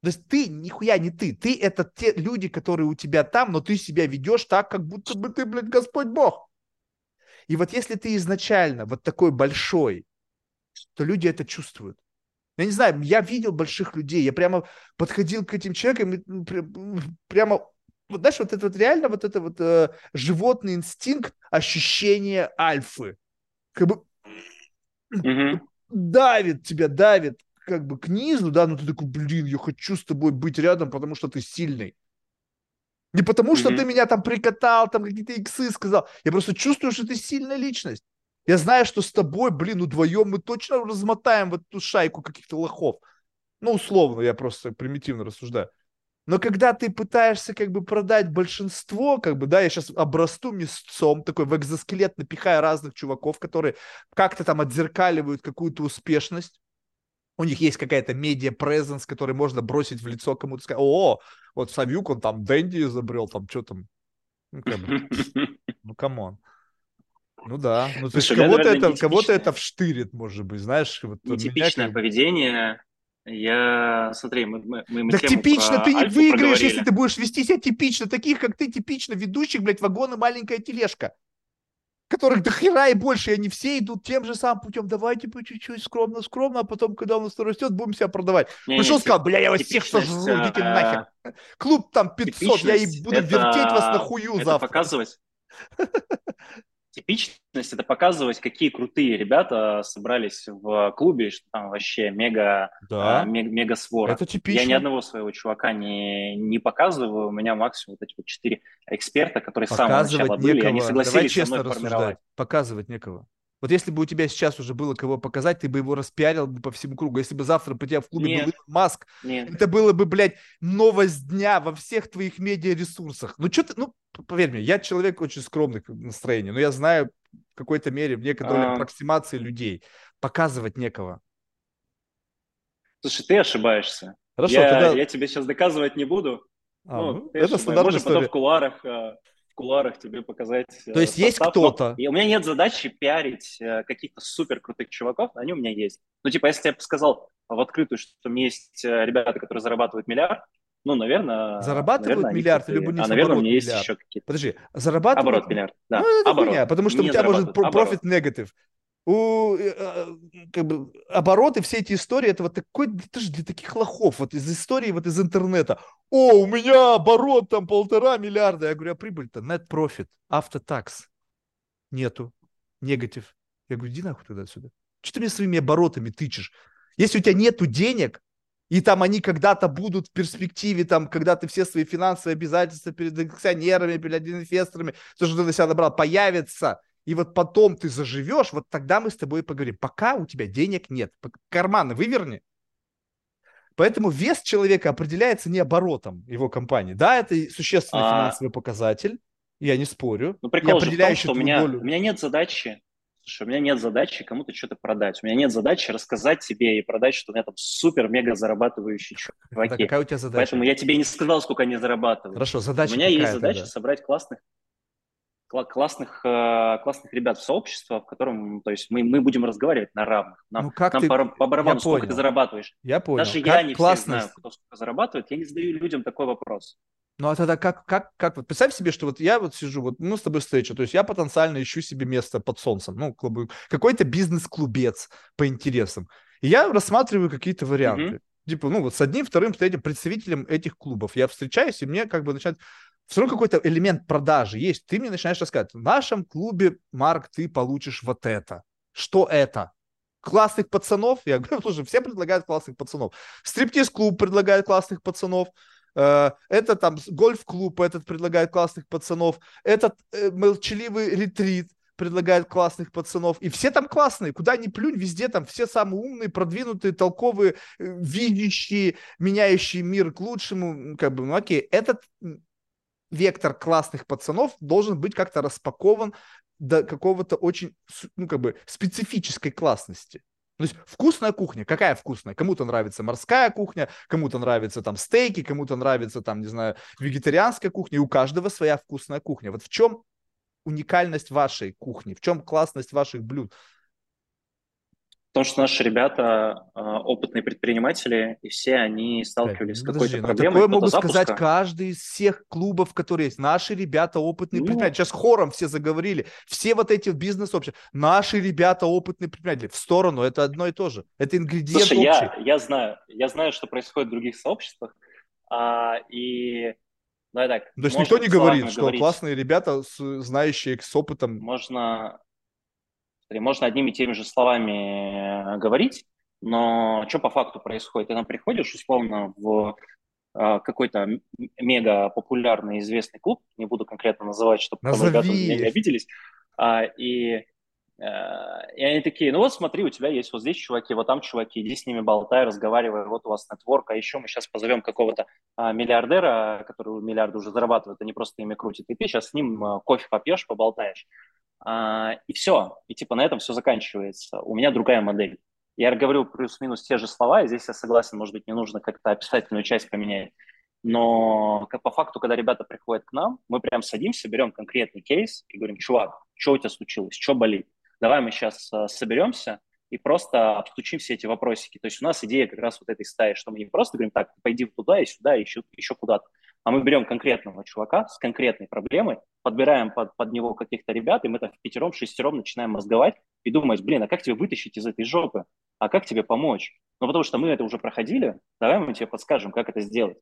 То есть ты нихуя не ты. Ты это те люди, которые у тебя там, но ты себя ведешь так, как будто бы ты, блядь, Господь Бог. И вот если ты изначально вот такой большой, то люди это чувствуют. Я не знаю, я видел больших людей, я прямо подходил к этим человекам, и прямо, вот знаешь, вот это вот реально вот это вот э, животный инстинкт ощущения альфы. Как бы mm-hmm. давит тебя, давит как бы к низу, да, но ты такой, блин, я хочу с тобой быть рядом, потому что ты сильный. Не потому, что mm-hmm. ты меня там прикатал, там какие-то иксы сказал. Я просто чувствую, что ты сильная личность. Я знаю, что с тобой, блин, вдвоем мы точно размотаем вот эту шайку каких-то лохов. Ну, условно, я просто примитивно рассуждаю. Но когда ты пытаешься как бы продать большинство, как бы, да, я сейчас обрасту мясцом, такой в экзоскелет напихая разных чуваков, которые как-то там отзеркаливают какую-то успешность, у них есть какая-то media presence, который можно бросить в лицо кому-то, сказать, о, вот Савюк, он там Дэнди изобрел, там что там, ну, как бы, ну, come on. Ну да, ну то есть кого-то это, кого-то это вштырит, может быть, знаешь. Вот нетипичное меня... поведение, я, смотри, мы, мы, мы Так типично ты не выиграешь, если ты будешь вести себя типично. Таких, как ты, типично ведущих, блядь, вагоны маленькая тележка которых до хера и больше, и они все идут тем же самым путем. Давайте по чуть-чуть, скромно, скромно, а потом, когда у нас растет, будем себя продавать. Не, Пришел, сказал, бля, я вас всех сожру, идите а, нахер. Клуб там 500, я и буду вертеть вас на хую это завтра. показывать. Типичность – это показывать, какие крутые ребята собрались в клубе, что там вообще мега, да. а, мега, мега свора. Это типично. Я ни одного своего чувака не, не показываю, у меня максимум вот эти вот четыре эксперта, которые с самого начала были, некого. они согласились Давай честно со мной формировать. Показывать некого. Вот если бы у тебя сейчас уже было кого показать, ты бы его распиарил бы по всему кругу. Если бы завтра по тебя в клубе Нет. был Маск, Нет. это было бы, блядь, новость дня во всех твоих медиаресурсах. Ну, что ты, ну, поверь мне, я человек очень скромных настроений, но я знаю в какой-то мере, в некоторой а... аппроксимации людей. Показывать некого. Слушай, ты ошибаешься. Хорошо, я, тогда... я тебе сейчас доказывать не буду. А, ну, ну, это стандартная история. потом в кулуарах а, в куларах тебе показать. То есть есть кто-то? И у меня нет задачи пиарить э, каких-то супер крутых чуваков, они у меня есть. Ну, типа, если я бы сказал в открытую, что у меня есть э, ребята, которые зарабатывают миллиард, ну, наверное... Зарабатывают наверное, миллиард или них А, наверное, у меня есть еще какие-то... Подожди, зарабатывают... Оборот миллиард, да. Ну, это оборот. Хуйня, потому что не у тебя может профит негатив у, э, э, как бы, обороты, все эти истории, это вот такой, это же для таких лохов, вот из истории, вот из интернета. О, у меня оборот там полтора миллиарда. Я говорю, а прибыль-то net profit, tax. Нету. Негатив. Я говорю, иди нахуй тогда сюда. Что ты мне своими оборотами тычешь? Если у тебя нету денег, и там они когда-то будут в перспективе, там, когда ты все свои финансовые обязательства перед акционерами, перед инвесторами, все, что ты на себя набрал, появится – и вот потом ты заживешь, вот тогда мы с тобой поговорим. Пока у тебя денег нет, карманы выверни. Поэтому вес человека определяется не оборотом его компании. Да, это существенный а... финансовый показатель, я не спорю. Ну, прикол же в том, что у меня, долю. у меня нет задачи, слушай, у меня нет задачи кому-то что-то продать. У меня нет задачи рассказать тебе и продать, что у меня там супер-мега зарабатывающие чуваки. Да, какая у тебя задача? Поэтому я тебе не сказал, сколько они зарабатывают. Хорошо, задача У меня есть задача тогда? собрать классных классных, э, классных ребят в сообщество, в котором, то есть мы, мы будем разговаривать на равных. Нам, ну, как нам ты... по, по барабану, я сколько понял. ты зарабатываешь. Я понял. Даже как я не классность... знаю, кто сколько зарабатывает, я не задаю людям такой вопрос. Ну а тогда как, как, как, вот представь себе, что вот я вот сижу, вот ну с тобой встреча, то есть я потенциально ищу себе место под солнцем, ну какой-то бизнес-клубец по интересам. И я рассматриваю какие-то варианты. Mm-hmm. Типа, ну вот с одним, вторым, третьим представителем этих клубов я встречаюсь, и мне как бы начинают все равно какой-то элемент продажи есть. Ты мне начинаешь рассказывать, в нашем клубе, Марк, ты получишь вот это. Что это? Классных пацанов? Я говорю, слушай, все предлагают классных пацанов. Стриптиз-клуб предлагает классных пацанов. Э, это там гольф-клуб этот предлагает классных пацанов. Этот э, молчаливый ретрит предлагает классных пацанов. И все там классные. Куда ни плюнь, везде там все самые умные, продвинутые, толковые, э, видящие, меняющие мир к лучшему. Как бы, ну окей, этот вектор классных пацанов должен быть как-то распакован до какого-то очень, ну, как бы, специфической классности. То есть вкусная кухня, какая вкусная? Кому-то нравится морская кухня, кому-то нравится там стейки, кому-то нравится там, не знаю, вегетарианская кухня, и у каждого своя вкусная кухня. Вот в чем уникальность вашей кухни, в чем классность ваших блюд? Потому что наши ребята э, опытные предприниматели, и все они сталкивались так, с какой-то ну проблемой. Такое могут запуска. сказать каждый из всех клубов, которые есть. Наши ребята опытные ну, предприниматели. Сейчас хором все заговорили. Все вот эти бизнес-общества. Наши ребята опытные предприниматели. В сторону. Это одно и то же. Это ингредиент Слушай, общий. Я, я знаю. Я знаю, что происходит в других сообществах. А, и Давай так. То есть никто не говорит, что говорить. классные ребята, знающие с опытом. Можно можно одними и теми же словами э, говорить, но что по факту происходит? Ты там приходишь, условно, в э, какой-то мега популярный известный клуб, не буду конкретно называть, чтобы Назови. ребята не обиделись, а, и и они такие, ну вот смотри, у тебя есть вот здесь чуваки, вот там чуваки, иди с ними болтай, разговаривай, вот у вас нетворк, а еще мы сейчас позовем какого-то а, миллиардера, который миллиарды уже зарабатывает, не просто ими крутит, и ты сейчас с ним а, кофе попьешь, поболтаешь. А, и все, и типа на этом все заканчивается. У меня другая модель. Я говорю плюс-минус те же слова, и здесь я согласен, может быть, не нужно как-то описательную часть поменять. Но по факту, когда ребята приходят к нам, мы прям садимся, берем конкретный кейс и говорим, чувак, что у тебя случилось, что болит? Давай мы сейчас э, соберемся и просто обстучим все эти вопросики. То есть у нас идея как раз вот этой стаи, что мы не просто говорим, так, пойди туда и сюда, и еще, еще куда-то, а мы берем конкретного чувака с конкретной проблемой, подбираем под, под него каких-то ребят, и мы так в пятером, шестером начинаем мозговать и думать, блин, а как тебе вытащить из этой жопы? А как тебе помочь? Ну, потому что мы это уже проходили, давай мы тебе подскажем, как это сделать.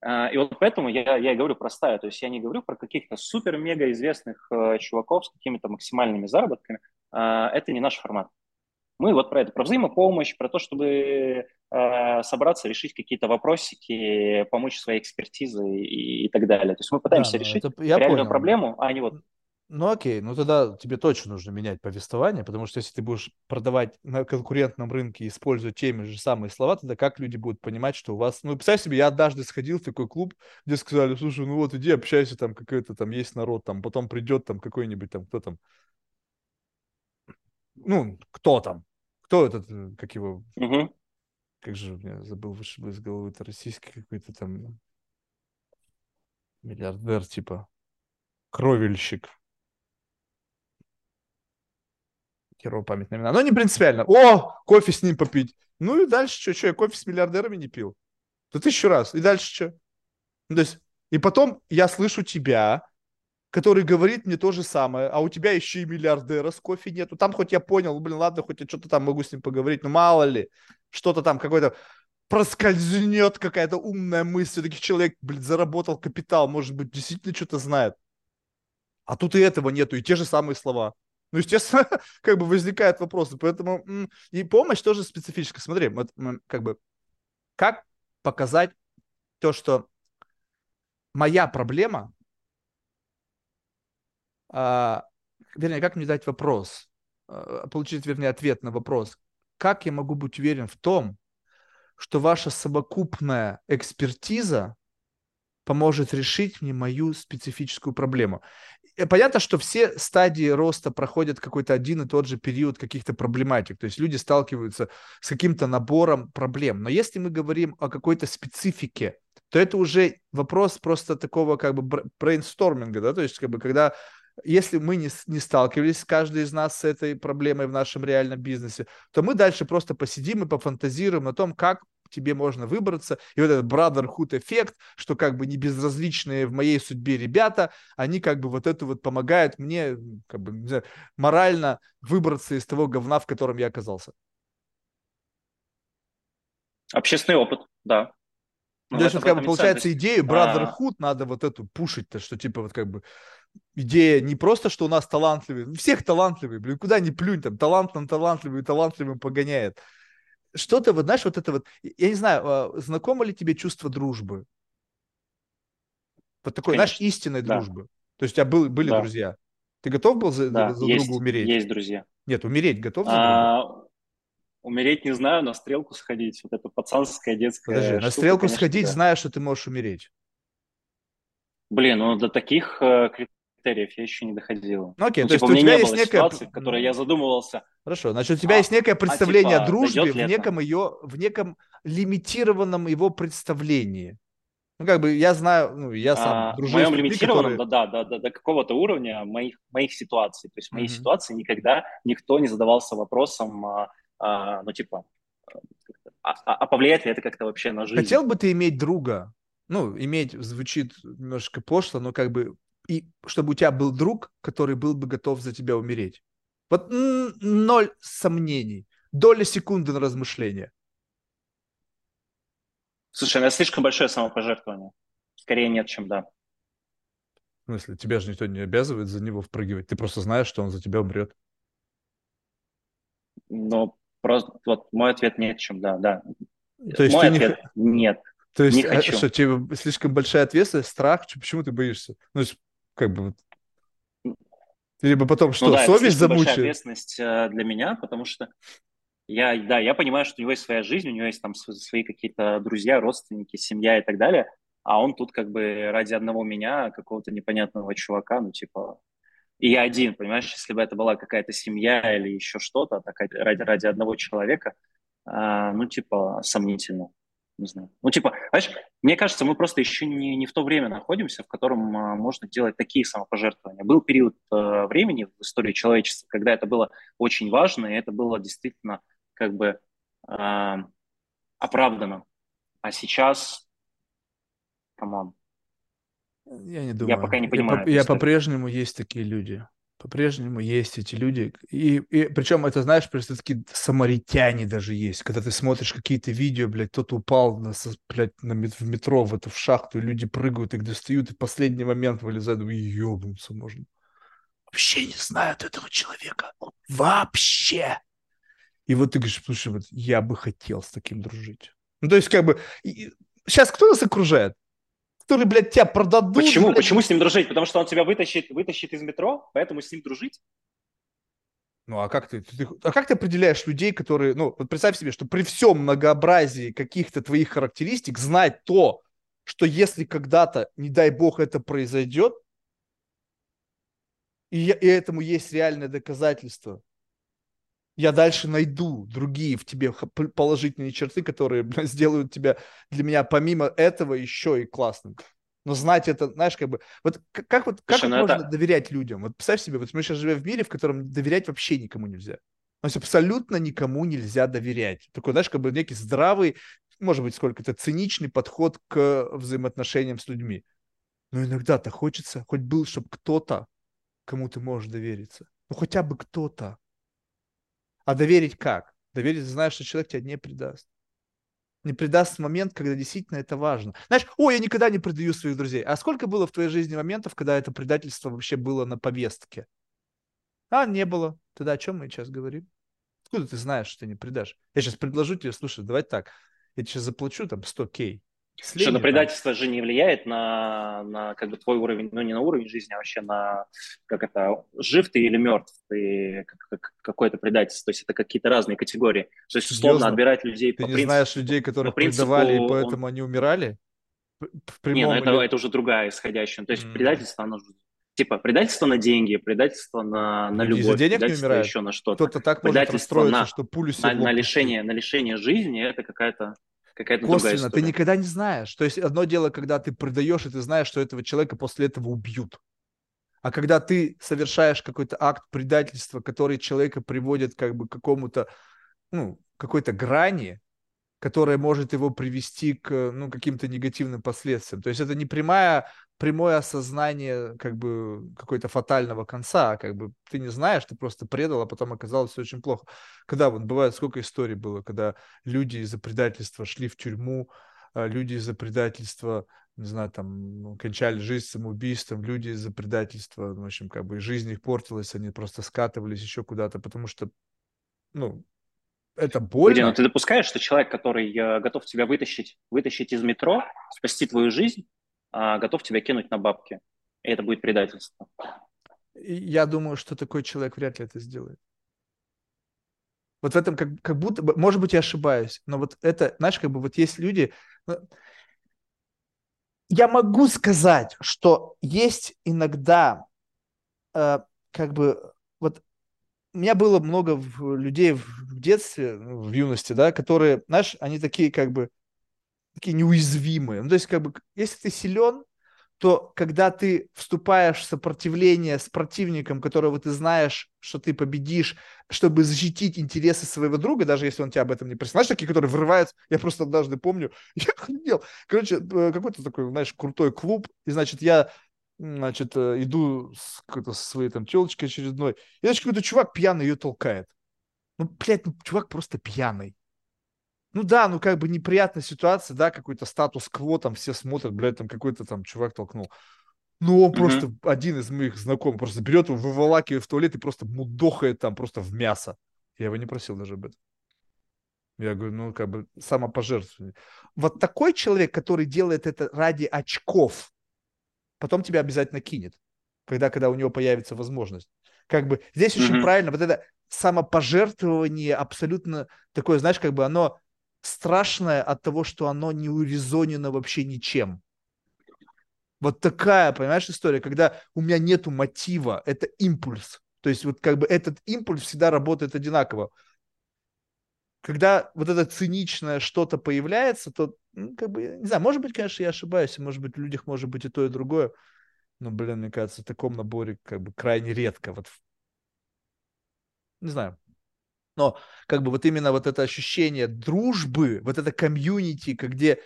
А, и вот поэтому я, я и говорю простая, то есть я не говорю про каких-то супер-мега известных э, чуваков с какими-то максимальными заработками, э, это не наш формат. Мы вот про это, про взаимопомощь, про то, чтобы э, собраться, решить какие-то вопросики, помочь своей экспертизой и, и так далее. То есть мы пытаемся да, решить реальную понял. проблему, а не вот ну окей, ну тогда тебе точно нужно менять повествование, потому что если ты будешь продавать на конкурентном рынке, используя теми же самые слова, тогда как люди будут понимать, что у вас... Ну, представь себе, я однажды сходил в такой клуб, где сказали, слушай, ну вот иди общайся, там какой-то там есть народ, там потом придет там какой-нибудь там, кто там... Ну, кто там? Кто этот, э, как его... Угу. Как же, я забыл, вышел из головы, это российский какой-то там миллиардер, типа, кровельщик херово память на имена. Но не принципиально. О, кофе с ним попить. Ну и дальше что? Что, я кофе с миллиардерами не пил? Да тысячу раз. И дальше что? Ну, то есть, и потом я слышу тебя, который говорит мне то же самое, а у тебя еще и миллиардера с кофе нету. Там хоть я понял, блин, ладно, хоть я что-то там могу с ним поговорить, но мало ли, что-то там какой-то проскользнет какая-то умная мысль, таких человек, блин, заработал капитал, может быть, действительно что-то знает. А тут и этого нету, и те же самые слова. Ну, естественно, как бы возникают вопросы. Поэтому и помощь тоже специфическая. Смотри, вот как бы как показать то, что моя проблема, а, вернее, как мне дать вопрос, а, получить, вернее, ответ на вопрос, как я могу быть уверен в том, что ваша совокупная экспертиза поможет решить мне мою специфическую проблему. Э, понятно, что все стадии роста проходят какой-то один и тот же период каких-то проблематик. То есть люди сталкиваются с каким-то набором проблем. Но если мы говорим о какой-то специфике, то это уже вопрос просто такого как бы брейнсторминга, да, то есть как бы когда если мы не, не сталкивались, каждый из нас с этой проблемой в нашем реальном бизнесе, то мы дальше просто посидим и пофантазируем о том, как тебе можно выбраться. И вот этот brotherhood эффект, что как бы не безразличные в моей судьбе ребята, они как бы вот это вот помогают мне как бы знаю, морально выбраться из того говна, в котором я оказался. Общественный опыт, да. Ну, вот, как бы, получается, идею brotherhood а... надо вот эту пушить-то, что типа вот как бы идея не просто, что у нас талантливые, всех талантливые, блин, куда ни плюнь, там талант на талантливый, талантливым погоняет что-то вот, знаешь, вот это вот, я не знаю, а, знакомо ли тебе чувство дружбы? Вот такой, Конечно. знаешь, истинной да. дружбы. То есть у тебя был, были да. друзья. Ты готов был за, да, за есть, друга умереть? Есть друзья. Нет, умереть готов за а, друга? Умереть не знаю, на стрелку сходить. Вот это пацанская детская Подожди, штука, на стрелку конечно, сходить, да. зная, что ты можешь умереть. Блин, ну до таких э, критериев я еще не доходил. Ну, окей, ну, то типа, есть у тебя есть некая... ситуации, в которой я задумывался. Хорошо, значит, у тебя а, есть некое представление а, типа, о дружбе в неком ее, в неком лимитированном его представлении. Ну, как бы я знаю, ну, я сам а, дружу в моем людьми, лимитированном, которые... да, да, да, до какого-то уровня моих, моих ситуаций. То есть в моей mm-hmm. ситуации никогда никто не задавался вопросом, а, а, ну, типа, а, а, а повлияет ли это как-то вообще на жизнь? Хотел бы ты иметь друга? Ну, иметь звучит немножко пошло, но как бы и чтобы у тебя был друг, который был бы готов за тебя умереть. Вот ноль сомнений, доля секунды на размышление. Слушай, это слишком большое самопожертвование. Скорее нет, чем да. В смысле, тебя же никто не обязывает за него впрыгивать. Ты просто знаешь, что он за тебя умрет. Ну, просто вот мой ответ нет, чем да, да. То есть мой ответ не... нет. То есть, не а хочу. что, тебе слишком большая ответственность, страх, почему ты боишься? Ну, как бы Либо потом что, ну, да, совесть замучает? большая ответственность э, для меня, потому что я, да, я понимаю, что у него есть своя жизнь, у него есть там свои какие-то друзья, родственники, семья и так далее, а он тут как бы ради одного меня, какого-то непонятного чувака, ну, типа, и я один, понимаешь, если бы это была какая-то семья или еще что-то, так ради, ради одного человека, а, ну, типа, сомнительно. Не знаю. Ну, типа, знаешь, мне кажется, мы просто еще не, не в то время находимся, в котором а, можно делать такие самопожертвования. Был период а, времени в истории человечества, когда это было очень важно, и это было действительно как бы а, оправдано. А сейчас, come on, я не думаю. Я пока не понимаю. Я, я по-прежнему есть такие люди. По-прежнему есть эти люди. И, и причем это, знаешь, просто такие самаритяне даже есть. Когда ты смотришь какие-то видео, блядь, кто-то упал, на, блядь, на, в метро, в эту в шахту, и люди прыгают, их достают, и в последний момент вылезают, и ебнуться можно. Вообще не знают этого человека. Вообще. И вот ты говоришь, слушай, вот я бы хотел с таким дружить. Ну, то есть, как бы, и, сейчас кто нас окружает? Которые, блядь, тебя продадут. Почему? Блядь. Почему с ним дружить? Потому что он тебя вытащит, вытащит из метро, поэтому с ним дружить? Ну, а как ты, ты, а как ты определяешь людей, которые, ну, вот представь себе, что при всем многообразии каких-то твоих характеристик знать то, что если когда-то, не дай бог, это произойдет, и, и этому есть реальное доказательство, я дальше найду другие в тебе положительные черты, которые сделают тебя для меня помимо этого еще и классным. Но знать это, знаешь, как бы, вот как, как вот, как Слушай, вот можно это... доверять людям? Вот представь себе, вот мы сейчас живем в мире, в котором доверять вообще никому нельзя. То есть абсолютно никому нельзя доверять. Такой, знаешь, как бы некий здравый, может быть, сколько-то циничный подход к взаимоотношениям с людьми. Но иногда-то хочется, хоть был, чтобы кто-то, кому ты можешь довериться. Ну, хотя бы кто-то. А доверить как? Доверить, знаешь, что человек тебя не предаст. Не предаст момент, когда действительно это важно. Знаешь, ой, я никогда не предаю своих друзей. А сколько было в твоей жизни моментов, когда это предательство вообще было на повестке? А, не было. Тогда о чем мы сейчас говорим? Откуда ты знаешь, что ты не предашь? Я сейчас предложу тебе, слушай, давай так, я тебе сейчас заплачу там 100 кей, что на предательство же не влияет на, на как бы твой уровень, ну не на уровень жизни, а вообще на, как это, жив ты или мертв ты, как, как, какое-то предательство. То есть это какие-то разные категории. То есть, условно, Серьезно? отбирать людей ты по не принципу... знаешь людей, которых принципу, предавали, и поэтому он... они умирали? В прямом не, ну это, или... это уже другая исходящая. То есть mm. предательство, оно же типа предательство на деньги, предательство на, на любовь, денег предательство не умирает. еще на что-то. Кто-то так может расстроиться, на, что пулю на, на лишение, на лишение жизни это какая-то какая-то другая история. ты никогда не знаешь. То есть одно дело, когда ты продаешь, и ты знаешь, что этого человека после этого убьют. А когда ты совершаешь какой-то акт предательства, который человека приводит как бы к какому-то, ну, какой-то грани, которая может его привести к ну, каким-то негативным последствиям. То есть это не прямая, прямое осознание как бы какой-то фатального конца, а как бы ты не знаешь, ты просто предал, а потом оказалось все очень плохо. Когда вот бывает, сколько историй было, когда люди из-за предательства шли в тюрьму, а люди из-за предательства, не знаю, там, ну, кончали жизнь самоубийством, люди из-за предательства, в общем, как бы жизнь их портилась, они просто скатывались еще куда-то, потому что, ну, это больно. Где, ну ты допускаешь, что человек, который э, готов тебя вытащить, вытащить из метро, спасти твою жизнь, э, готов тебя кинуть на бабки. И это будет предательство. Я думаю, что такой человек вряд ли это сделает. Вот в этом как, как будто бы, может быть, я ошибаюсь, но вот это, знаешь, как бы вот есть люди... Ну, я могу сказать, что есть иногда э, как бы вот у меня было много людей в детстве, в юности, да, которые, знаешь, они такие как бы такие неуязвимые. Ну, то есть, как бы, если ты силен, то когда ты вступаешь в сопротивление с противником, которого ты знаешь, что ты победишь, чтобы защитить интересы своего друга, даже если он тебя об этом не просит. Знаешь, такие, которые врываются, я просто однажды помню, я охренел. Короче, э, какой-то такой, знаешь, крутой клуб, и, значит, я значит, э, иду с, со своей там телочкой очередной, и, значит, какой-то чувак пьяный ее толкает. Ну, блядь, ну, чувак просто пьяный. Ну да, ну как бы неприятная ситуация, да, какой-то статус-кво, там все смотрят, блядь, там какой-то там чувак толкнул. Ну, он mm-hmm. просто, один из моих знакомых, просто берет его, выволакивает в туалет и просто мудохает там просто в мясо. Я его не просил даже об этом. Я говорю, ну, как бы самопожертвование. Вот такой человек, который делает это ради очков, потом тебя обязательно кинет, когда, когда у него появится возможность. Как бы здесь mm-hmm. очень правильно, вот это самопожертвование абсолютно такое, знаешь, как бы оно страшное от того, что оно не урезонено вообще ничем. Вот такая, понимаешь, история, когда у меня нету мотива, это импульс. То есть вот как бы этот импульс всегда работает одинаково. Когда вот это циничное что-то появляется, то, ну, как бы, не знаю, может быть, конечно, я ошибаюсь, может быть, в людях может быть и то, и другое. Но, блин, мне кажется, в таком наборе как бы крайне редко. Вот, не знаю. Но как бы вот именно вот это ощущение дружбы, вот это комьюнити, где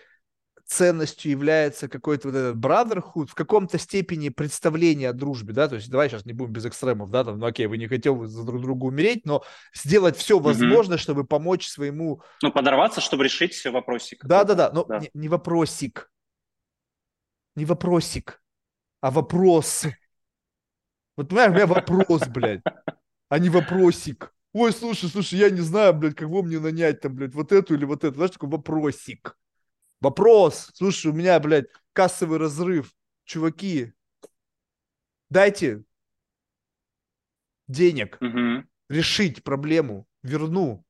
ценностью является какой-то вот этот brotherhood, в каком-то степени представление о дружбе, да, то есть давай сейчас не будем без экстремов, да, там, ну окей, вы не хотели за друг друга умереть, но сделать все возможное, mm-hmm. чтобы помочь своему... Ну, подорваться, чтобы решить все вопросик. Да-да-да, но да. Не, не вопросик, не вопросик, а вопрос. Вот понимаешь, у меня вопрос, блядь, а не вопросик. Ой, слушай, слушай, я не знаю, блядь, кого мне нанять там, блядь, вот эту или вот эту, знаешь, такой вопросик. Вопрос. Слушай, у меня, блядь, кассовый разрыв. Чуваки, дайте денег угу. решить проблему. Верну.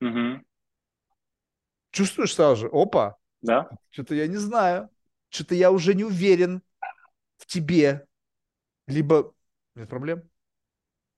Угу. Чувствуешь сразу же? Опа. Да. Что-то я не знаю. Что-то я уже не уверен в тебе. Либо нет проблем.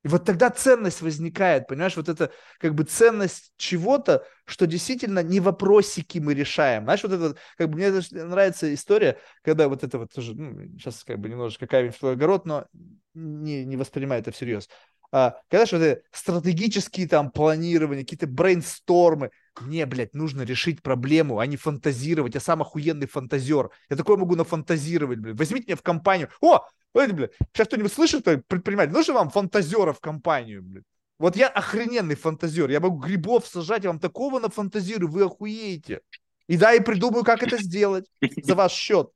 И вот тогда ценность возникает, понимаешь, вот это как бы ценность чего-то, что действительно не вопросики мы решаем. Знаешь, вот это, как бы мне нравится история, когда вот это вот тоже, ну, сейчас как бы немножечко камень в твой огород, но не, не воспринимай это всерьез. А, когда что это стратегические там планирования, какие-то брейнстормы, мне, блядь, нужно решить проблему, а не фантазировать. Я сам охуенный фантазер. Я такое могу нафантазировать, блядь. Возьмите меня в компанию. О, Ой, блядь, сейчас кто-нибудь слышит, предприниматель, нужно вам фантазера в компанию, блядь. Вот я охрененный фантазер, я могу грибов сажать, я вам такого на фантазирую, вы охуеете. И да, и придумаю, как это сделать за ваш счет.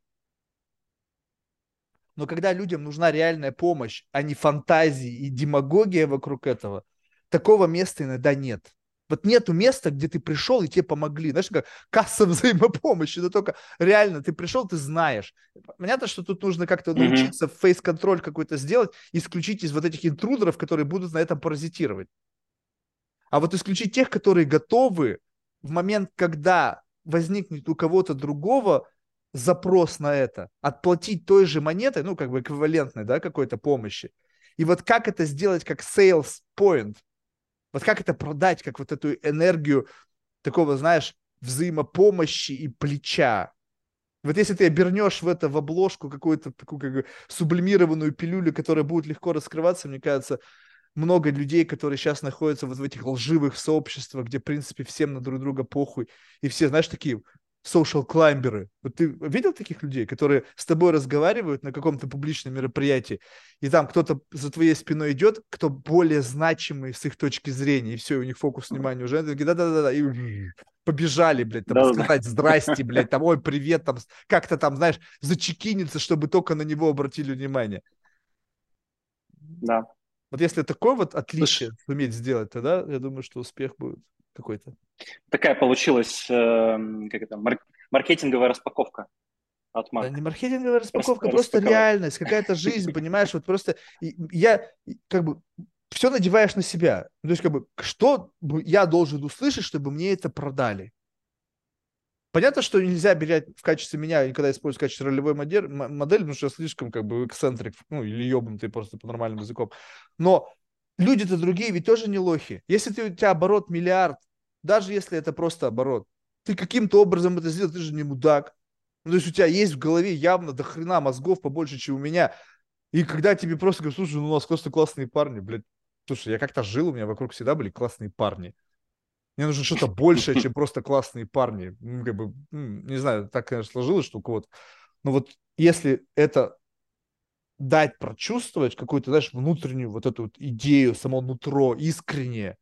Но когда людям нужна реальная помощь, а не фантазии и демагогия вокруг этого, такого места иногда нет. Вот нету места, где ты пришел и тебе помогли. Знаешь, как касса взаимопомощи, но только реально ты пришел, ты знаешь. Понятно, что тут нужно как-то научиться mm-hmm. фейс-контроль какой-то сделать, исключить из вот этих интрудеров, которые будут на этом паразитировать. А вот исключить тех, которые готовы в момент, когда возникнет у кого-то другого запрос на это, отплатить той же монетой, ну, как бы эквивалентной, да, какой-то помощи. И вот как это сделать как sales point – вот как это продать, как вот эту энергию такого, знаешь, взаимопомощи и плеча. Вот если ты обернешь в это в обложку какую-то такую как бы сублимированную пилюлю, которая будет легко раскрываться, мне кажется, много людей, которые сейчас находятся вот в этих лживых сообществах, где, в принципе, всем на друг друга похуй, и все, знаешь, такие social клаймберы. Вот ты видел таких людей, которые с тобой разговаривают на каком-то публичном мероприятии, и там кто-то за твоей спиной идет, кто более значимый с их точки зрения, и все, у них фокус внимания уже, такие, да-да-да, и побежали, блядь, там, да, сказать да. здрасте, блядь, там, ой, привет, там, как-то там, знаешь, зачекиниться, чтобы только на него обратили внимание. Да. Вот если такое вот отличие Слушай, суметь сделать, тогда я думаю, что успех будет какой-то. Такая получилась э, как это, марк- маркетинговая распаковка от Марка. Да, не маркетинговая распаковка, просто, просто реальность, какая-то жизнь, понимаешь, вот просто я как бы все надеваешь на себя. То есть как бы что я должен услышать, чтобы мне это продали? Понятно, что нельзя берать в качестве меня никогда использовать в качестве ролевой модель, модели, потому что я слишком как бы эксцентрик, ну или ебнутый просто по нормальным языком. Но люди-то другие ведь тоже не лохи. Если ты, у тебя оборот миллиард, даже если это просто оборот, ты каким-то образом это сделал, ты же не мудак. Ну, то есть у тебя есть в голове явно до хрена мозгов побольше, чем у меня. И когда тебе просто говорят, слушай, ну у нас просто классные парни, блядь. Слушай, я как-то жил, у меня вокруг всегда были классные парни. Мне нужно что-то большее, чем просто классные парни. Ну, как бы, не знаю, так, конечно, сложилось, что у кого-то. Но вот если это дать прочувствовать какую-то, знаешь, внутреннюю вот эту вот идею, само нутро, искреннее,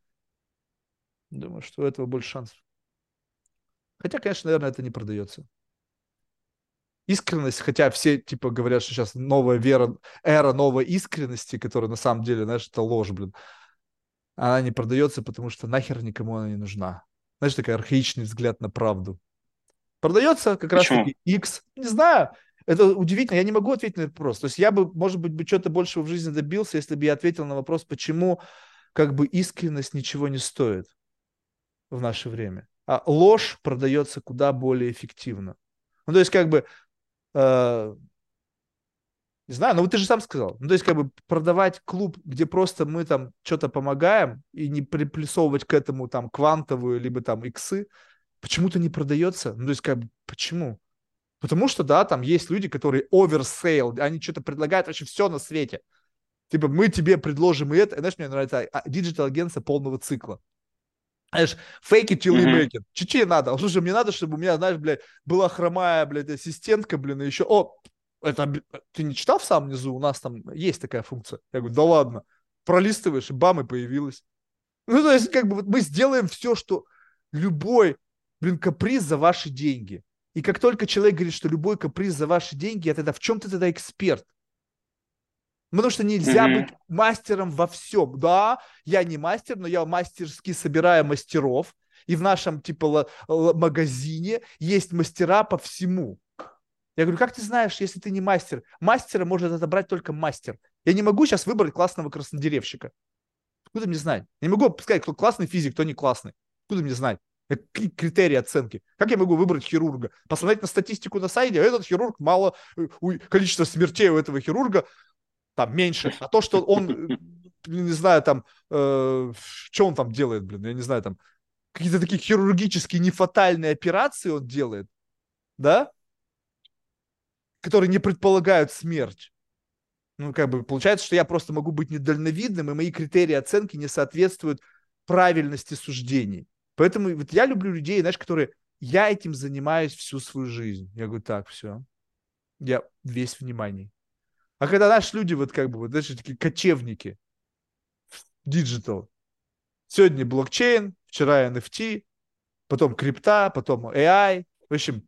думаю, что у этого больше шансов. Хотя, конечно, наверное, это не продается. Искренность, хотя все, типа, говорят, что сейчас новая вера, эра новой искренности, которая на самом деле, знаешь, это ложь, блин. Она не продается, потому что нахер никому она не нужна. Знаешь, такой архаичный взгляд на правду. Продается как раз таки X. Не знаю, это удивительно, я не могу ответить на этот вопрос. То есть я бы, может быть, бы что-то большего в жизни добился, если бы я ответил на вопрос, почему как бы искренность ничего не стоит в наше время. А ложь продается куда более эффективно. Ну, то есть, как бы, э, не знаю, ну вот ты же сам сказал. Ну, то есть, как бы продавать клуб, где просто мы там что-то помогаем, и не приплюсовывать к этому там квантовую, либо там иксы, почему-то не продается. Ну, то есть, как бы, почему? Потому что, да, там есть люди, которые oversell, они что-то предлагают вообще все на свете. Типа, мы тебе предложим и это. Знаешь, мне нравится digital-агентство полного цикла. Знаешь, fake it till you make it. Чуть-чуть надо. Слушай, мне надо, чтобы у меня, знаешь, блядь, была хромая, блядь, ассистентка, блин, и еще... О, это ты не читал в самом низу? У нас там есть такая функция. Я говорю, да ладно. Пролистываешь, и бам, и появилась. Ну, то есть, как бы, вот мы сделаем все, что любой, блин, каприз за ваши деньги. И как только человек говорит, что любой каприз за ваши деньги, это в чем ты тогда эксперт? Потому что нельзя mm-hmm. быть мастером во всем. Да, я не мастер, но я мастерски собираю мастеров. И в нашем типа магазине есть мастера по всему. Я говорю, как ты знаешь, если ты не мастер? Мастера может отобрать только мастер. Я не могу сейчас выбрать классного краснодеревщика. Откуда мне знать? Я не могу сказать, кто классный физик, кто не классный. Откуда мне знать? Критерии оценки? Как я могу выбрать хирурга? Посмотреть на статистику на сайте, а этот хирург мало, э, количество смертей у этого хирурга там меньше. А то, что он, э, не знаю, там, э, что он там делает, блин, я не знаю, там, какие-то такие хирургические нефатальные операции он делает, да, которые не предполагают смерть. Ну, как бы получается, что я просто могу быть недальновидным, и мои критерии оценки не соответствуют правильности суждений. Поэтому вот я люблю людей, знаешь, которые я этим занимаюсь всю свою жизнь. Я говорю, так, все. Я весь внимание. А когда наши люди, вот как бы, вот, знаешь, такие кочевники, digital. Сегодня блокчейн, вчера NFT, потом крипта, потом AI. В общем...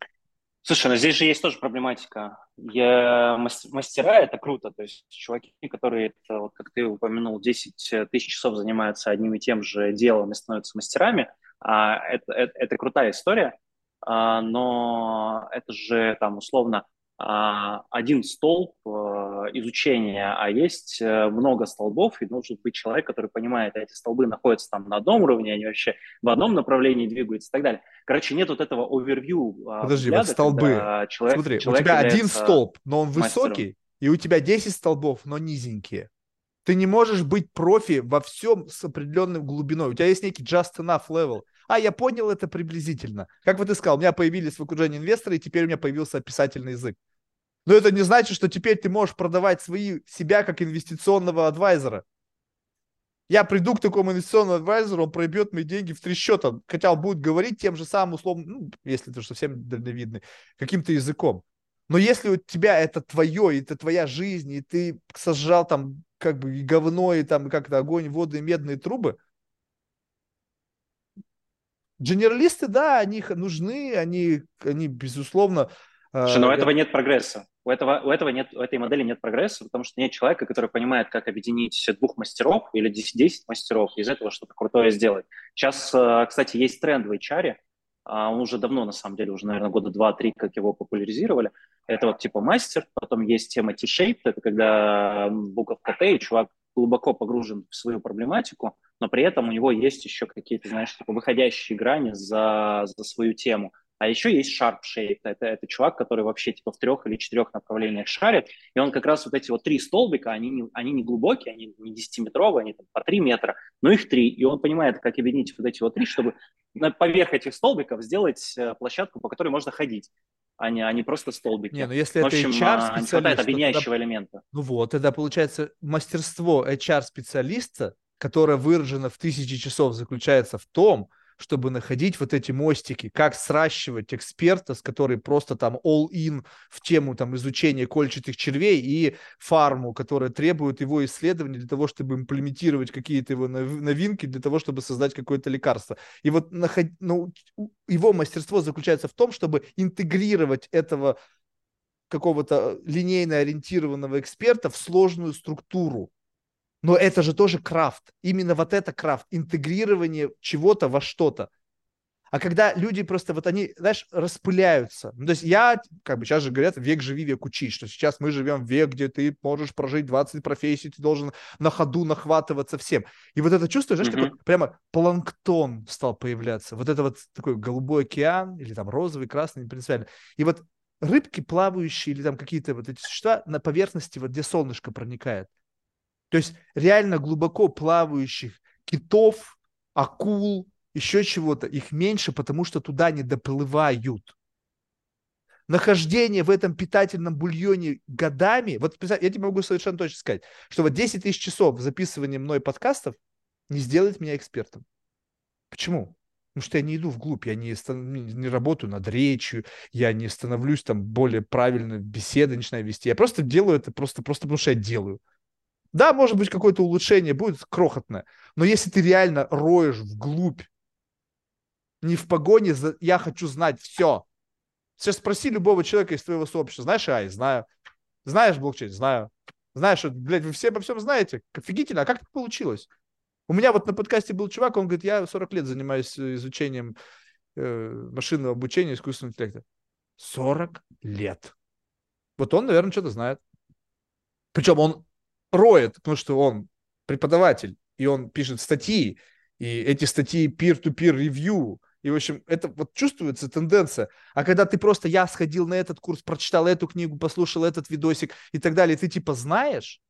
Слушай, но здесь же есть тоже проблематика. Я, мастера – это круто. То есть чуваки, которые, вот, как ты упомянул, 10 тысяч часов занимаются одним и тем же делом и становятся мастерами – а, это, это, это крутая история, а, но это же там условно один столб э, изучения, а есть э, много столбов, и должен быть человек, который понимает, эти столбы находятся там на одном уровне, они вообще в одном направлении двигаются и так далее. Короче, нет вот этого овервью. Подожди, взгляда, вот столбы. Человек, Смотри, человек у тебя один столб, но он мастером. высокий, и у тебя 10 столбов, но низенькие. Ты не можешь быть профи во всем с определенной глубиной. У тебя есть некий just enough level. А, я понял это приблизительно. Как вот ты сказал, у меня появились в окружении инвесторы, и теперь у меня появился описательный язык. Но это не значит, что теперь ты можешь продавать свои, себя как инвестиционного адвайзера. Я приду к такому инвестиционному адвайзеру, он пробьет мои деньги в три счета, хотя он будет говорить тем же самым условно, ну, если ты совсем дальновидный, каким-то языком. Но если у тебя это твое, это твоя жизнь, и ты сожрал там как бы и говно, и там как-то огонь, воды, и медные трубы – Генералисты, да, они нужны, они, они безусловно... Слушай, но у этого нет прогресса. У этого, у этого нет, у этой модели нет прогресса, потому что нет человека, который понимает, как объединить двух мастеров или 10, 10 мастеров, из этого что-то крутое сделать. Сейчас, э, кстати, есть тренд в HR, он уже давно, на самом деле, уже, наверное, года два-три, как его популяризировали. Это вот типа мастер, потом есть тема T-shaped, это когда буковка Т, и чувак глубоко погружен в свою проблематику, но при этом у него есть еще какие-то, знаешь, типа выходящие грани за, за свою тему. А еще есть sharp shape. Это, это чувак, который вообще типа в трех или четырех направлениях шарит. И он как раз вот эти вот три столбика, они не, они не глубокие, они не 10-метровые, они там по 3 метра, но их три. И он понимает, как объединить вот эти вот три, чтобы поверх этих столбиков сделать э, площадку, по которой можно ходить а не, а не просто столбики. Не, ну если в это HR-специалист... Не хватает объединяющего тогда, элемента. Ну вот, тогда получается мастерство HR-специалиста, которое выражено в тысячи часов, заключается в том, чтобы находить вот эти мостики, как сращивать эксперта, с который просто там all-in в тему там изучения кольчатых червей и фарму, которая требует его исследований для того, чтобы имплементировать какие-то его новинки, для того, чтобы создать какое-то лекарство. И вот наход... ну, его мастерство заключается в том, чтобы интегрировать этого какого-то линейно ориентированного эксперта в сложную структуру. Но это же тоже крафт. Именно вот это крафт. Интегрирование чего-то во что-то. А когда люди просто вот они, знаешь, распыляются. Ну, то есть я, как бы сейчас же говорят, век живи, век учись, что сейчас мы живем в век, где ты можешь прожить 20 профессий, ты должен на ходу нахватываться всем. И вот это чувство, знаешь, mm-hmm. такой прямо планктон стал появляться. Вот это вот такой голубой океан или там розовый, красный, не принципиально. И вот рыбки плавающие или там какие-то вот эти существа на поверхности, вот где солнышко проникает. То есть реально глубоко плавающих китов, акул, еще чего-то, их меньше, потому что туда не доплывают. Нахождение в этом питательном бульоне годами, вот я тебе могу совершенно точно сказать, что вот 10 тысяч часов записывания мной подкастов не сделает меня экспертом. Почему? Потому что я не иду вглубь, я не, не работаю над речью, я не становлюсь там более правильно беседы начинаю вести. Я просто делаю это просто, просто потому что я делаю. Да, может быть, какое-то улучшение будет крохотное, но если ты реально роешь вглубь не в погоне за «я хочу знать все». Сейчас спроси любого человека из твоего сообщества, знаешь ай, знаю. Знаешь блокчейн? Знаю. Знаешь, что, блядь, вы все обо всем знаете? Офигительно, а как так получилось? У меня вот на подкасте был чувак, он говорит, я 40 лет занимаюсь э, изучением э, машинного обучения, искусственного интеллекта. 40 лет. Вот он, наверное, что-то знает. Причем он роет, потому что он преподаватель, и он пишет статьи, и эти статьи peer-to-peer review, и, в общем, это вот чувствуется тенденция. А когда ты просто, я сходил на этот курс, прочитал эту книгу, послушал этот видосик и так далее, ты типа знаешь,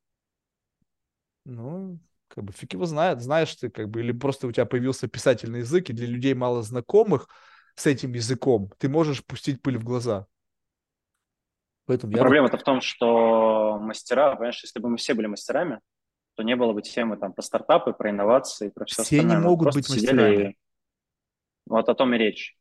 ну, как бы фиг его знает, знаешь ты, как бы, или просто у тебя появился писательный язык, и для людей мало знакомых с этим языком, ты можешь пустить пыль в глаза. Поэтому Проблема-то в том, что мастера, понимаешь, если бы мы все были мастерами, то не было бы темы там про стартапы, про инновации, про все, все остальное. Все не могут быть мастерами. И вот о том и речь,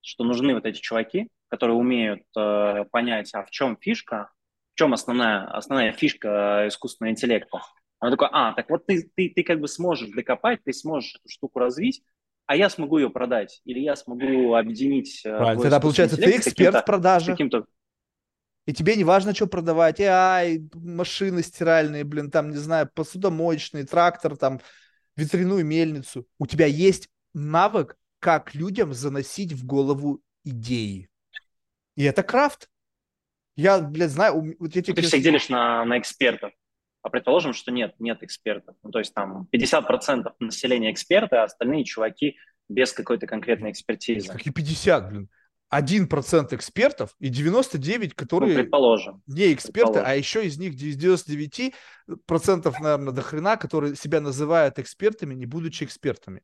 что нужны вот эти чуваки, которые умеют э, понять, а в чем фишка, в чем основная, основная фишка искусственного интеллекта. Он такой, а, так вот ты, ты, ты как бы сможешь докопать, ты сможешь эту штуку развить, а я смогу ее продать, или я смогу объединить... Э, Правильно, тогда получается ты эксперт в продаже. Каким-то и тебе не важно, что продавать. Ай, машины стиральные, блин, там, не знаю, посудомоечный, трактор, там, ветряную мельницу. У тебя есть навык как людям заносить в голову идеи. И это крафт. Я, блядь, знаю... Вот я тебе... Ты всех делишь на, на экспертов. А предположим, что нет, нет экспертов. Ну, то есть там 50% населения эксперты, а остальные чуваки без какой-то конкретной экспертизы. Какие 50, блин? 1% экспертов и 99, которые ну, предположим. не эксперты, а еще из них 99% наверное, до хрена, которые себя называют экспертами, не будучи экспертами.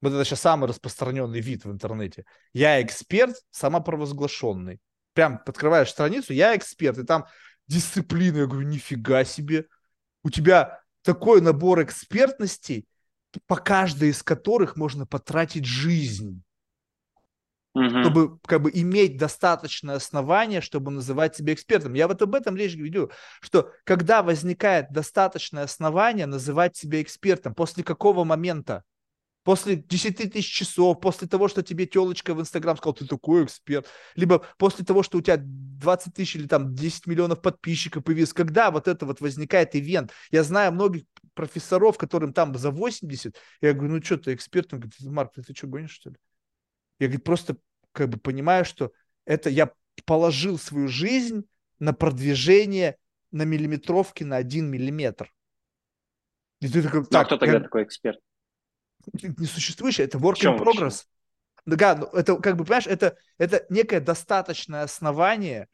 Вот это сейчас самый распространенный вид в интернете. Я эксперт, самопровозглашенный. Прям открываешь страницу, я эксперт, и там дисциплина. Я говорю, нифига себе. У тебя такой набор экспертностей, по каждой из которых можно потратить жизнь. Угу. Чтобы как бы иметь достаточное основание, чтобы называть себя экспертом. Я вот об этом речь веду, что когда возникает достаточное основание называть себя экспертом, после какого момента? после 10 тысяч часов, после того, что тебе телочка в Инстаграм сказала, ты такой эксперт, либо после того, что у тебя 20 тысяч или там 10 миллионов подписчиков появилось, когда вот это вот возникает ивент. Я знаю многих профессоров, которым там за 80, я говорю, ну что ты эксперт? Он говорит, Марк, ты, ты что, гонишь, что ли? Я говорю, просто как бы понимаю, что это я положил свою жизнь на продвижение на миллиметровке на один миллиметр. И ты такой, так, ну, а кто тогда я... такой эксперт? не существующее, это work in progress. Да, ну, это как бы, понимаешь, это, это некое достаточное основание,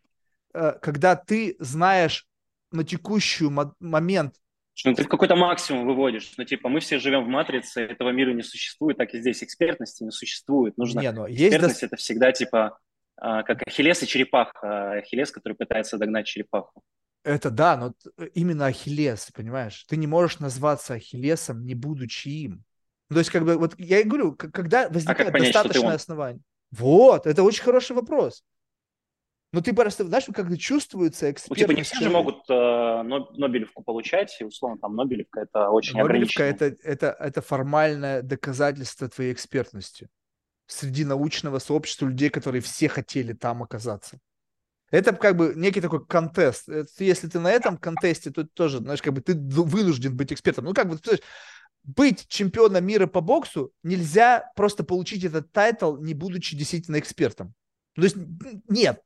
э, когда ты знаешь на текущий момент ну, ты в какой-то максимум выводишь. Ну, типа, мы все живем в матрице, этого мира не существует, так и здесь экспертности не существует. Нужно... Не, ну, Экспертность есть... – это всегда, типа, а, как Ахиллес и черепаха. Ахиллес, который пытается догнать черепаху. Это да, но именно Ахиллес, понимаешь? Ты не можешь назваться Ахиллесом, не будучи им. Ну, то есть, как бы, вот я и говорю, когда возникает а как понять, достаточное основание. Вот, это очень хороший вопрос. Ну, ты просто, знаешь, как чувствуется эксперт. Ну, типа, не все же могут э, Нобелевку получать, и, условно, там, Нобелевка – это очень Нобелевка это, это, это формальное доказательство твоей экспертности среди научного сообщества людей, которые все хотели там оказаться. Это как бы некий такой контест. Если ты на этом контесте, то тоже, знаешь, как бы ты вынужден быть экспертом. Ну, как бы, ты быть чемпионом мира по боксу нельзя просто получить этот title, не будучи действительно экспертом. То есть нет.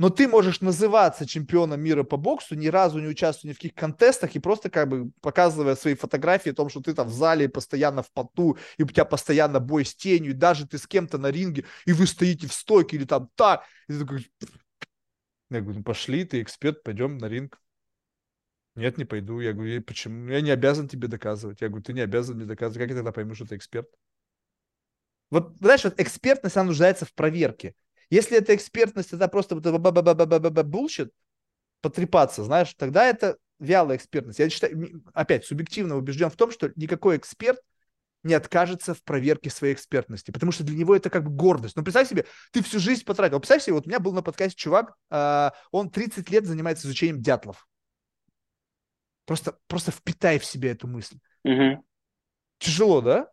Но ты можешь называться чемпионом мира по боксу, ни разу не участвуя ни в каких контестах и просто как бы показывая свои фотографии о том, что ты там в зале постоянно в поту, и у тебя постоянно бой с тенью, и даже ты с кем-то на ринге, и вы стоите в стойке или там так. И ты такой... Я говорю, ну пошли, ты эксперт, пойдем на ринг. Нет, не пойду. Я говорю, почему? Я не обязан тебе доказывать. Я говорю, ты не обязан мне доказывать. Как я тогда пойму, что ты эксперт? Вот, знаешь, вот экспертность, она нуждается в проверке. Если эта экспертность, это просто bullshit, потрепаться, знаешь, тогда это вялая экспертность. Я считаю, опять, субъективно убежден в том, что никакой эксперт не откажется в проверке своей экспертности, потому что для него это как бы гордость. Ну, представь себе, ты всю жизнь потратил. Представь себе, вот у меня был на подкасте чувак, э, он 30 лет занимается изучением дятлов. Просто, просто впитай в себе эту мысль. Угу. Тяжело, да?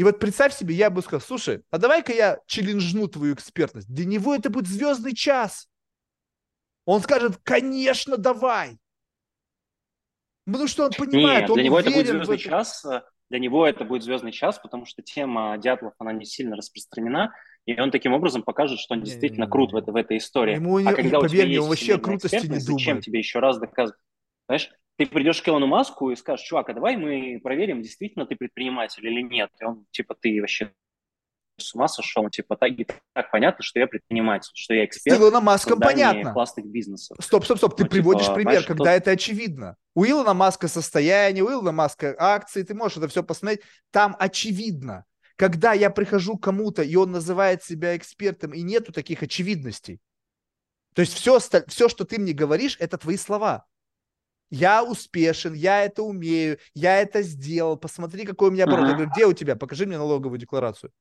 И вот представь себе, я бы сказал, слушай, а давай-ка я челленджну твою экспертность. Для него это будет звездный час. Он скажет, конечно, давай. Потому что он понимает, Нет, он для него это будет звездный это. час, для него это будет звездный час, потому что тема дятлов, она не сильно распространена, и он таким образом покажет, что он действительно не, крут в, это, в этой истории. Ему не, а когда поверь у тебя мне, есть он вообще крутости не думает. Зачем тебе еще раз доказывать? Знаешь, ты придешь к Илону Маску и скажешь, чувак, а давай мы проверим, действительно ты предприниматель или нет. И он, типа, ты вообще с ума сошел, типа, так, так понятно, что я предприниматель, что я эксперт. С Илоном Маском понятно. классных бизнесов. Стоп, стоп, стоп, ты ну, приводишь типа, пример, когда тот... это очевидно. У Илона Маска состояние, у Илона Маска акции, ты можешь это все посмотреть, там очевидно. Когда я прихожу к кому-то, и он называет себя экспертом, и нету таких очевидностей. То есть все, все, что ты мне говоришь, это твои слова я успешен, я это умею, я это сделал, посмотри, какой у меня оборот. Я говорю, где у тебя? Покажи мне налоговую декларацию.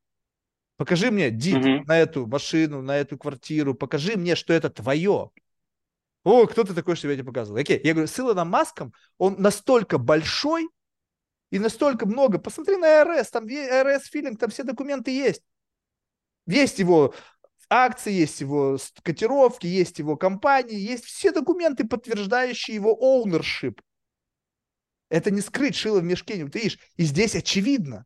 Покажи мне дит uh-huh. на эту машину, на эту квартиру, покажи мне, что это твое. О, кто ты такой, что я тебе показывал? Окей, я говорю, с Илоном Маском, он настолько большой и настолько много. Посмотри на РС, там РС филинг, там все документы есть. Есть его акции, есть его котировки, есть его компании, есть все документы, подтверждающие его ownership. Это не скрыть шило в мешке, ты видишь. И здесь очевидно.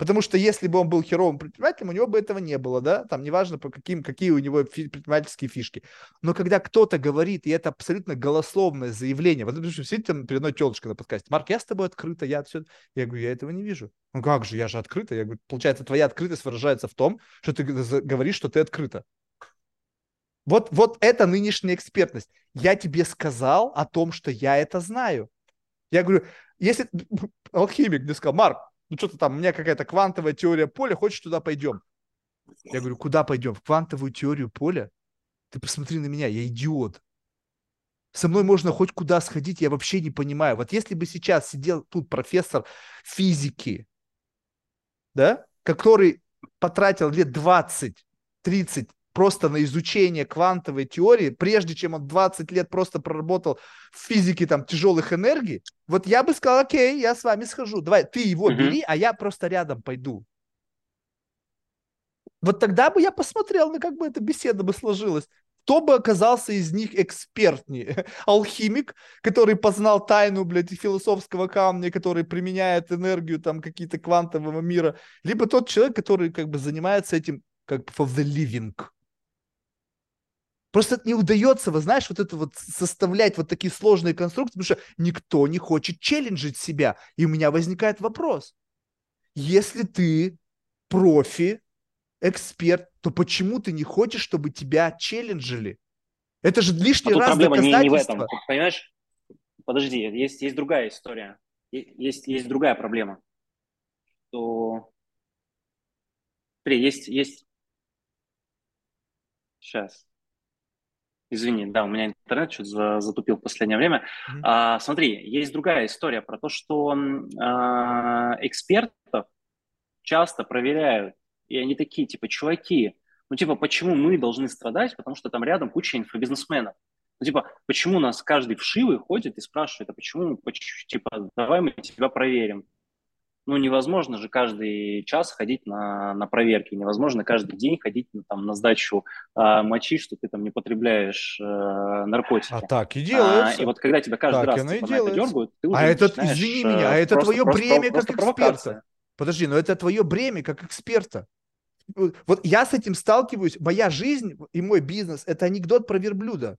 Потому что если бы он был херовым предпринимателем, у него бы этого не было, да, там неважно, по каким, какие у него фи- предпринимательские фишки. Но когда кто-то говорит, и это абсолютно голословное заявление, вот, допустим, сидит там перед мной телочка на подкасте, Марк, я с тобой открыто, я все, я говорю, я этого не вижу. Ну как же, я же открыто. Я говорю, получается, твоя открытость выражается в том, что ты говоришь, что ты открыто. Вот, вот это нынешняя экспертность. Я тебе сказал о том, что я это знаю. Я говорю, если алхимик мне сказал, Марк, ну что-то там, у меня какая-то квантовая теория поля, хочешь туда пойдем? Я говорю, куда пойдем? В квантовую теорию поля? Ты посмотри на меня, я идиот. Со мной можно хоть куда сходить, я вообще не понимаю. Вот если бы сейчас сидел тут профессор физики, да, который потратил лет 20-30 просто на изучение квантовой теории, прежде чем он 20 лет просто проработал в физике там тяжелых энергий, вот я бы сказал, окей, я с вами схожу, давай, ты его mm-hmm. бери, а я просто рядом пойду. Вот тогда бы я посмотрел, на как бы эта беседа бы сложилась. Кто бы оказался из них экспертнее? Алхимик, который познал тайну, блядь, философского камня, который применяет энергию там какие-то квантового мира, либо тот человек, который как бы занимается этим как бы for the living. Просто не удается, вы знаешь, вот это вот составлять вот такие сложные конструкции, потому что никто не хочет челленджить себя. И у меня возникает вопрос. Если ты профи, эксперт, то почему ты не хочешь, чтобы тебя челленджили? Это же лишний а раз проблема не, не в этом. Понимаешь? Подожди, есть, есть другая история. Есть, есть другая проблема. То... Смотри, есть, есть... Сейчас. Извини, да, у меня интернет что-то затупил в последнее время. Mm-hmm. А, смотри, есть другая история про то, что а, экспертов часто проверяют, и они такие, типа, чуваки, ну, типа, почему мы должны страдать, потому что там рядом куча инфобизнесменов. Ну, типа, почему у нас каждый вшивый ходит и спрашивает, а почему, почему типа, давай мы тебя проверим. Ну, невозможно же каждый час ходить на, на проверки, невозможно каждый день ходить ну, там, на сдачу э, мочи, что ты там не потребляешь э, наркотики. А так и делается. А, и вот когда тебя каждый так раз типа, на это дергают, ты уже А это, извини меня, а это просто, твое просто, бремя просто, как просто эксперта. Подожди, но это твое бремя как эксперта. Вот я с этим сталкиваюсь, моя жизнь и мой бизнес – это анекдот про верблюда.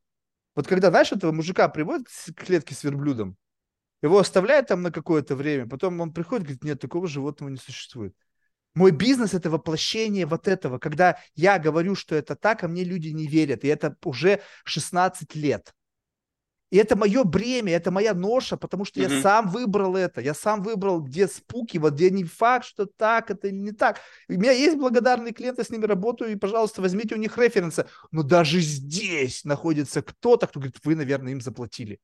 Вот когда, знаешь, этого мужика приводят к клетке с верблюдом, его оставляют там на какое-то время, потом он приходит и говорит, нет, такого животного не существует. Мой бизнес – это воплощение вот этого. Когда я говорю, что это так, а мне люди не верят. И это уже 16 лет. И это мое бремя, это моя ноша, потому что mm-hmm. я сам выбрал это. Я сам выбрал, где спуки, вот где не факт, что так, это или не так. У меня есть благодарные клиенты, с ними работаю, и, пожалуйста, возьмите у них референсы. Но даже здесь находится кто-то, кто говорит, вы, наверное, им заплатили.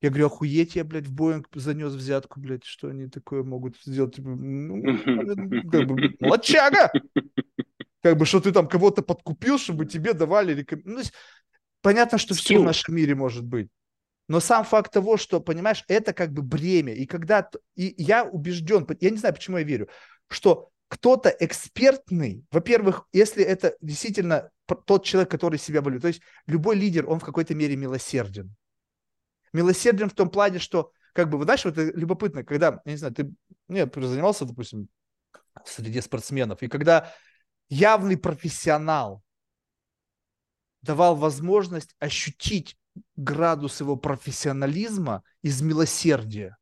Я говорю, охуеть, я, блядь, в Боинг занес взятку, блядь, что они такое могут сделать? Типа, ну, как бы, молодчага! Как бы, что ты там кого-то подкупил, чтобы тебе давали рекомендации. Ну, понятно, что все в нашем мире может быть. Но сам факт того, что, понимаешь, это как бы бремя. И когда... И я убежден, я не знаю, почему я верю, что кто-то экспертный, во-первых, если это действительно тот человек, который себя болит, то есть любой лидер, он в какой-то мере милосерден. Милосердием в том плане, что, как бы, вы знаешь, вот это любопытно, когда, я не знаю, ты, ну, занимался, допустим, среди спортсменов, и когда явный профессионал давал возможность ощутить градус его профессионализма из милосердия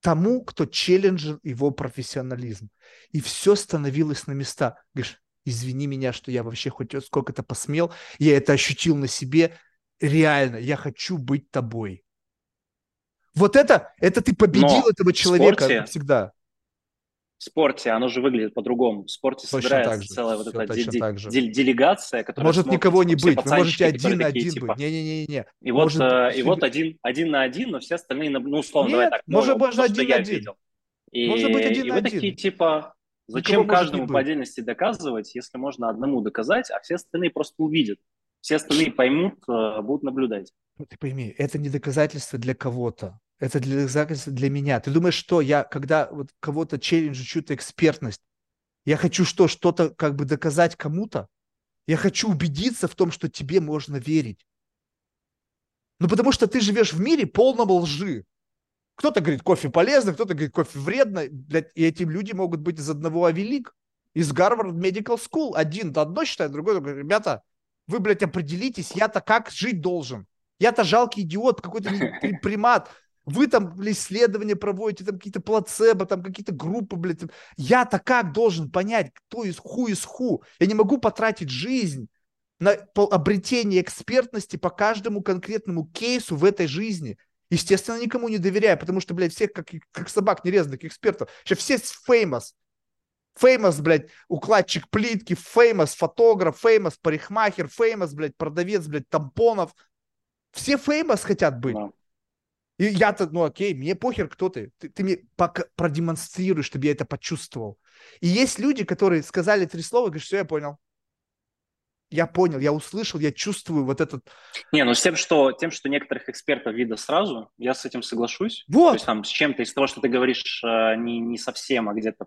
тому, кто челленджер его профессионализм. И все становилось на места. Говоришь, извини меня, что я вообще хоть сколько-то посмел, я это ощутил на себе, реально, я хочу быть тобой. Вот это, это ты победил Но этого человека спорте, всегда. В спорте оно же выглядит по-другому. В спорте точно собирается целая вот эта де- де- делегация, которая Может никого не быть, вы можете один на один типа, быть. Не-не-не. И вот, может, э, и вот один, один на один, но все остальные, ну, условно, Нет, давай так. Может, ну, можно один на один. Видел. И, может быть один и вы один. такие, типа, зачем каждому по отдельности доказывать, если можно одному доказать, а все остальные просто увидят все остальные поймут, э, будут наблюдать. Ну, ты пойми, это не доказательство для кого-то. Это для доказательства для меня. Ты думаешь, что я, когда вот кого-то челленджу чью-то экспертность, я хочу что, что-то как бы доказать кому-то? Я хочу убедиться в том, что тебе можно верить. Ну, потому что ты живешь в мире полном лжи. Кто-то говорит, кофе полезно, кто-то говорит, кофе вредно. И эти люди могут быть из одного авелик, из Гарвард Medical School. Один одно считает, другой говорит, ребята, вы, блядь, определитесь, я-то как жить должен? Я-то жалкий идиот, какой-то примат. Вы там блядь, исследования проводите, там какие-то плацебо, там какие-то группы, блядь. Я-то как должен понять, кто из ху из ху? Я не могу потратить жизнь на обретение экспертности по каждому конкретному кейсу в этой жизни. Естественно, никому не доверяю, потому что, блядь, всех как, как собак нерезанных экспертов. Сейчас все famous. Famous, блядь, укладчик плитки, famous, фотограф, famous, парикмахер, famous, блядь, продавец, блядь, тампонов. Все famous хотят быть. Да. И я-то, ну окей, мне похер, кто ты. Ты, ты мне пока продемонстрируешь, чтобы я это почувствовал. И есть люди, которые сказали три слова, говоришь, все, я понял я понял, я услышал, я чувствую вот этот... Не, ну с тем, что, тем, что некоторых экспертов видно сразу, я с этим соглашусь. Вот. То есть там с чем-то из того, что ты говоришь, э, не, не совсем, а где-то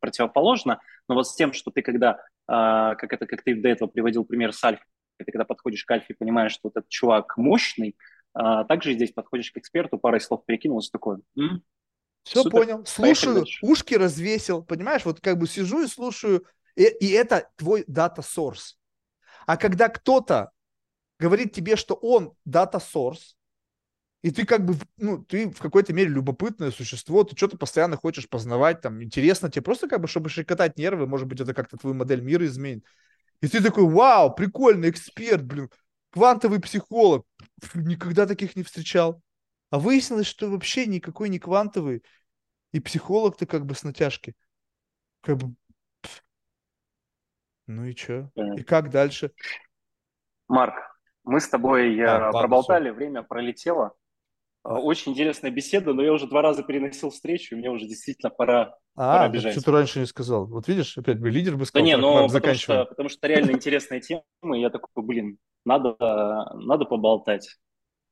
противоположно, но вот с тем, что ты когда, э, как, это, как ты до этого приводил пример с Альфой, ты когда подходишь к Альфе и понимаешь, что вот этот чувак мощный, э, также здесь подходишь к эксперту, парой слов перекинулся, такой, М? Все Супер. понял, слушаю, ушки развесил, понимаешь, вот как бы сижу и слушаю, и, и это твой дата source а когда кто-то говорит тебе, что он data source, и ты как бы, ну, ты в какой-то мере любопытное существо, ты что-то постоянно хочешь познавать, там, интересно тебе, просто как бы, чтобы щекотать нервы, может быть, это как-то твою модель мира изменит. И ты такой, вау, прикольный эксперт, блин, квантовый психолог. Никогда таких не встречал. А выяснилось, что вообще никакой не квантовый. И психолог ты как бы с натяжки. Как бы, ну и что? И как дальше? Марк, мы с тобой а, ладно, проболтали, все. время пролетело. А, очень интересная беседа, но я уже два раза переносил встречу, и мне уже действительно пора, а, пора бежать. что ты раньше не сказал? Вот видишь, опять бы лидер бы сказал. Да не, но потому что, потому что реально интересная тема, и я такой, блин, надо, надо поболтать.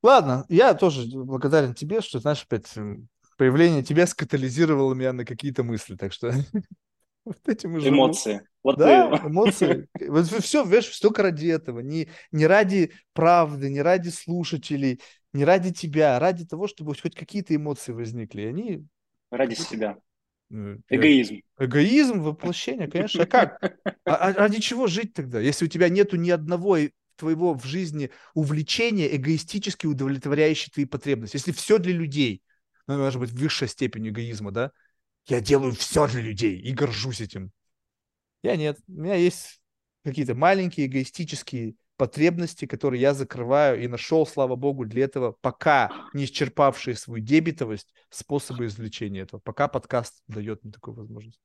Ладно, я тоже благодарен тебе, что, знаешь, опять Появление тебя скатализировало меня на какие-то мысли, так что вот этим и живу. Эмоции. Вот Да, ты... эмоции. Вот все, видишь, только ради этого. Не, не ради правды, не ради слушателей, не ради тебя, а ради того, чтобы хоть какие-то эмоции возникли. И они... Ради себя. ну, я- Эгоизм. Эгоизм, воплощение, конечно. А как? А, а ради чего жить тогда, если у тебя нету ни одного твоего в жизни увлечения, эгоистически удовлетворяющей твои потребности? Если все для людей, ну, может быть высшая степень эгоизма, да? Я делаю все для людей и горжусь этим. Я нет. У меня есть какие-то маленькие эгоистические потребности, которые я закрываю и нашел, слава богу, для этого, пока не исчерпавшие свою дебетовость, способы извлечения этого. Пока подкаст дает мне такую возможность.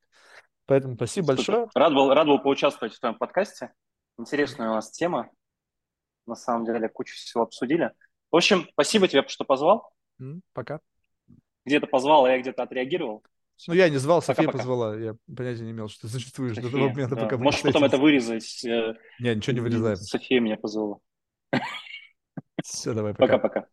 Поэтому спасибо Супер. большое. Рад был, рад был поучаствовать в твоем подкасте. Интересная у нас тема. На самом деле, кучу всего обсудили. В общем, спасибо тебе, что позвал. Пока. Где-то позвал, а я где-то отреагировал. Ну, я не звал, София Пока-пока. позвала. Я понятия не имел, что ты существуешь до того София, момента, да. пока Можешь потом это вырезать. э, Не, ничего не вырезаем. София меня позвала. Все, давай, пока. Пока-пока.